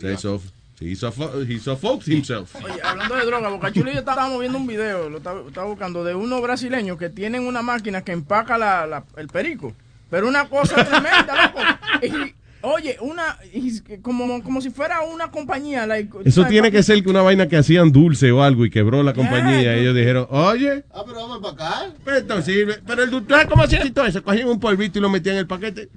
Se sof- he, suffo- he suffoced himself.
Oye, hablando de droga, Boca Chula y yo estábamos viendo un video, lo estaba, estaba buscando, de unos brasileños que tienen una máquina que empaca la, la- el perico. Pero una cosa tremenda, loco. Y, oye, una, y como, como si fuera una compañía. like,
Eso
¿sabes?
tiene que ser que una vaina que hacían dulce o algo y quebró la compañía. Ellos dijeron, oye,
Ah, pero vamos para acá.
esto sirve. Pero el dulce, ¿cómo hacían todo eso? Cogían un polvito y lo metían en el paquete.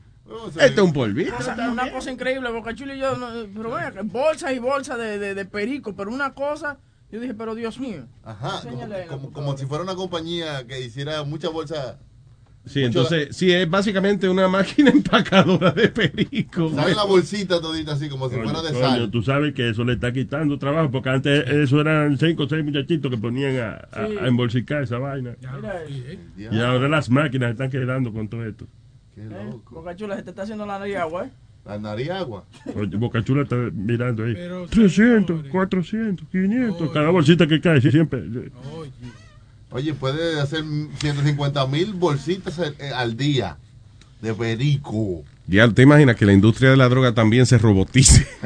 Esto es un polvito.
O sea, una cosa increíble, Boca Chula y yo, no, pero vea, bolsa y bolsa de, de, de perico, pero una cosa, yo dije, pero Dios mío.
Ajá. Como, como si fuera una compañía que hiciera muchas bolsas.
Sí, entonces, sí, es básicamente una máquina empacadora de perico.
Sale la bolsita todita así, como si
Coño,
fuera de
coño,
sal.
tú sabes que eso le está quitando trabajo, porque antes eso eran cinco o seis muchachitos que ponían a, a-
Sí.
a embolsicar esa vaina.
Mira,
Y ahora las máquinas están quedando con todo esto.
eh, Boca Chula se te está haciendo la nariz agua, ¿eh?
La nariz agua.
Oye, Boca Chula está mirando ahí. 300, 400, 500. Cada bolsita que cae, sí, siempre.
Oye, puede hacer 150 mil bolsitas al- eh, al día de perico.
Ya te imaginas que la industria de la droga también se robotice.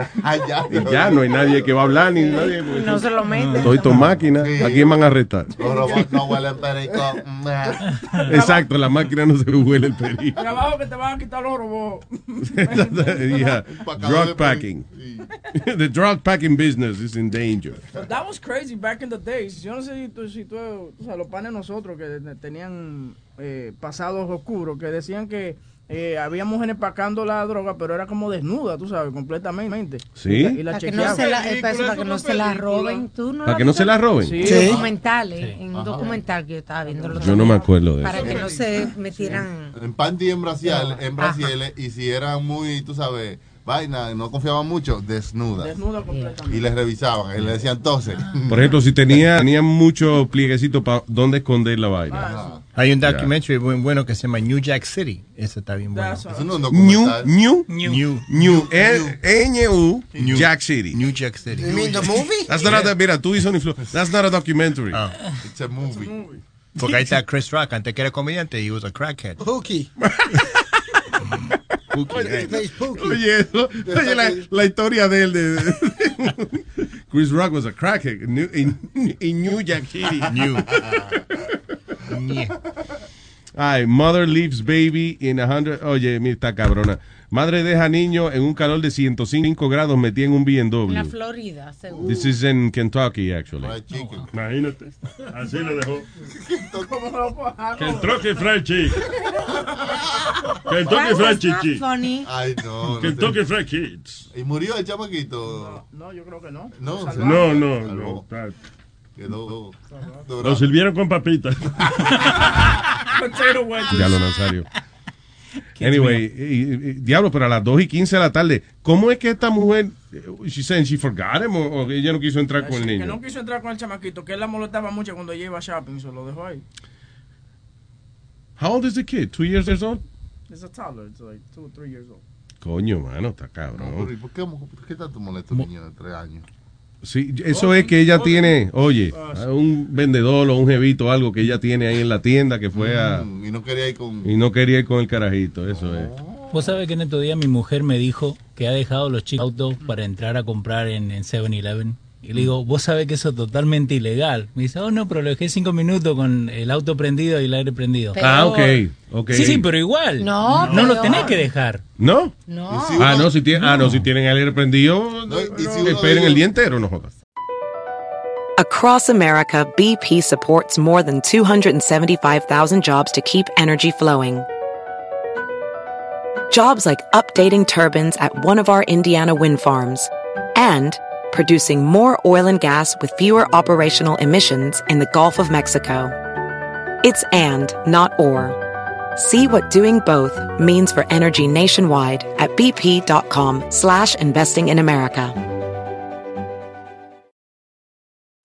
Ya.
Y ya no hay nadie que va a hablar ni nadie. pues,
No se lo meten.
Soy tu máquina. ¿A quién van a arrestar?
Los robots no huelen perico.
Exacto, la máquina no se huele el perico.
Trabajo que te van a quitar los robots.
Yeah. Drug packing. The drug packing business is in danger.
That was crazy back in the days. Yo no sé si tú, si tú o sea, los panes nosotros que tenían eh, pasados oscuros, que decían que eh, había mujeres empacando la droga, pero era como desnuda, tú sabes, completamente.
¿Sí?
Y la, y la
Para que no
chequeaban.
se la, eh, para para que no se la roben. ¿Tú no
¿Para
la
que no se la roben?
Sí.
En documentales, en un documental que yo estaba viendo. otro
Yo no me acuerdo de
Para
eso.
que no se metieran.
En panty en Brasil, en Brasil, y si eran muy, tú sabes, vaina, no confiaban mucho, desnuda.
Desnuda completamente.
Y les revisaban, y le decían entonces.
Por ejemplo, si tenía, tenía mucho plieguecito para dónde esconder la vaina.
Hay un documentary muy bueno que se llama New Jack City. Ese está bien bueno.
Eso no es un
New, new,
New.
new, N-U,
New.
Jack City.
New Jack City.
You mean the movie?
That's not a, mira, tú y Sony Flow. That's not a documentary.
Ah.
It's a movie.
Porque ahí está Chris Rock. Antes que era comediante, he was a crackhead.
Pookie.
Oye,
Plays Pookie.
oye, eso- oye, la, la historia de él. De, Chris Rock was a crackhead in New, in, in New Jack City.
New.
Ay, mother leaves baby in a hundred. Oye, mira, está cabrona. Madre deja niño en un calor de 105 grados metida en un
En la
BMW.
Florida, seguro.
This is in Kentucky, actually.
Fried chicken.
Imagínate. Así lo dejó. Kentucky Fried Chicken. Kentucky Fried Chicken.
funny.
Ay, no. no
Kentucky
sé.
Fried Kids.
¿Y murió el chamaquito?
No, yo creo que no.
No.
No, no, no.
Quedó.
Lo sirvieron con papitas.
Ya lo Nazario. Anyway, y- y- y- diablo, pero a las 2 y 15 de la tarde, ¿cómo es que esta mujer, eh, she saying she forgot him o, o ella no quiso entrar con el
Que
niño?
no quiso entrar con el chamaquito, que él la molestaba mucho cuando ella iba a shopping, se lo dejó ahí.
How old is the kid? Two years old?
It's a toddler, it's like two or three years old.
Coño, mano, está
No,
cabrón.
¿y ¿por qué, por qué tanto molesto un niño de tres años?
Sí, eso es que ella tiene, oye, un vendedor o un jevito o algo que ella tiene ahí en la tienda que fue a...
Mm, y no quería ir con.
Y no quería ir con el carajito, eso es.
Vos sabés que en estos días mi mujer me dijo que ha dejado los chicos autos para entrar a comprar en, en 7-Eleven. Y le digo, vos sabés que eso es totalmente ilegal. Me dice, oh no, pero lo dejé cinco minutos con el auto prendido y el aire prendido.
Ah, ok, ok.
Sí, sí, pero igual.
No,
No lo
peor.
tenés que dejar.
¿No?
No.
Ah, no, si tienen, ah, no, si tienen el aire prendido,
No, y si
no, esperen el día entero, no jodas.
Across America, BP supports more than 275,000 jobs to keep energy flowing. Jobs like updating turbines at one of our Indiana wind farms and producing more oil and gas with fewer operational emissions in the Gulf of Mexico. It's and, not or. See what doing both means for energy nationwide at bp.com slash investing in America.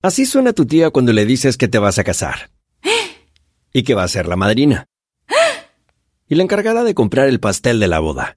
Así suena tu tía cuando le dices que te vas a casar. Y que va a ser la madrina. Y la encargada de comprar el pastel de la boda.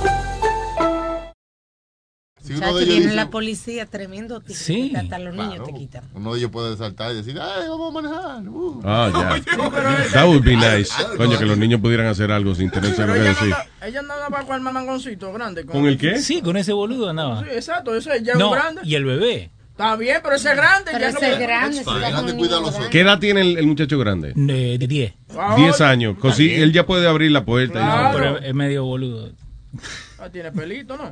Si uno de ellos
viene
dice-
la policía, tremendo tipo.
Sí.
hasta los niños te quitan.
Uno de ellos puede saltar y decir, ¡ay, vamos a manejar! uh".
Ah, ya. That would be nice. Coño, que los niños pudieran hacer algo sin tener algo que decir.
Ella andaba con el mangoncito grande.
¿Con el qué?
Sí, con ese boludo andaba.
Sí, exacto, ese ya es
No,
grande.
y el bebé.
Está bien, pero ese es grande.
Pero
ya
ese
no
es grande, si vas con un niño grande.
¿Qué edad tiene el, el muchacho grande?
De 10.
10 años. Cosí, él ya puede abrir la puerta. y
Claro.
eso.
Pero es medio boludo.
Ah, tiene pelito, ¿no?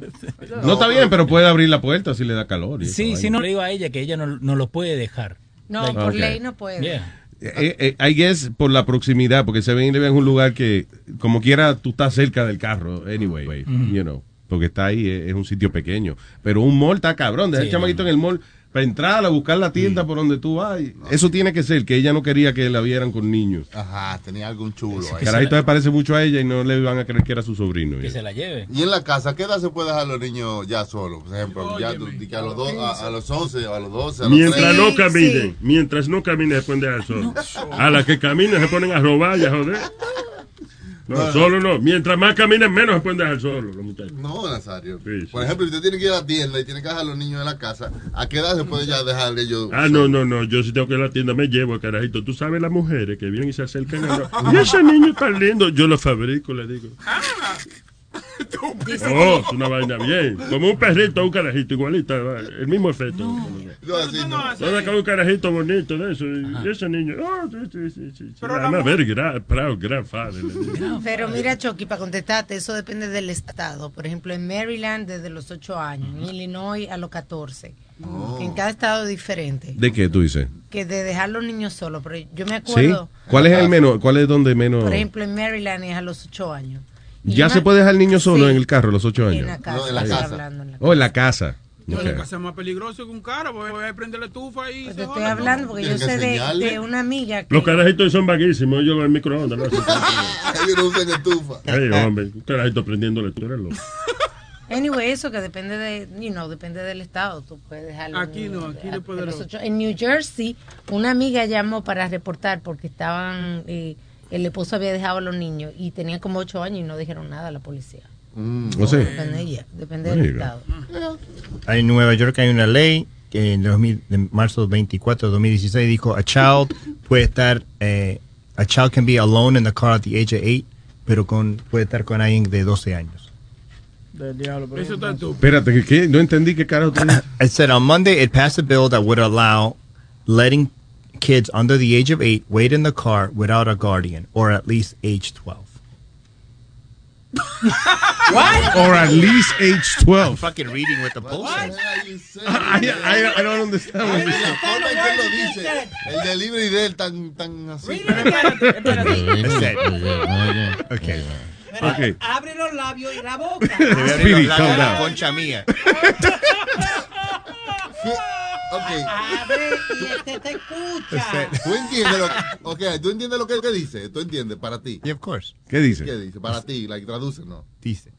No está bien, pero puede abrir la puerta si le da calor.
Sí, sí,
vaina.
no le digo a ella que ella no, no lo puede dejar.
No,
Like-
por ley no puede.
Yeah.
Eh, eh, I guess por la proximidad, porque se ven es un lugar que, como quiera, tú estás cerca del carro, anyway, you know, porque está ahí, es, es un sitio pequeño. Pero un mall está cabrón, deja
Sí,
el chamaquito en el mall para entrar a buscar la tienda por donde tú vas. Eso tiene que ser, que ella no quería que la vieran con niños.
Ajá, tenía algún chulo ahí.
Carajito se parece mucho a ella y no le van a creer que era su sobrino.
Que se la lleve.
Y en la casa, ¿qué edad se puede dejar a los niños ya solos? Por ejemplo, ya tú- di que a los, dos, a, a los 11, a los 12, a los
Mientras
13.
no caminen, mientras no caminen se pueden dejar solos. A las que caminen se ponen a robar y a joder. No, solo no. Mientras más caminen, menos se pueden dejar solos los muchachos.
No, Nazario.
Sí, sí.
Por ejemplo, si usted tiene que ir a la tienda y tiene que dejar a los niños en la casa, ¿a qué edad se puede ya dejar ellos?
Ah, no, no, no. Yo si tengo que ir a la tienda me llevo carajito. Tú sabes las mujeres que vienen y se acercan. a- Y ese niño tan lindo. Yo lo fabrico, le digo. Oh, es una vaina bien. Como un perrito un carajito, igualita. El mismo efecto.
No, así no.
Ahora con un carajito bonito de eso. Y ese niño. Oh, sí, sí, sí, sí. sí. I'm a very gra- proud grandfather.
Pero mira, Chucky, para contestarte, eso depende del estado. Por ejemplo, en Maryland desde los 8 años, en Illinois a los 14. En cada estado es diferente.
¿De qué tú dices?
Que de dejar los niños solos. Pero yo me
¿Sí?
acuerdo,
¿Cuál es el menos? ¿Cuál es donde menos?
por ejemplo, en Maryland es a los 8 años.
¿Ya
una-
se puede dejar el niño solo
Sí.
en el carro a los ocho años?
En la casa,
No, en la casa.
hablando en la
Oh, en la casa.
No,
Ok.
en la casa es más peligroso que un carro, porque voy a prender la estufa y
Pues
se
te estoy hablando porque yo sé de, de una amiga que...
Los carajitos son vaguísimos. Ellos en microondas. ¿no?
Ellos no usan estufa.
Ay, hombre. Un carajito prendiéndole. Tú eres loco.
Anyway, eso que depende de, you know, depende del estado. Tú puedes dejarlo.
Aquí no, aquí
a- los- ocho. En New Jersey, una amiga llamó para reportar porque estaban, eh, el esposo había dejado a los niños y tenían como ocho años y no dijeron nada a la policía.
¿O sí?
Depende de ella, depende del estado.
En Nueva York hay una ley que en 2000 de marzo 24 de 2016 dijo a child puede estar eh, a child can be alone in the car at the age of 8 pero con puede estar con alguien de 12 años.
Del diablo. pero
Eso está estúpido.
Espérate, ¿qué? No entendí qué carajo tú dices.
It said on Monday it passed a bill that would allow letting kids under the age of 8 wait in the car without a guardian or at least age 12. what?
Or at least age 12.
fucking reading with the bullshit.
I, I, I don't understand what you're
La
saying.
forma en que él lo delivery de él tan, tan así.
Okay.
Okay.
Abre los labios y la boca.
Speedy,
los labios
calm down.
concha mía.
Ok.
Abre y este te escucha.
¿Tú entiendes lo, okay, ¿tú entiendes lo que, que dice? ¿Tú entiendes? Para ti.
Yeah, of course.
¿Qué dice?
¿Qué dice? Para ti. Like, traduce, ¿no?
Dice.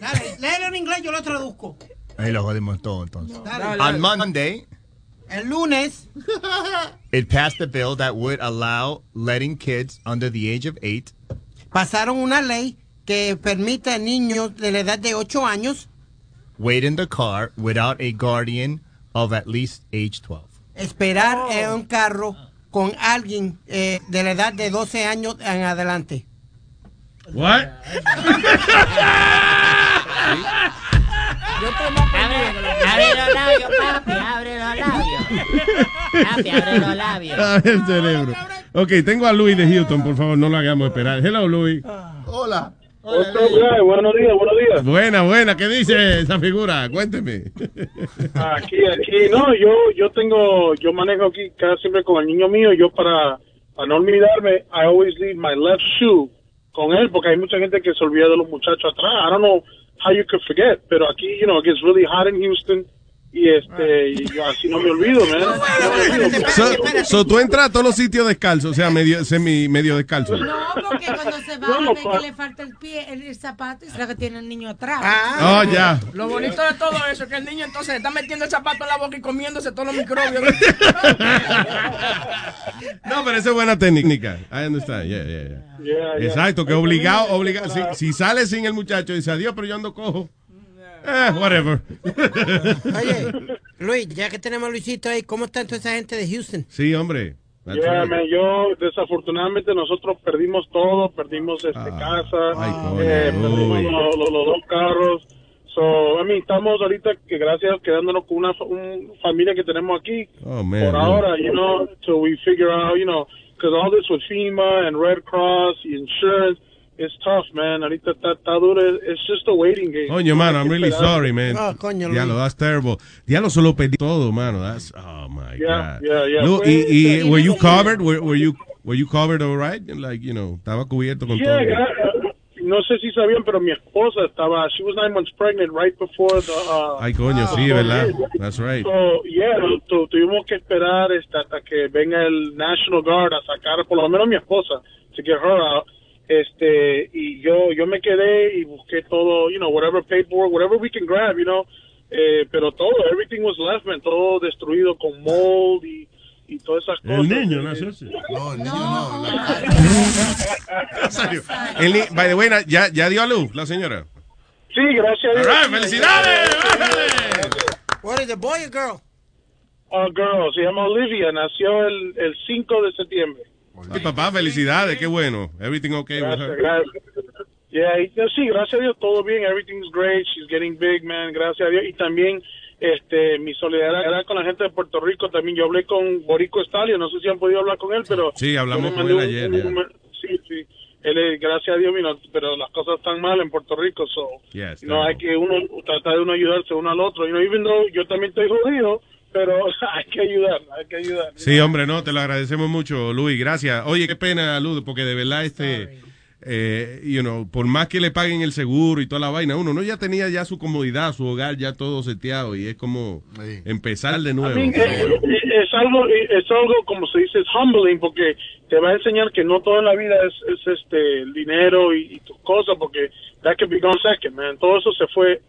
Dale, léelo en inglés, yo lo traduzco.
Ahí lo jodimos todo entonces.
Dale.
On Monday,
El lunes.
It passed a bill that would allow letting kids under the age of eight
Pasaron una ley que permite a niños de la edad de 8 años
wait in the car without a guardian of at least age 12.
esperar en un carro con alguien eh, de la edad de 12 años en adelante.
What?
Abre los labios, papi, abre los labios. Papi, abre los labios.
A ver, cerebro. Ok, tengo a Luis de Houston, por favor, no lo hagamos esperar. Hello, Luis.
Hola.
Buenos días, buenos días.
Buena, buena, ¿qué dice esa figura? Cuénteme.
Aquí, aquí, no, yo, yo tengo, yo manejo aquí casi siempre con el niño mío, yo para, para no olvidarme, I always leave my left shoe con él, porque hay mucha gente que se olvida de los muchachos atrás. I don't know how you could forget, pero aquí, you know, it gets really hot in Houston, y este, y yo así no me olvido. No me olvido.
So, so tú entras a todos los sitios descalzos, o sea, medio, semi, medio descalzo.
No, porque cuando se va
Bueno,
ve que le falta el pie, el, el zapato y será que tiene el niño atrás.
Oh, ya.
Lo bonito de todo eso es que el niño entonces está metiendo el zapato en la boca y comiéndose todos los microbios.
No, pero esa es buena técnica. I understand. Yeah, yeah, yeah.
Yeah, yeah.
Exacto, que obligado, obligado. Si, si sale sin el muchacho, dice adiós, pero yo ando cojo. Eh, whatever.
Oye, Luis, ya que tenemos a Luisito ahí, ¿cómo está toda esa gente de Houston?
Sí, hombre.
Yeah, man, yo desafortunadamente nosotros perdimos todo, perdimos este casa,
ay,
eh, perdimos los, los- los dos carros. So, I mean, estamos ahorita que gracias quedándonos con una un familia que tenemos aquí
Oh, man.
por ahora, you know, till we figure out, you know, because all this with FEMA and Red Cross insurance, it's tough, man. Ahorita está, está duro, it's just a waiting game.
Coño, mano, I'm really sorry, man.
Oh, coño,
Diablo, that's terrible. Diablo, solo perdí todo, mano. That's, oh, my
Yeah,
God.
yeah, yeah.
Y, y,
fue-
were you covered? Were, were you, were you covered all right? Like, you know, estaba cubierto con
Yeah,
todo.
gra- no sé si sabían, pero mi esposa estaba, she was nine months pregnant right before the, uh,
Ay, coño, sí, ¿verdad? That's right.
So, yeah, tu- tuvimos que esperar este, hasta que venga el National Guard a sacar, por lo menos mi esposa, to get her out. Este, y yo, yo me quedé y busqué todo, you know, whatever paperwork, whatever we can grab, you know, eh, pero todo, everything was left, man, todo destruido con mold y, y todas esas cosas.
El niño nació así.
No, el niño no.
El ni- by the way, ¿ya, ¿ya dio a luz la señora?
Sí, gracias a
All right, felicidades.
What is it, boy or girl?
Oh, girl, se llama Olivia, nació el, el 5 de septiembre.
Sí, papá, felicidades, qué bueno. Everything okay with
Gracias,
her?
gracias. Yeah, y- sí, gracias a Dios, todo bien, everything's great, she's getting big, man, gracias a Dios. Y también, este, mi solidaridad con la gente de Puerto Rico, también yo hablé con Borico Stalio, no sé si han podido hablar con él, pero...
Sí, hablamos con él ayer,
un- un- sí, sí, él, es- gracias a Dios, mira, pero las cosas están mal en Puerto Rico, so...
Yes,
no hay que uno tratar de uno ayudarse uno al otro, you know, even though yo también estoy jodido, pero hay que ayudar, hay que ayudar.
Sí, hombre, no, te lo agradecemos mucho, Luis, gracias. Oye, qué pena, Luz, porque de verdad, este, eh, you know, por más que le paguen el seguro y toda la vaina, uno no ya tenía ya su comodidad, su hogar ya todo seteado y es como empezar de nuevo.
Eh, eh, es, algo eh, es algo como se dice es humbling porque te va a enseñar que no toda la vida es, es este el dinero y, y tus cosas porque that could be gone second man todo eso se fue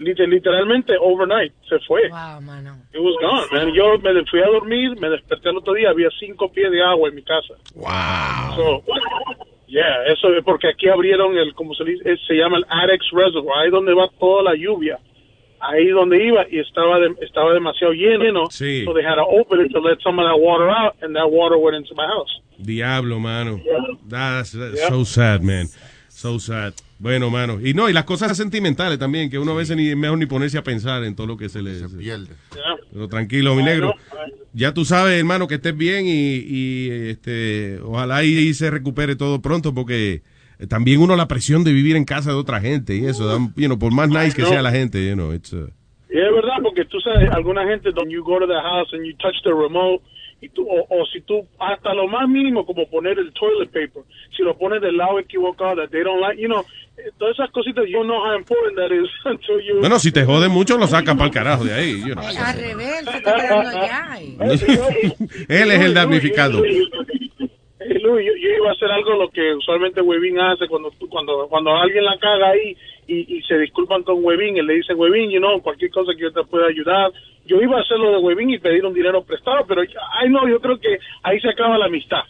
literalmente overnight se fue
Wow, mano.
it was gone man yo me fui a dormir me desperté el otro día había cinco pies de agua en mi casa
wow
so, yeah eso es porque aquí abrieron el como se dice se llama el Adex Reservoir ahí donde va toda la lluvia ahí donde iba y estaba de- estaba demasiado lleno
Sí.
so they had to open it to let some of that water out and that water went into my house
Diablo, mano. That's, that's
Yeah.
so sad, man. So sad. Bueno, mano. Y no, y las cosas sentimentales también, que uno a veces ni es mejor ni ponerse a pensar en todo lo que se le...
pierde.
Pero tranquilo, mi negro. Ya tú sabes, hermano, que estés bien y, y, este, ojalá y, y se recupere todo pronto porque también uno la presión de vivir en casa de otra gente y eso, da- you know, por más nice que sea la gente, you know, it's, uh,
y es verdad porque tú sabes alguna gente when you go to the house and you touch the remote y tú, o, o si tú hasta lo más mínimo como poner el toilet paper si lo pones del lado equivocado that they don't like you know eh, todas esas cositas you know how important that is until you
Bueno, si te jode mucho, lo sacas para el carajo de ahí. you know.
Al revés, se está quedando allá.
Él es el damnificado.
Luis, yo, yo iba a hacer algo lo que usualmente Webin hace cuando cuando cuando alguien la caga ahí y, y se disculpan con Webin y le dicen Webin, you know, cualquier cosa que yo te pueda ayudar. Yo iba a hacer lo de Webin y pedir un dinero prestado, pero ay no, yo creo que ahí se acaba la amistad.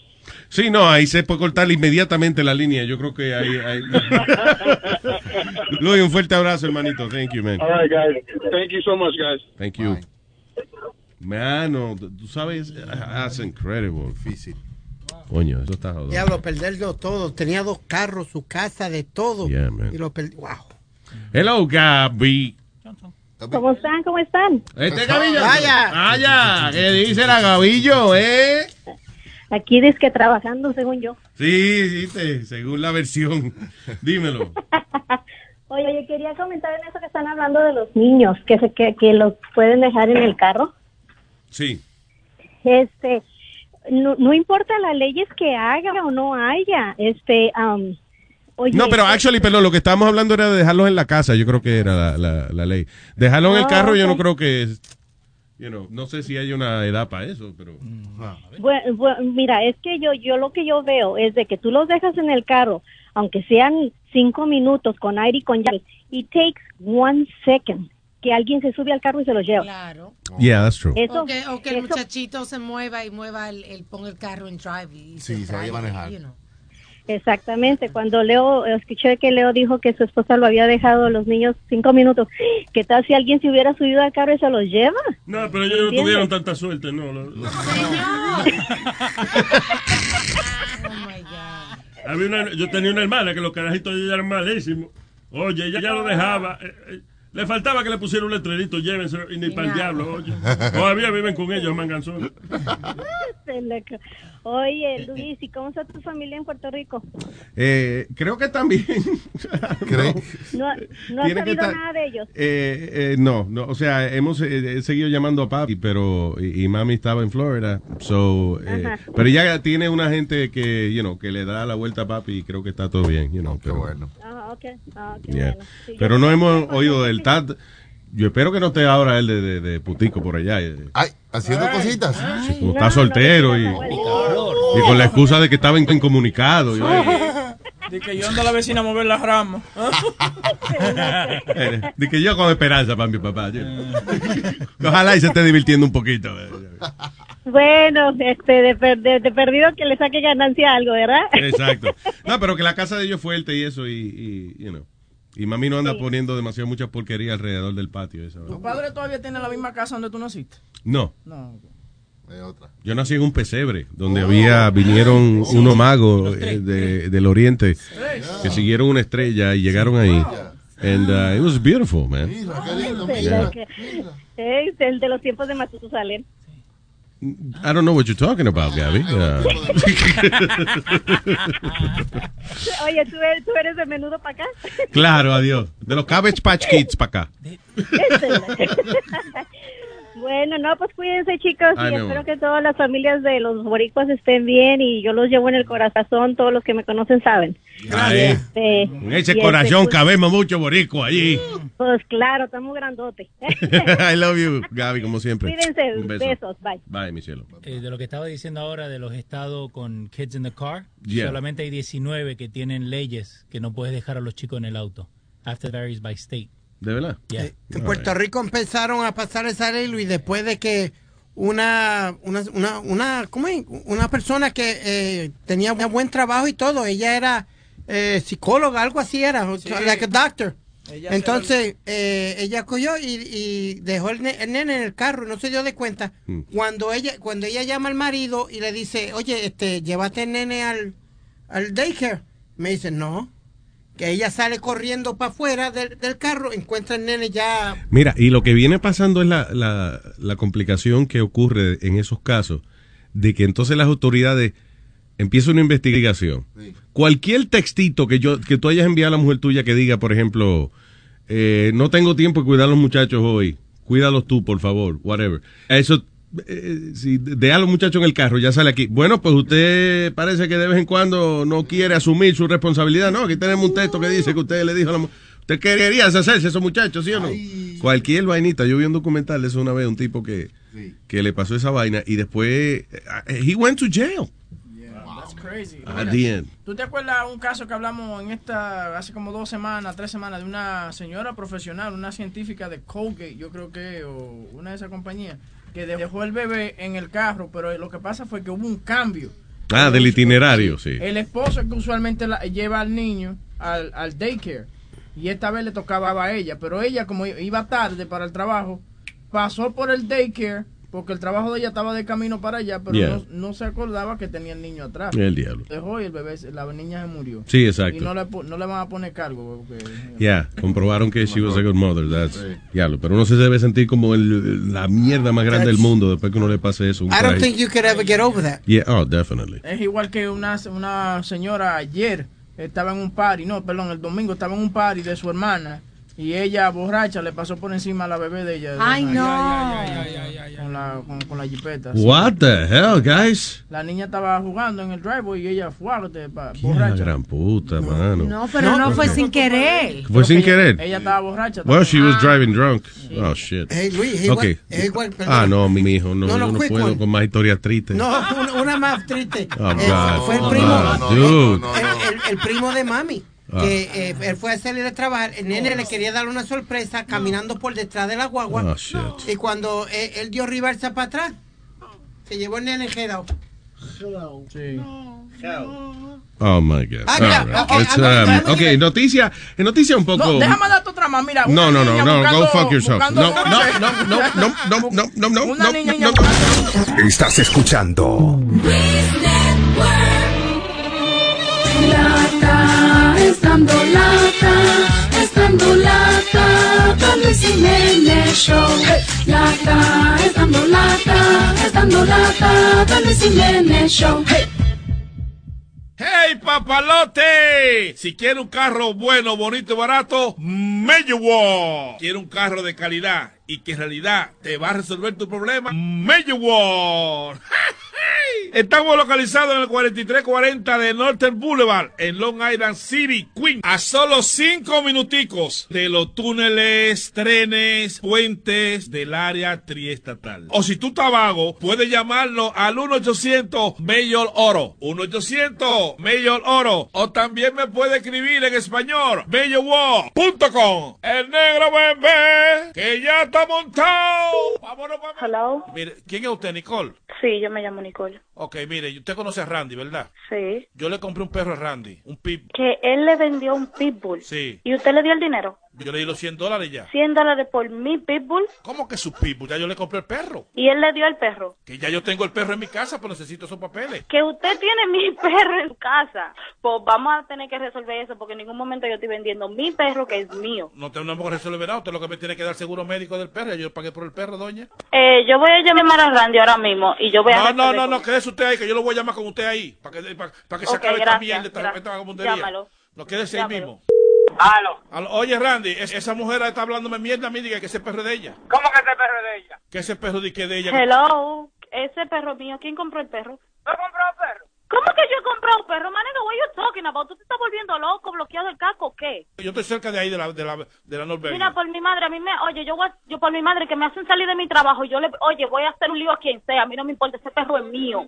Sí, no, ahí se puede cortar inmediatamente la línea. Yo creo que ahí. ahí... Luis, un fuerte abrazo, hermanito. Thank you, man.
All right, guys. Thank you so much, guys.
Thank you. Mano, tú sabes, that's incredible. Difícil. Coño, eso está jodido.
Diablo, perderlo todo. Tenía dos carros, su casa, de todo.
Yeah, man.
y lo perdí. Wow.
Hello, Gaby.
¿Cómo están? ¿Cómo están?
Este Gavillo.
Vaya.
Vaya, ¿qué dice la Gavillo, eh?
Aquí dice que trabajando, según yo.
Sí, sí, te- según la versión. Dímelo.
Oye, oye, quería comentar en eso que están hablando de los niños, que, se, que, que los pueden dejar en el carro.
Sí.
Este, no, no importa las leyes que haga o no haya, este, um, oye,
No, pero actually, perdón, lo que estábamos hablando era de dejarlos en la casa. Yo creo que era la, la, la ley. Dejarlos en el
Ah,
carro, yo no creo que. You know, no sé si hay una edad para eso, pero.
Bue- bue- mira, es que yo, yo lo que yo veo es de que tú los dejas en el carro, aunque sean cinco minutos con aire y con llaves, it takes one second que alguien se sube al carro y se los lleva.
Claro.
Yeah, that's true.
Eso-
o que, o que el
eso-
muchachito se mueva y mueva el, el ponga el carro en drive y
Sí, se vaya a
traiga,
manejar.
you know.
Exactamente, cuando Leo, escuché que Leo dijo que su esposa lo había dejado a los niños cinco minutos. ¿Qué tal si alguien se hubiera subido al carro y se los lleva?
No, pero ellos no tuvieron tanta suerte, no. lo- lo- Había una- yo tenía una hermana que los carajitos de ella eran malísimos. Oye, ella ya lo dejaba. eh, eh, le faltaba que le pusiera un letrerito, llévense, y ni para el diablo, oye. Todavía viven con ellos, manganzones.
Oye, Luis, ¿y cómo está tu familia en Puerto Rico?
Eh, creo que también.
No, no has
Tiene que
sabido
estar-
nada de ellos.
Eh, eh, no, no, o sea, hemos eh, he seguido llamando a papi, pero y, y mami estaba en Florida, so, eh, pero ella tiene una gente que, you know, que le da la vuelta a papi y creo que está todo bien, you know, pero bueno.
Ah, ok. Ah, qué
Yeah.
bueno. Sí,
Pero no hemos oído del TAT. Yo espero que no esté ahora él de, de, de putico por allá. eh.
Ay, haciendo cositas.
Sí, como está soltero y, y con la excusa de que estaba in- incomunicado.
De que yo ando a la vecina a mover las ramas.
de que yo con esperanza para mi papá. Ojalá y se esté divirtiendo un poquito. eh.
Bueno, este, de, de- de perdido que le saque ganancia a algo, ¿verdad?
Exacto. No, pero que la casa de ellos fuerte y eso, y, y, you know. Y mami no anda poniendo demasiado mucha porquería alrededor del patio. Esa,
¿Tu padre todavía tiene la misma casa donde tú naciste?
No,
No.
yo nací en un pesebre donde había vinieron unos magos eh, de- del oriente que siguieron una estrella y llegaron ahí. And uh, it was beautiful, man.
Este,
Yeah.
lo que- es el de los tiempos de Matusalén.
I don't know what you're talking about, Gabby. Uh,
Oye, ¿tú eres, tú eres de menudo para acá.
claro, adiós. De los Cabbage Patch Kids para acá.
bueno, no, pues cuídense chicos
Ay,
y espero que todas las familias de los boricuas estén bien y yo los llevo en el corazón, todos los que me conocen saben.
Ahí.
Este,
En ese
este,
corazón
pues,
cabemos mucho boricua allí.
Pues claro, estamos grandote.
I love you, Gaby, como siempre.
Cuídense,
Un beso.
besos, bye.
Bye, mi cielo.
Eh, de lo que estaba diciendo ahora de los estados con kids in the car,
Yeah.
solamente hay 19 que tienen leyes que no puedes dejar a los chicos en el auto. After varies by state.
¿De verdad?
Yeah.
En Puerto Rico empezaron a pasar esa ley, Luis, después de que una, una, una, una, ¿cómo es? una persona que eh, tenía un buen trabajo y todo, ella era eh, psicóloga, algo así era, like a doctor.
Ella
Entonces, eh, ella cogió y, y dejó el, ne- el nene en el carro y no se dio de cuenta.
Mm.
Cuando ella cuando ella llama al marido y le dice, oye, este, llévate el nene al, al daycare, me dice, no. Que ella sale corriendo para afuera del, del carro, encuentra el nene ya
Mira, y lo que viene pasando es la, la, la complicación que ocurre en esos casos, de que entonces las autoridades empiezan una investigación. Cualquier textito que yo que tú hayas enviado a la mujer tuya que diga, por ejemplo, eh, no tengo tiempo de cuidar a los muchachos hoy, cuídalos tú, por favor, whatever. Eso, eh, si deja a los muchachos en el carro, ya sale aquí. Bueno, pues usted parece que de vez en cuando no quiere asumir su responsabilidad. No, aquí tenemos un texto que dice que usted le dijo a la mujer, usted quería deshacerse de esos muchachos, ¿sí o no? Cualquier vainita. Yo vi un documental de eso una vez, un tipo que, que le pasó esa vaina y después, eh, he went to jail.
crazy.
At
Mira,
the end.
¿Tú te acuerdas un caso que hablamos en esta, hace como dos semanas, tres semanas, de una señora profesional, una científica de Colgate, yo creo que, o una de esas compañías, que dejó el bebé en el carro, pero lo que pasa fue que hubo un cambio.
Ah, del itinerario, sí.
El esposo es que usualmente la- lleva al niño al, al daycare y esta vez le tocaba a ella, pero ella como iba tarde para el trabajo, pasó por el daycare porque el trabajo de ella estaba de camino para allá, pero
Yeah.
no, no se acordaba que tenía el niño atrás.
El diablo.
Dejó y el bebé, la niña se murió.
Sí, exacto.
Y no le, no le van a poner cargo. porque-
Ya, comprobaron que she was a good mother. That's, diablo, pero uno se debe sentir como el- la mierda más grande del mundo después que uno le pase eso. un
I don't
carajo.
think you could ever get over that.
Yeah, oh, definitely.
Es igual que una, una señora ayer estaba en un party, no, perdón, el domingo estaba en un party de su hermana y ella borracha le pasó por encima a la bebé de ella.
Ay,
Con
no.
la, con, con la jipeta.
What the hell, guys?
La niña estaba jugando en el driveway y ella fue de pa-
La
borracha.
gran puta, mano.
No, pero no, fue sin querer.
Fue sin querer.
Ella estaba borracha.
Well, she was
Ah.
driving drunk. Oh, shit.
Hey, Luis, es
Okay.
igual- igual,
ah, no, mi hijo, no,
No, no,
yo no puedo
one.
con más historias tristes.
No, una, una más triste.
Oh,
Eh,
God.
fue el
Oh,
primo. El, el- el primo de mami.
Ah.
Que eh, él fue a salir a trabajar. El nene le quería dar una sorpresa caminando por detrás de la guagua.
Oh.
Y cuando eh, él dio reversa para atrás, se llevó el nene enjedado.
Sí.
Oh, my God.
Ah,
All
ya,
right.
ok,
Let's,
I'm gonna-
um,
I'm gonna
ok,
give it-
noticia, noticia un poco...
No, déjame darte otra más. Mira,
No, no, no, no,
buscando-
go fuck yourself. No, no, no, no, no, no, no, no, no, no, no, no.
Estás escuchando
es dando lata, es dando lata, con Luis Jiménez Show. Lata, es dando lata, es dando lata, con Luis Jiménez Show.
¡Hey, papalote! Si quiere un carro bueno, bonito y barato, Meyewo. Quiere un carro de calidad y que en realidad te va a resolver tu problema, Meyewo. Estamos localizados en el 4340 de Northern Boulevard, en Long Island City, Queens. A solo cinco minuticos de los túneles, trenes, puentes del área triestatal. O si tú estás vago, puedes llamarnos al 1-800 Mayor Oro. 1-800 Mayor Oro. O también me puede escribir en español, bellowo.com. El negro bebé, que ya está montado. Vámonos,
Hello.
Mire, ¿quién es usted, Nicole?
Sí, yo me llamo Nicole.
Ok, mire, usted conoce a Randy, ¿verdad?
Sí.
Yo le compré un perro a Randy, un pip.
Que él le vendió un pitbull.
Sí.
¿Y usted le dio el dinero?
Yo le di los 100 dólares ya.
100 dólares por mi pitbull.
¿Cómo que su pitbull? Ya yo le compré el perro.
Y él le dio el perro.
Que ya yo tengo el perro en mi casa, pero necesito esos papeles.
Que usted tiene mi perro en su casa. Pues vamos a tener que resolver eso porque en ningún momento yo estoy vendiendo mi perro que es mío.
No tengo no resolver nada. Usted lo que me tiene que dar seguro médico del perro. Ya Yo pagué por el perro, doña.
Eh, yo voy a llamar a Randy ahora mismo y yo voy a...
No, no, no, no, quédese usted ahí, que yo lo voy a llamar con usted ahí. Para que, para, para que se acabe esta
gracias,
mierda, esta,
gracias.
esta.
Llámalo.
No, quédese ahí mismo. Aló. Oye, Randy, es- esa mujer está hablándome mierda a mí, diga que ese perro es de ella.
¿Cómo que ese perro es de ella?
Que ese perro di que de ella.
Hello, ese perro mío, ¿quién compró el perro?
¿No compró un perro?
¿Cómo que yo he comprado un perro? Manega, what you talking about? ¿Tú te estás volviendo loco, bloqueado el casco o qué?
Yo estoy cerca de ahí, de la, de la, de la Norberg.
Mira, por mi madre, a mí me, oye, yo, voy a- yo por mi madre que me hacen salir de mi trabajo, yo le, oye, voy a hacer un lío a quien sea, a mí no me importa, ese perro es mío.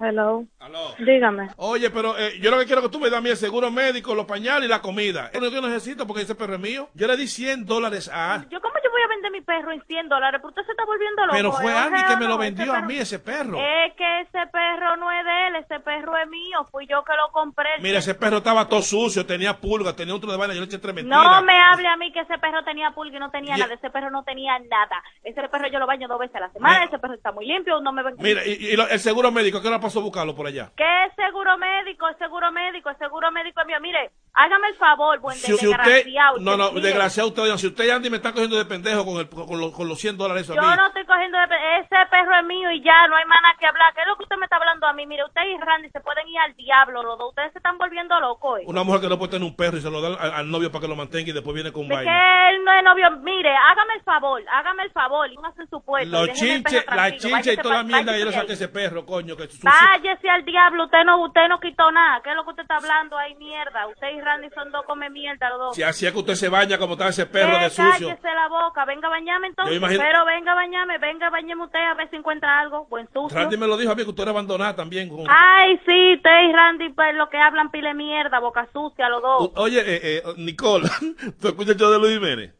Hello.
Aló.
Dígame.
Oye, pero eh, yo lo que quiero es que tú me das a mí el seguro médico, los pañales y la comida. Es lo que yo necesito porque ese perro es mío. Yo le di 100 dólares a...
Yo, ¿cómo yo voy a vender mi perro en 100 dólares? Pero usted se está volviendo loco.
Pero fue
¿eh?
Andy
¿O
que me lo vendió a mí, ese perro.
Es que ese perro no es de él, ese perro es mío, fui yo que lo compré.
Mira, ese perro estaba todo sucio, tenía pulga, tenía otro de vaina, yo le eché tres mentiras.
No me hable a mí que ese perro tenía pulga y no tenía
Y-
nada. Ese perro no tenía nada. Ese perro yo lo baño dos veces a la semana.
Mira.
Ese perro está muy limpio. No me ven.
Mira, y, y lo- el seguro médico, ¿qué hora pasó a buscarlo por allá?
¿Qué seguro médico? El seguro médico, el seguro médico es mío. Mire, hágame el favor, buen
Si, si usted,
desgraciado.
no, no, desgraciado usted, si usted Andy me está cogiendo de pendejo con, el, con, los, con los 100 dólares a
Yo
mí.
no estoy cogiendo de ese perro es mío y ya no hay más nada que hablar. ¿Qué es lo que usted me está hablando a mí? Mire, usted y Randy se pueden ir al diablo, los dos. Ustedes se están volviendo locos. ¿eh?
Una mujer que no puede tener un perro y se lo da al, al novio para que lo mantenga y después viene con
De
vaina.
que él no es novio. Mire, hágame el favor, hágame el favor. Y póngase en su puesto.
Los chinches, la chincha y toda la mierda que yo le saqué ese perro, coño, que su-
Váyase al diablo, usted no, usted no quitó nada. ¿Qué es lo que usted está hablando ahí, mierda? Usted y Randy son dos come mierda los dos.
Si así es que usted se baña como está ese perro
Eh,
de sucio.
Cállese la boca, venga a bañarme entonces.
Yo imagino-
Pero venga a bañarme, venga, bañeme usted a ver si encuentra algo. Buen sucio.
Randy me lo dijo a mí que tú eres abandonada también. Con...
Ay, sí, usted y Randy, pues lo que hablan pile mierda, boca sucia, los dos.
Oye, eh, eh, Nicole, ¿tú escuchas show de Luis Jiménez?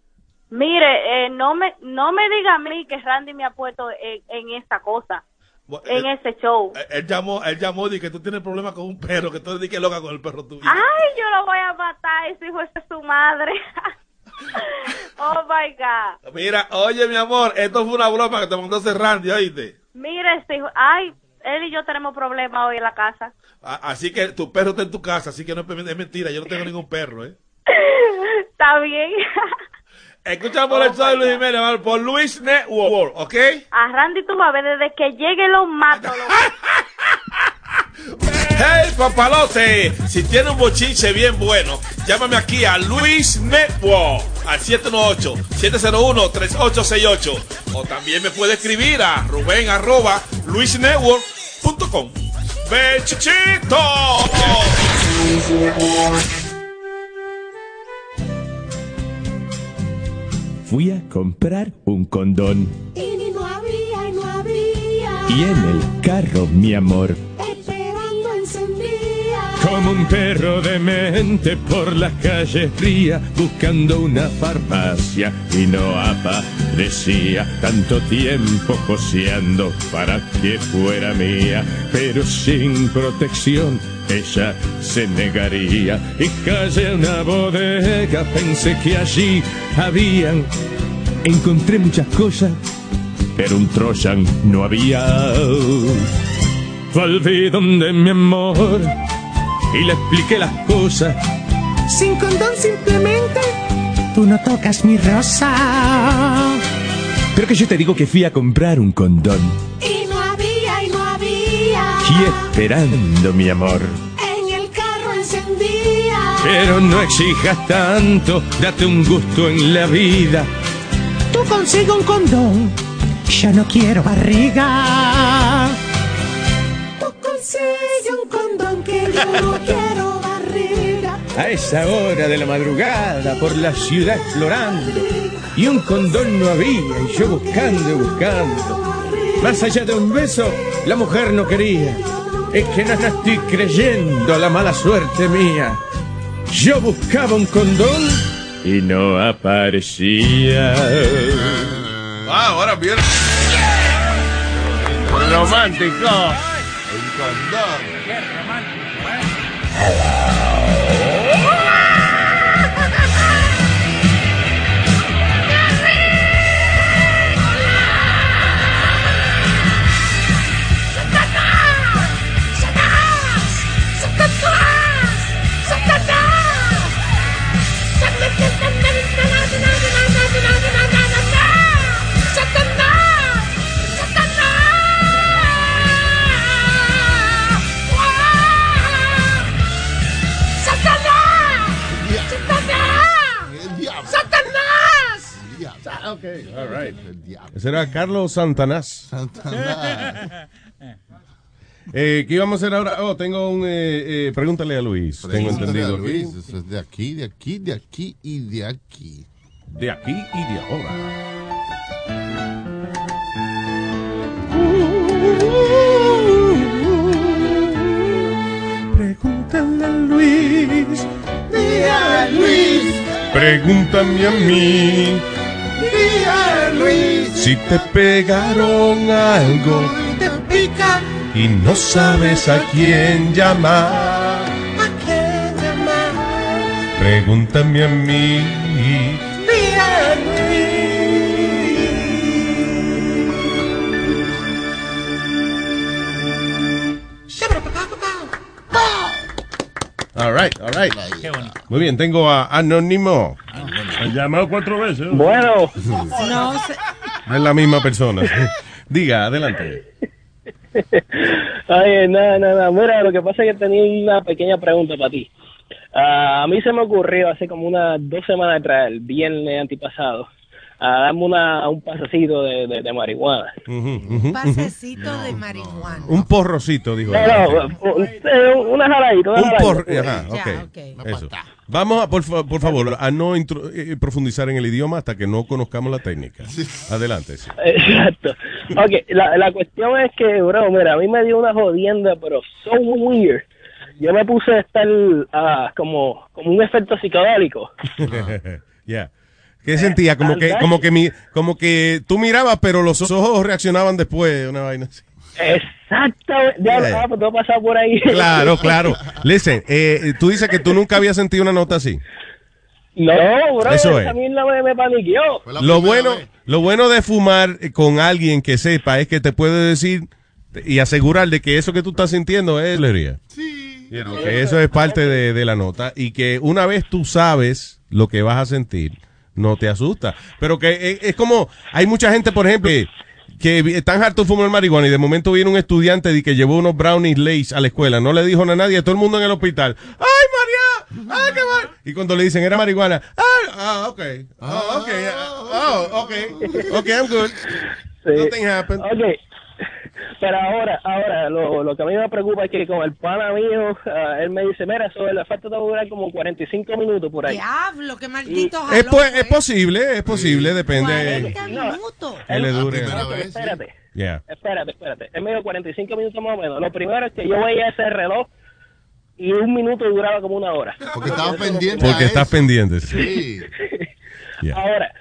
Mire, eh, no me no me diga a mí que Randy me ha puesto en, en esta cosa, en
eh,
ese show.
Eh, Él llamó, él llamó y que tú tienes problemas con un perro, que tú eres loca con el perro tuyo.
Ay, yo lo voy a matar, ese hijo es su madre. oh my God.
Mira, oye, mi amor, esto fue una broma que te mandó Randy, oíste.
Mire, este hijo, ay, él y yo tenemos problemas hoy en la casa.
A- Así que tu perro está en tu casa, así que no es es mentira, yo no tengo ningún perro, ¿eh?
Está bien.
Escuchamos el show de Luis Jiménez, por Luis Network, ¿ok?
A Randy tú vas a ver, desde que llegue lo mato. Lo...
Hey, papalote, si tiene un bochinche bien bueno, llámame aquí a Luis Network al 718-701-3868 o también me puede escribir a Rubén arroba luisnetwork.com. ¡Bechito!
Fui a comprar un condón
Y no había, y no había.
y en el carro, mi amor. Como un perro demente por las calles fría buscando una farmacia y no aparecía tanto tiempo joseando para que fuera mía, pero sin protección. Ella se negaría y callé una bodega, pensé que allí habían. Encontré muchas cosas, pero un Trojan no había. Volví donde mi amor y le expliqué las cosas.
Sin condón simplemente. Tú no tocas mi rosa.
Pero que yo te digo que fui a comprar un condón
Y no había, y no había.
y esperando mi amor.
En el carro encendía.
Pero no exijas tanto, date un gusto en la vida.
Tú consigo un condón. Ya no quiero barriga. Tú consigue que yo no quiero barriga.
A esa hora de la madrugada por la ciudad explorando y un condón no había y yo buscando y buscando. Más allá de un beso, la mujer no quería. Es que no, estoy creyendo a la mala suerte mía. Yo buscaba un condón y no aparecía.
Ah, ahora bien.
Romántico.
El condón. Hello.
Ok, all right. Ese era Carlos Santanás. Eh, ¿Qué íbamos a hacer ahora? Oh, tengo un... Eh, eh, pregúntale a Luis. tengo
Pregúntale
entendido.
a Luis, eso es de aquí, de aquí, de aquí y de aquí.
De aquí y de ahora.
Pregúntale a Luis. Día Luis.
Pregúntame a mí
Día Luis.
si te pegaron algo
Te pica.
y no sabes a quién llamar.
¿A quién llamar?
Pregúntame a mí.
Día Luis.
All right, all right.
Qué bonito.
Muy bien, tengo a Anónimo.
Ha llamado cuatro veces. ¿no?
Bueno.
No, se-
Es la misma persona. Diga, adelante.
Ay, nada, nada. Mira, lo que pasa es que tenía una pequeña pregunta para ti. Ah, a mí se me ocurrió hace como unas dos semanas atrás, el viernes antipasado, a darme una, un pasecito de, de, de marihuana.
Un pasecito de marihuana.
Un porrocito, dijo.
No,
él.
no, un- una jaladita, una
Un
jaladita.
por, ajá, ok. Eso. Vamos a, por, por favor, a no intro- eh, profundizar en el idioma hasta que no conozcamos la técnica. Adelante. sí.
Exacto. Ok, la, la cuestión es que, bro, mira, a mí me dio una jodienda, pero so weird. Yo me puse a estar ah, como, como un efecto psicodélico.
Ya. ¿Qué sentía? Como que, como que mi, como que tú mirabas, pero los ojos reaccionaban después, una vaina así.
Exactamente. Ya,
Yeah.
ah, pues tú has pasado por ahí.
Claro, claro. Listen, eh, tú dices que tú nunca habías sentido una nota así.
No, bro,
Eso es.
mierda me, me paniqueó.
Lo bueno, lo bueno de fumar eh, con alguien que sepa es que te puede decir y asegurar de que eso que tú estás sintiendo es alegría. You know, que eso es parte de, de la nota y que una vez tú sabes lo que vas a sentir, no te asusta. Pero que es, es como, hay mucha gente, por ejemplo, que, que están hartos de fumar marihuana y de momento viene un estudiante y que llevó unos brownies lace a la escuela, no le dijo a nadie, todo el mundo en el hospital, ¡ay María! ¡ay qué mal! Y cuando le dicen era marihuana, ¡ah! ah ok, oh, ok, oh, ok, ok, I'm good. Nothing happened.
Ok. Pero ahora, ahora, lo, lo que a mí me preocupa es que con el pana mío, ah, él me dice, mira, eso el efecto te va a durar como 45 minutos por ahí.
Diablo, qué maldito
Es,
jalón.
es posible, es posible, depende.
40 minutos.
Que le dure.
Espérate, espérate,
Yeah.
espérate, espérate. Él me dio 45 minutos más o menos. Lo primero es que yo veía ese reloj y un minuto duraba como una hora.
Porque estaba pendiente
Porque estás pendiente. sí.
Sí.
Yeah.
Ahora,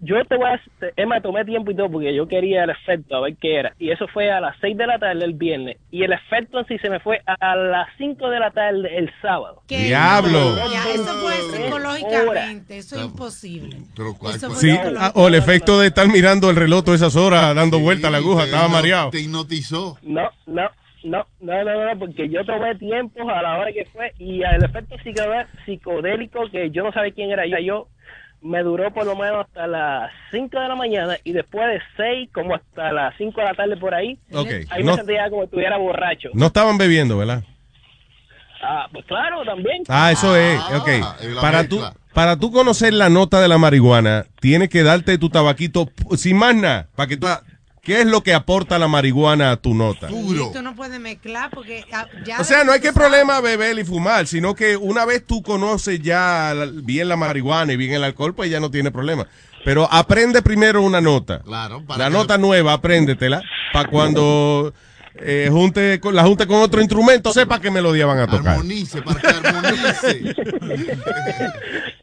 yo te voy a... más, tomé tiempo y todo porque yo quería el efecto, a ver qué era. Y eso fue a las 6 de la tarde el viernes. Y el efecto en sí se me fue a las 5 de la tarde el sábado.
Qué
Diablo.
Ya, eso fue psicológicamente, eso es imposible. Eso fue
Sí,
psicológico.
ah, o el efecto de estar mirando el reloj todas esas horas, dando vuelta a la aguja, estaba mareado.
Te hipnotizó.
No, no, no, no, no, no, porque yo tomé tiempo a la hora que fue y el efecto psicodé- psicodélico que yo no sabía quién era yo me duró por lo menos hasta las 5 de la mañana y después de 6 como hasta las 5 de la tarde por ahí,
Ok,
ahí
no-
me sentía como si estuviera borracho.
No estaban bebiendo, ¿verdad?
Ah, pues claro, también.
Ah, eso es,
y
ok. Para tú, para tú conocer la nota de la marihuana, tienes que darte tu tabaquito sin más nada, para que tú... ¿Qué es lo que aporta la marihuana a tu nota?
Tú no puedes mezclar porque ah, ya
O sea, no hay que problema beber y fumar, sino que una vez tú conoces ya bien la marihuana y bien el alcohol, pues ya no tiene problema. Pero aprende primero una nota.
Claro, para
La
que-
nota nueva, apréndetela, para cuando eh, junte con, la junte con otro instrumento, sepa qué melodía van a tocar.
Armonice, para que armonice.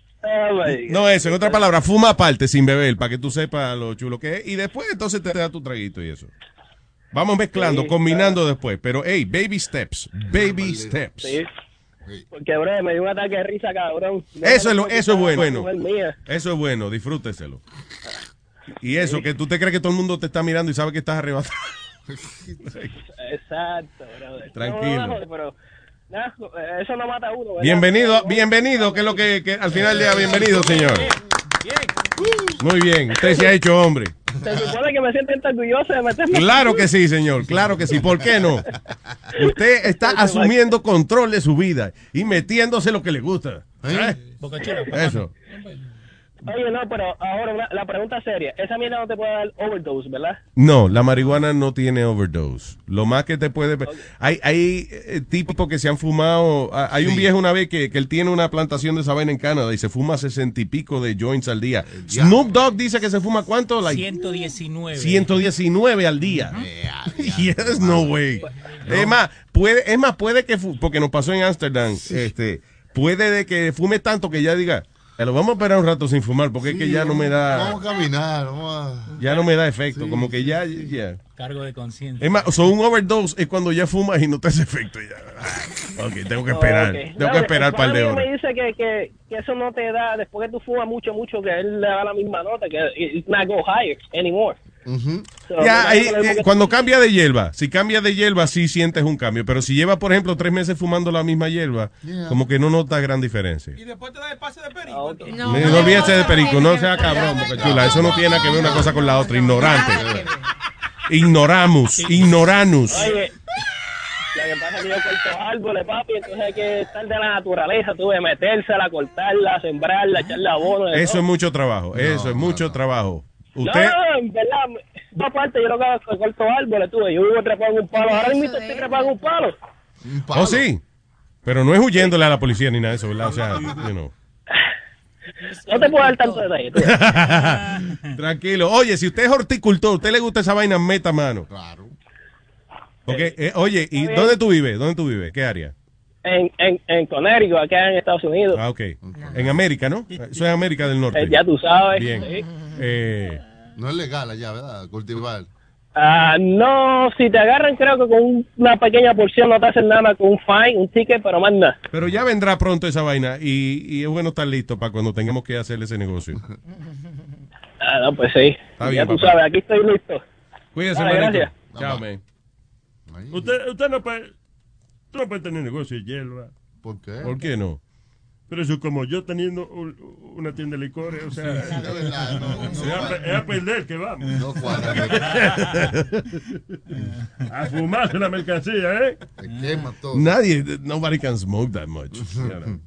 No eso, en otra palabra, fuma aparte sin beber, para que tú sepas lo chulo que es. Y después entonces te da tu traguito y eso. Vamos mezclando,
Sí,
combinando después. Pero, hey, baby steps, baby steps.
Sí. Porque, bro, me dio un ataque de risa, cabrón.
Eso es, lo, eso es bueno. Eso es bueno, disfrúteselo. Y eso, que tú te crees que todo el mundo te está mirando y sabe que estás arrebatado.
Exacto, bro.
Tranquilo.
No, no, pero, nada, eso no mata a uno. ¿verdad?
Bienvenido, bienvenido, que es lo que, que al final del día, bienvenido, señor. Muy bien, usted se ha hecho hombre.
Se supone que me siento orgulloso de meterme.
Claro que sí, señor, claro que sí. ¿Por qué no? Usted está asumiendo control de su vida y metiéndose lo que le gusta. ¿Eh? Eso.
Oye, no, pero ahora una- la pregunta seria. Esa mierda no te puede dar overdose, ¿verdad?
No, la marihuana no tiene overdose. Lo más que te puede... Hay, hay eh, tipos que se han fumado... ah, Hay un viejo una vez que, que él tiene una plantación de esa vaina en Canadá y se fuma sesenta y pico de joints al día. Snoop Dogg dice que se fuma cuánto? Like
119.
119 al día. Yes, no way. Es más, puede, es más, puede que, porque nos pasó en Amsterdam, este, puede de que fume tanto que ya diga, "Eh, lo vamos a esperar un rato sin fumar porque es que ya no me da,
Vamos a caminar, vamos a...
ya no me da efecto, como que ya, ya.
Cargo de conciencia.
Es más, o sea, un overdose es cuando ya fumas y no te hace efecto ya. Ok, tengo que esperar,
Ok.
tengo
No,
que esperar
el
un par de
me dice que, que, que eso no te da, después que tú fumas mucho, mucho, que él le da la misma nota, que it's not go higher anymore. So,
Ya, ahí, eh, cuando cambia de hierba, si cambia de hierba, sí sientes un cambio. Pero si lleva, por ejemplo, tres meses fumando la misma hierba,
Yeah.
como que no notas gran diferencia.
Y después te da el pase de perico.
No,
No, no olvídese de perico, no sea cabrón, porque chula, eso no tiene nada que ver una cosa con la otra, ignorante. Ignoramos, ignoranus.
Oye, Lo que pasa es que yo corto árboles, papi, entonces hay que estar de la naturaleza, tuve metérsela, cortarla, sembrarla, echarle abono.
Eso
todo.
es mucho trabajo. Eso es mucho trabajo. Usted,
No, en verdad, dos partes yo lo que hago es que corto árboles, tuve. Yo vivo trepado en un palo, ahora mismo estoy trepado en un palo.
oh sí, pero no es huyéndole a la policía ni nada de eso, ¿verdad? O sea, you know.
No te puedo dar tanto detalle. tú.
Tranquilo. Oye, si usted es horticultor, ¿usted le gusta esa vaina? Meta mano. Claro. Porque, eh, oye, ¿y dónde tú vives? ¿Dónde tú vives? ¿Qué área?
En, en, en Connecticut, acá en Estados Unidos.
Ah, ok. En América, ¿no? Eso es América del Norte.
Eh, ya tú sabes.
Bien.
sí.
Eh,
No es legal allá, ¿verdad? Cultivar.
Ah, no, si te agarran creo que con una pequeña porción no te hacen nada con un fine, un ticket, pero más nada.
pero ya vendrá pronto esa vaina y, y es bueno estar listo para cuando tengamos que hacer ese negocio.
Ah, no, pues sí.
Está
ya
bien,
tú
papá.
sabes, aquí estoy listo.
Cuídese,
Dale, gracias.
Chao, man.
Usted, usted no puede, tú no puede tener negocio de hierba.
¿Por qué?
¿Por qué no?
Pero eso como yo teniendo un- una tienda de licores, o sea,
Sí, de verdad, no, no
es, a,
cuadra.
es a perder que vamos.
No cuadra.
a fumarse la mercancía, ¿eh?
quema todo.
Nadie, nobody can smoke that much. you know.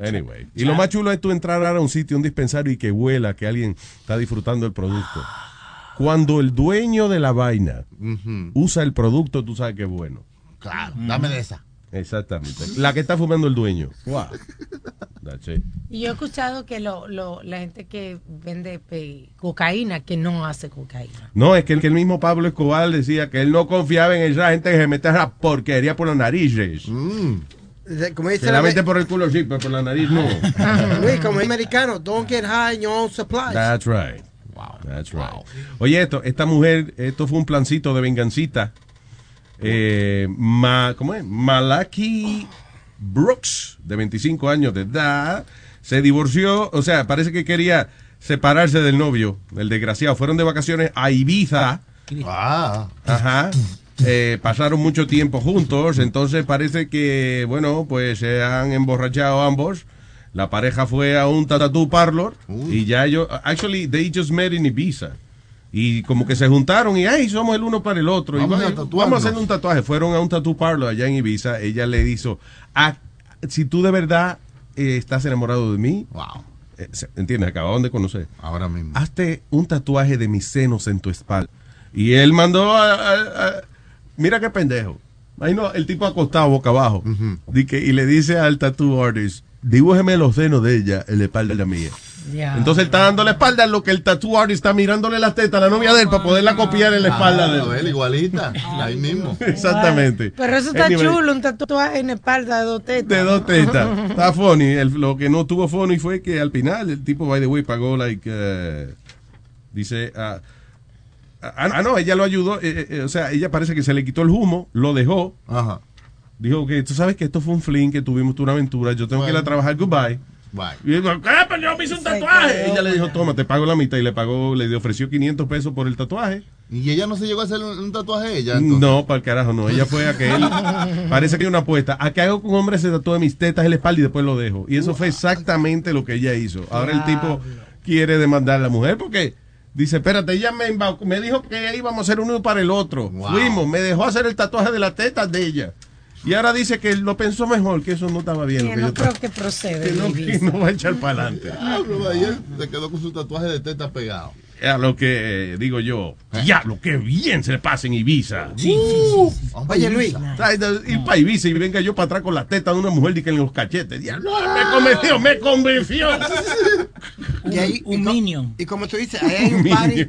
Anyway. Y lo más chulo es tú entrar a un sitio, un dispensario y que huela que alguien está disfrutando el producto. Cuando el dueño de la vaina usa el producto, tú sabes que es bueno.
Claro, dame de esa.
Exactamente. La que está fumando el dueño. Wow. That's it.
Y yo he escuchado que lo, lo, la gente que vende pe- cocaína, que no hace cocaína.
No, es que el, que el mismo Pablo Escobar decía que él no confiaba en esa gente que se mete esa porquería por las narices.
Como dice
la
la
mete por el culo sí, pero por la nariz no.
Luis, como americano, don't get high in your own supplies.
That's right. That's right. Oye, esto, esta mujer, esto fue un plancito de vengancita. Eh, ma, ¿Cómo es? Malaki Brooks, de 25 años de edad, se divorció, o sea, parece que quería separarse del novio, el desgraciado. Fueron de vacaciones a Ibiza.
Ah.
Ajá. Eh, pasaron mucho tiempo juntos, entonces parece que, bueno, pues se han emborrachado ambos. La pareja fue a un tattoo parlor y ya ellos, actually, they just met in Ibiza. Y como que se juntaron y, ay, somos el uno para el otro. y
Vamos a
vamos, a hacer un tatuaje. Fueron a un tattoo parlor allá en Ibiza. Ella le hizo, "Ah, si tú de verdad eh, estás enamorado de mí, eh, se- ¿entiendes? Acababan de conocer.
Ahora mismo.
Hazte un tatuaje de mis senos en tu espalda. Y él mandó a, a- a- mira qué pendejo. Ahí no, el tipo acostado boca abajo. Que- y le dice al tattoo artist, dibújeme los senos de ella en la espalda mía. Entonces él está dando la espalda en lo que el tattoo artist está mirándole las tetas a la novia de él para poderla copiar en la espalda
Ah,
de él.
él igualita, ahí mismo.
Exactamente.
Pero eso está
Anyway,
chulo, un tatuaje en la espalda de dos tetas.
De dos tetas. Está funny. El- lo que no tuvo funny fue que al final el tipo, by the way, pagó like. eh, dice. ah, ah, ah, no, ella lo ayudó. eh, eh, o sea, ella parece que se le quitó el humo, lo dejó. Dijo que tú sabes que esto fue un fling, que tuvimos una aventura. Yo tengo que ir a trabajar. Goodbye. Y digo, "Ah, pero yo me hice un tatuaje. Ella le dijo, toma, te pago la mitad. Y le pagó, le ofreció 500 pesos por el tatuaje.
¿Y ella no se llegó a hacer un, un tatuaje ella? entonces?
No, para el carajo, no. Ella fue a que él. parece que hay una apuesta. ¿A qué hago que un hombre se tatúe mis tetas en la espalda y después lo dejo? Y eso fue exactamente lo que ella hizo. Ahora el tipo quiere demandar a la mujer porque dice: Espérate, ella me, me dijo que íbamos a hacer uno para el otro. Fuimos, me dejó hacer el tatuaje de las tetas de ella. Y ahora dice que lo pensó mejor, que eso no estaba bien.
Que
que
no
yo
creo que procede.
que no, que no va a echar para adelante.
Ah, ayer se quedó con su tatuaje de teta pegado.
A lo que eh, digo yo, ya, lo que bien se le pasa en Ibiza.
Uh,
Oye, Luis.
Ir para Ibiza y venga yo para atrás con la teta de una mujer y que en los cachetes. Diablo, me convenció, me convenció.
Y ahí,
un
y co-
minion.
Y como tú dices, ahí hay un party.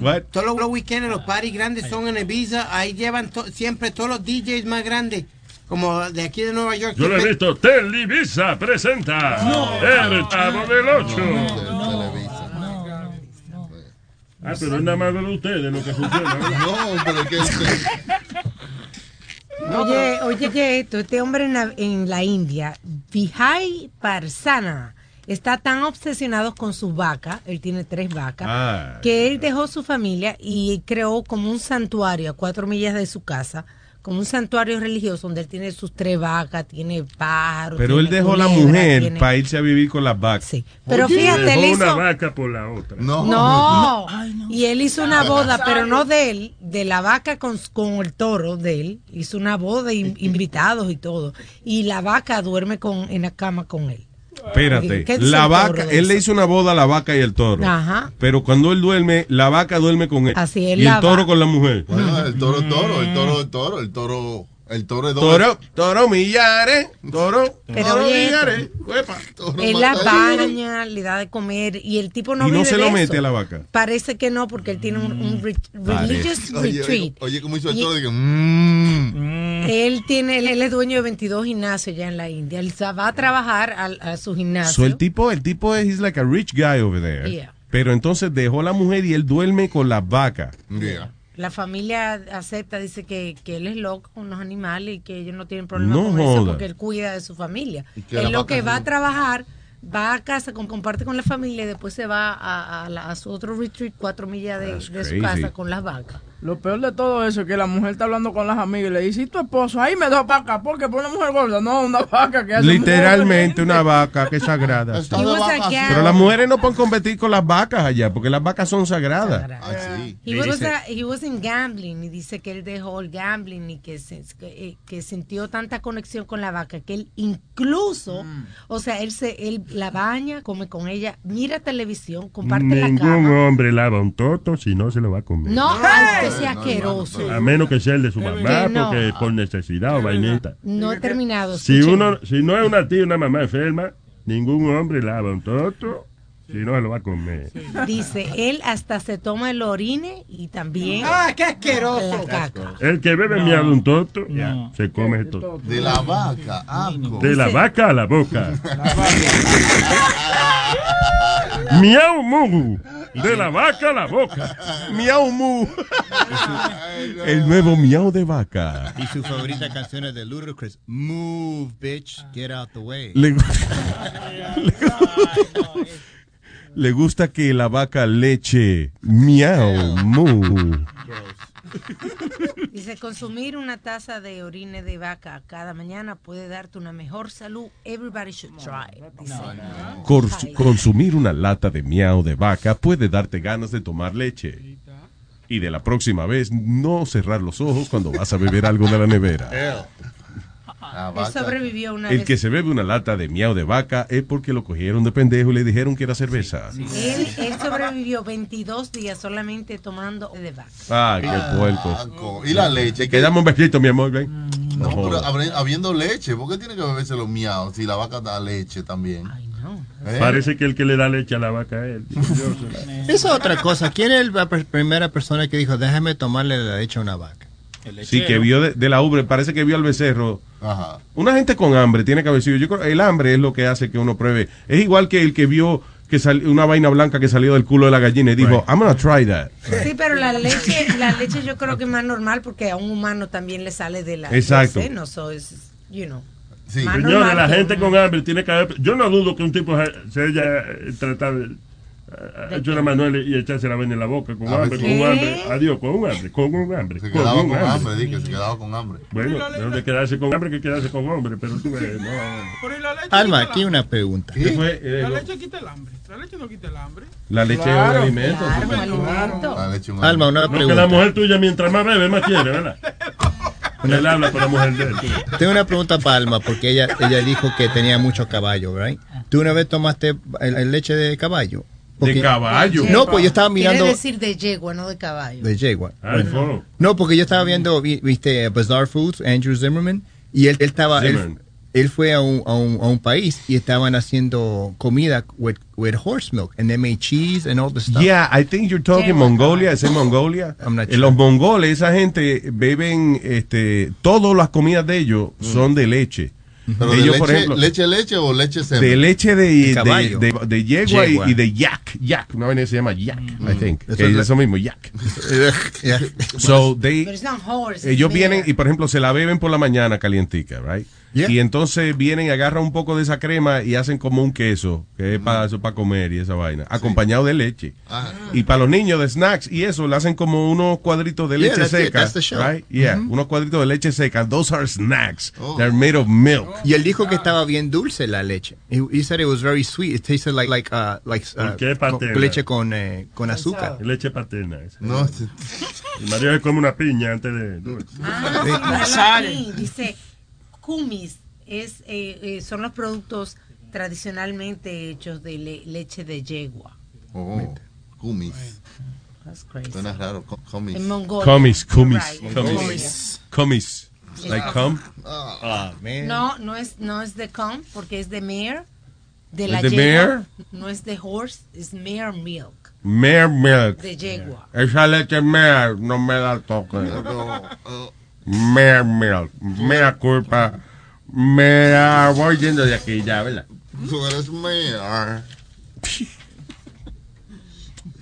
What?
Todos los, los weekends, los parties grandes son en Ibiza. Ahí llevan to- siempre todos los DJs más grandes. Como de aquí de Nueva York.
Yo lo he visto. Televisa presenta El Chavo del Ocho. Ah, pero es nada más de ustedes lo que funciona.
No, pero que
Oye, oye, oye, esto, este hombre en la, en la India, Vijay Parsana, está tan obsesionado con sus vacas, él tiene tres vacas,
Ah.
que él dejó su familia y creó como un santuario a cuatro millas de su casa como un santuario religioso donde él tiene sus tres vacas, tiene pájaros.
Pero él dejó la mujer
tiene-
para irse a vivir con las vacas.
Pero
Oye,
fíjate,
dejó
él
una
hizo-
vaca por la otra.
No, y él hizo una boda, pero no de él, de la vaca con, con el toro de él. Hizo una boda, in- invitados y todo. Y la vaca duerme con, en la cama con él.
Espérate,
¿Qué dice
la
el
vaca, él le hizo una boda a la vaca y el toro.
Ajá.
Pero cuando él duerme, la vaca duerme con él.
Así es,
y el toro
va-
con la mujer.
Bueno, el toro es toro, el toro es toro, el toro, el toro es doble.
Toro, toro millares, toro,
Pero
toro
oye,
millares. Uepa.
Él la baña, le da de comer y el tipo no
y no
vive
se
de
lo
eso.
mete a la vaca.
Parece que no, porque él tiene un, un re- religious
Oye,
retreat.
oye, oye, cómo hizo el
Y-
toro, dije, mmm.
Él tiene, él, él es dueño de 22 gimnasios ya en la India. Él va a trabajar al- a, su gimnasio.
So el tipo, el tipo es he's like a rich guy over there.
Yeah.
Pero entonces dejó la mujer y él duerme con las vacas.
La familia acepta, dice que, que él es loco con los animales y que ellos no tienen problema
No
con eso porque él cuida de su familia. Él lo que va a trabajar, va a casa, con- comparte con la familia y después se va a, a la- a su otro retreat, cuatro millas de, de su casa con las vacas.
Lo peor de todo eso es que la mujer está hablando con las amigas y le dice, ¿y tu esposo? Ahí me da vaca, porque por una mujer gorda, no, una vaca que hace
Literalmente una vaca que es sagrada.
Está de vaca, sí.
Pero las mujeres no pueden competir con las vacas allá, porque las vacas son sagradas.
He was, a- he was in gambling y dice que él dejó el gambling y que, se- que, eh, que sintió tanta conexión con la vaca que él incluso, o sea, él se él la baña, come con ella, mira televisión, comparte la
Ningún
cama.
hombre lava un toto si no se lo va a comer.
No, que sea asqueroso.
A menos que sea el de su mamá,
Que no.
porque por necesidad o vainita.
No he terminado.
Si
escuchen.
uno, si no es una tía, una mamá enferma, ningún hombre lava un toto no se lo va a comer.
Dice, él hasta se toma el orine y también
Ah, qué asqueroso.
la caca.
El que bebe
No.
miado de un toto, se come el toto.
De la vaca, asco.
De la vaca a la boca. Miau mu. De la vaca a la boca.
Miau mu. El nuevo miau de vaca.
Y su favorita canción es de Ludacris. Move, bitch. Get out the way.
Le, le gusta que la vaca leche. Miau mu.
Dice, consumir una taza de orine de vaca cada mañana puede darte una mejor salud. Everybody should try. Dice.
Cors- consumir una lata de miau de vaca puede darte ganas de tomar leche. Y de la próxima vez, no cerrar los ojos cuando vas a beber algo de la nevera.
Él sobrevivió una
El
vez.
que se bebe una lata de miau de vaca es porque lo cogieron de pendejo y le dijeron que era cerveza.
Él, él sobrevivió 22 días solamente tomando de vaca.
Ay, qué puerco.
Y la leche.
Que dame un besito, mi amor, ven.
No,
No
pero habiendo leche, ¿por qué tiene que beberse los miados si la vaca da leche también? ¿Eh?
Parece que el que le da leche a la vaca es él.
Esa es otra cosa. ¿Quién es la primera persona que dijo, déjame tomarle la leche a una vaca?
Sí, que vio de, de la ubre, parece que vio al becerro. Una gente con hambre tiene que haber sido. Yo creo el hambre es lo que hace que uno pruebe. Es igual que el que vio que sal- una vaina blanca que salió del culo de la gallina y dijo, I'm gonna try that.
Sí, pero la leche, la leche yo creo que es más normal porque a un humano también le sale de la
Exacto.
seno, so es, you know.
Señores,
normal
la gente con hambre tiene que haber. Yo no dudo que un tipo se- haya tratado hecho una manuel y echarse la vaina en la boca con
A ver
hambre, con hambre. Adiós, con un hambre, con un hambre.
Se
con
quedaba
un
con
hambre.
hambre, que se quedaba con hambre.
Bueno, mejor de quedarse con hambre que quedarse con hombre, pero tú ves, no.
Alma, aquí una pregunta.
¿Qué fue? Eh,
La
lo-
leche quita el hambre. La leche no quita el hambre.
La leche
Claro,
es un alimento.
claro, un alimento.
La leche un
Alma, una
No, que la
pregunta.
mujer tuya mientras más bebe, más quiere, ¿verdad? Él habla con la mujer de él.
Tengo una pregunta para Alma, porque ella, ella dijo que tenía mucho caballo, ¿right? ¿Tú una vez tomaste el- el leche de caballo?
¿De caballo?
No, pues yo estaba mirando...
Quiere decir de yegua, no de caballo.
De yegua.
Ay,
Bueno. No, porque yo estaba viendo, vi- viste, Bizarre Foods, Andrew Zimmerman, y él, él estaba, él,
Zimmerman.
él fue a un, a, un, a un país y estaban haciendo comida with, with horse milk, and they made cheese and all the stuff.
Yeah, I think you're talking Mongolia, ¿es en Mongolia? Eh, Los mongoles, esa gente beben, este, todas las comidas de ellos son de leche.
Pero de
Ellos,
leche,
por ejemplo,
leche, leche o leche semen.
de leche de,
De
de,
caballo.
de- de yegua, y-
Yegua.
Y, de yak. Yak. Una vaina que se llama yak, I think.
Eso
Que
es
eso mismo, yak. So, they,
But it's not horse,
ellos vienen y, por ejemplo, se la beben por la mañana calientica, right? Y entonces vienen y agarran un poco de esa crema y hacen como un queso, que es para eso para comer y esa vaina, acompañado de leche.
Ah.
Y para los niños de snacks y eso, le hacen como unos cuadritos de
Yeah,
leche seca,
that's the show.
right? Yeah,
Mhm.
unos cuadritos de leche seca. Those are snacks. They're made of milk.
Y él dijo que estaba bien dulce la leche. He, he said it was very sweet. It tasted like like uh, like uh,
¿Por qué
con- leche con eh, con azúcar.
Leche paterna.
No.
Y se come una piña antes de...
Ah, sí, aquí dice kumis es eh, eh, son los productos tradicionalmente hechos de le- leche de yegua.
Oh, kumis.
That's crazy.
Suena raro. Kumis.
En Mongolia.
Kumis, kumis,
Right.
kumis. Like cum.
Man.
No, no es no es de cum porque es de mare de
¿Es
la
de
yegua.
mare?
No es de horse, es mare milk.
Mare milk.
De yegua.
Esa leche mare no me la toque. Mare milk. Mea culpa. Mea, voy yendo de aquí ya, ¿verdad?
Tú eres mayor.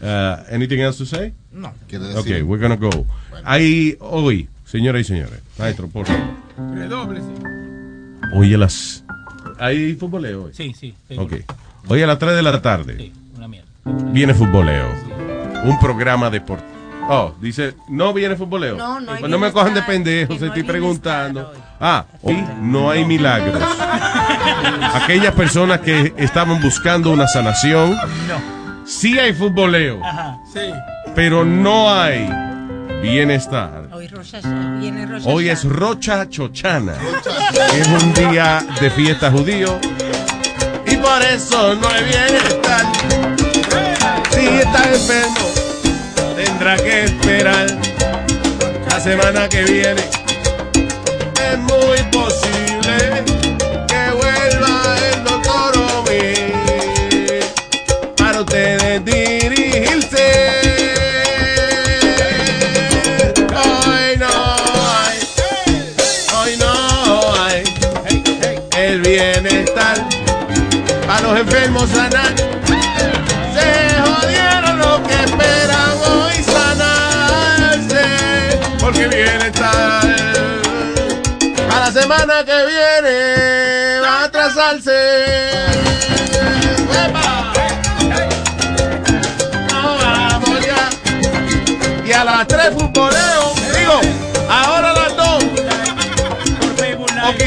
Uh, anything else to say?
No.
Quiere
Ok,
decir-
we're gonna go. Ahí, hoy, señoras y señores, maestro, por favor.
Redoble, sí.
Hoy a las... ¿Hay futboleo hoy?
Sí, sí.
Ok. Hoy a las 3 de la tarde
Sí, una mierda.
viene futboleo. Un programa deportivo. Oh, dice, no viene futboleo.
No, no hay
Pues no me cojan de pendejo, se
no
estoy preguntando. Ah, hoy no hay milagros. Aquellas personas que estaban buscando una sanación, sí hay futboleo,
Sí.
pero no hay bienestar.
Hoy viene
es. Rocha Chochana. Es un día de fiesta judío. Y por eso no hay bienestar. Si está enfermo, tendrá que esperar la semana que viene. Es muy posible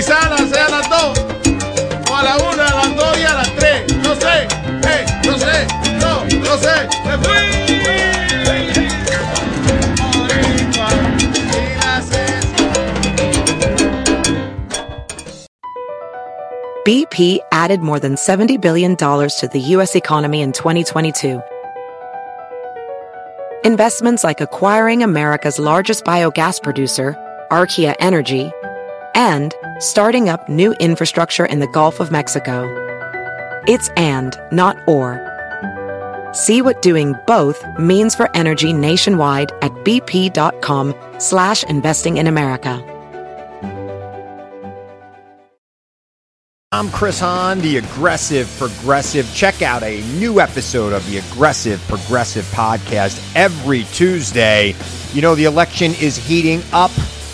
Sea las. O a la a las y a las. No sé, eh, no sé, no, no sé. Me fui.
BP added more than $70 billion to the U.S. economy in 2022. Investments like acquiring America's largest biogas producer, Archaea Energy, and starting up new infrastructure in the Gulf of Mexico. It's and, not or. See what doing both means for energy nationwide at bp.com slash investing in America.
I'm Chris Hahn, the Aggressive Progressive. Check out a new episode of the Aggressive Progressive podcast every Tuesday. You know, the election is heating up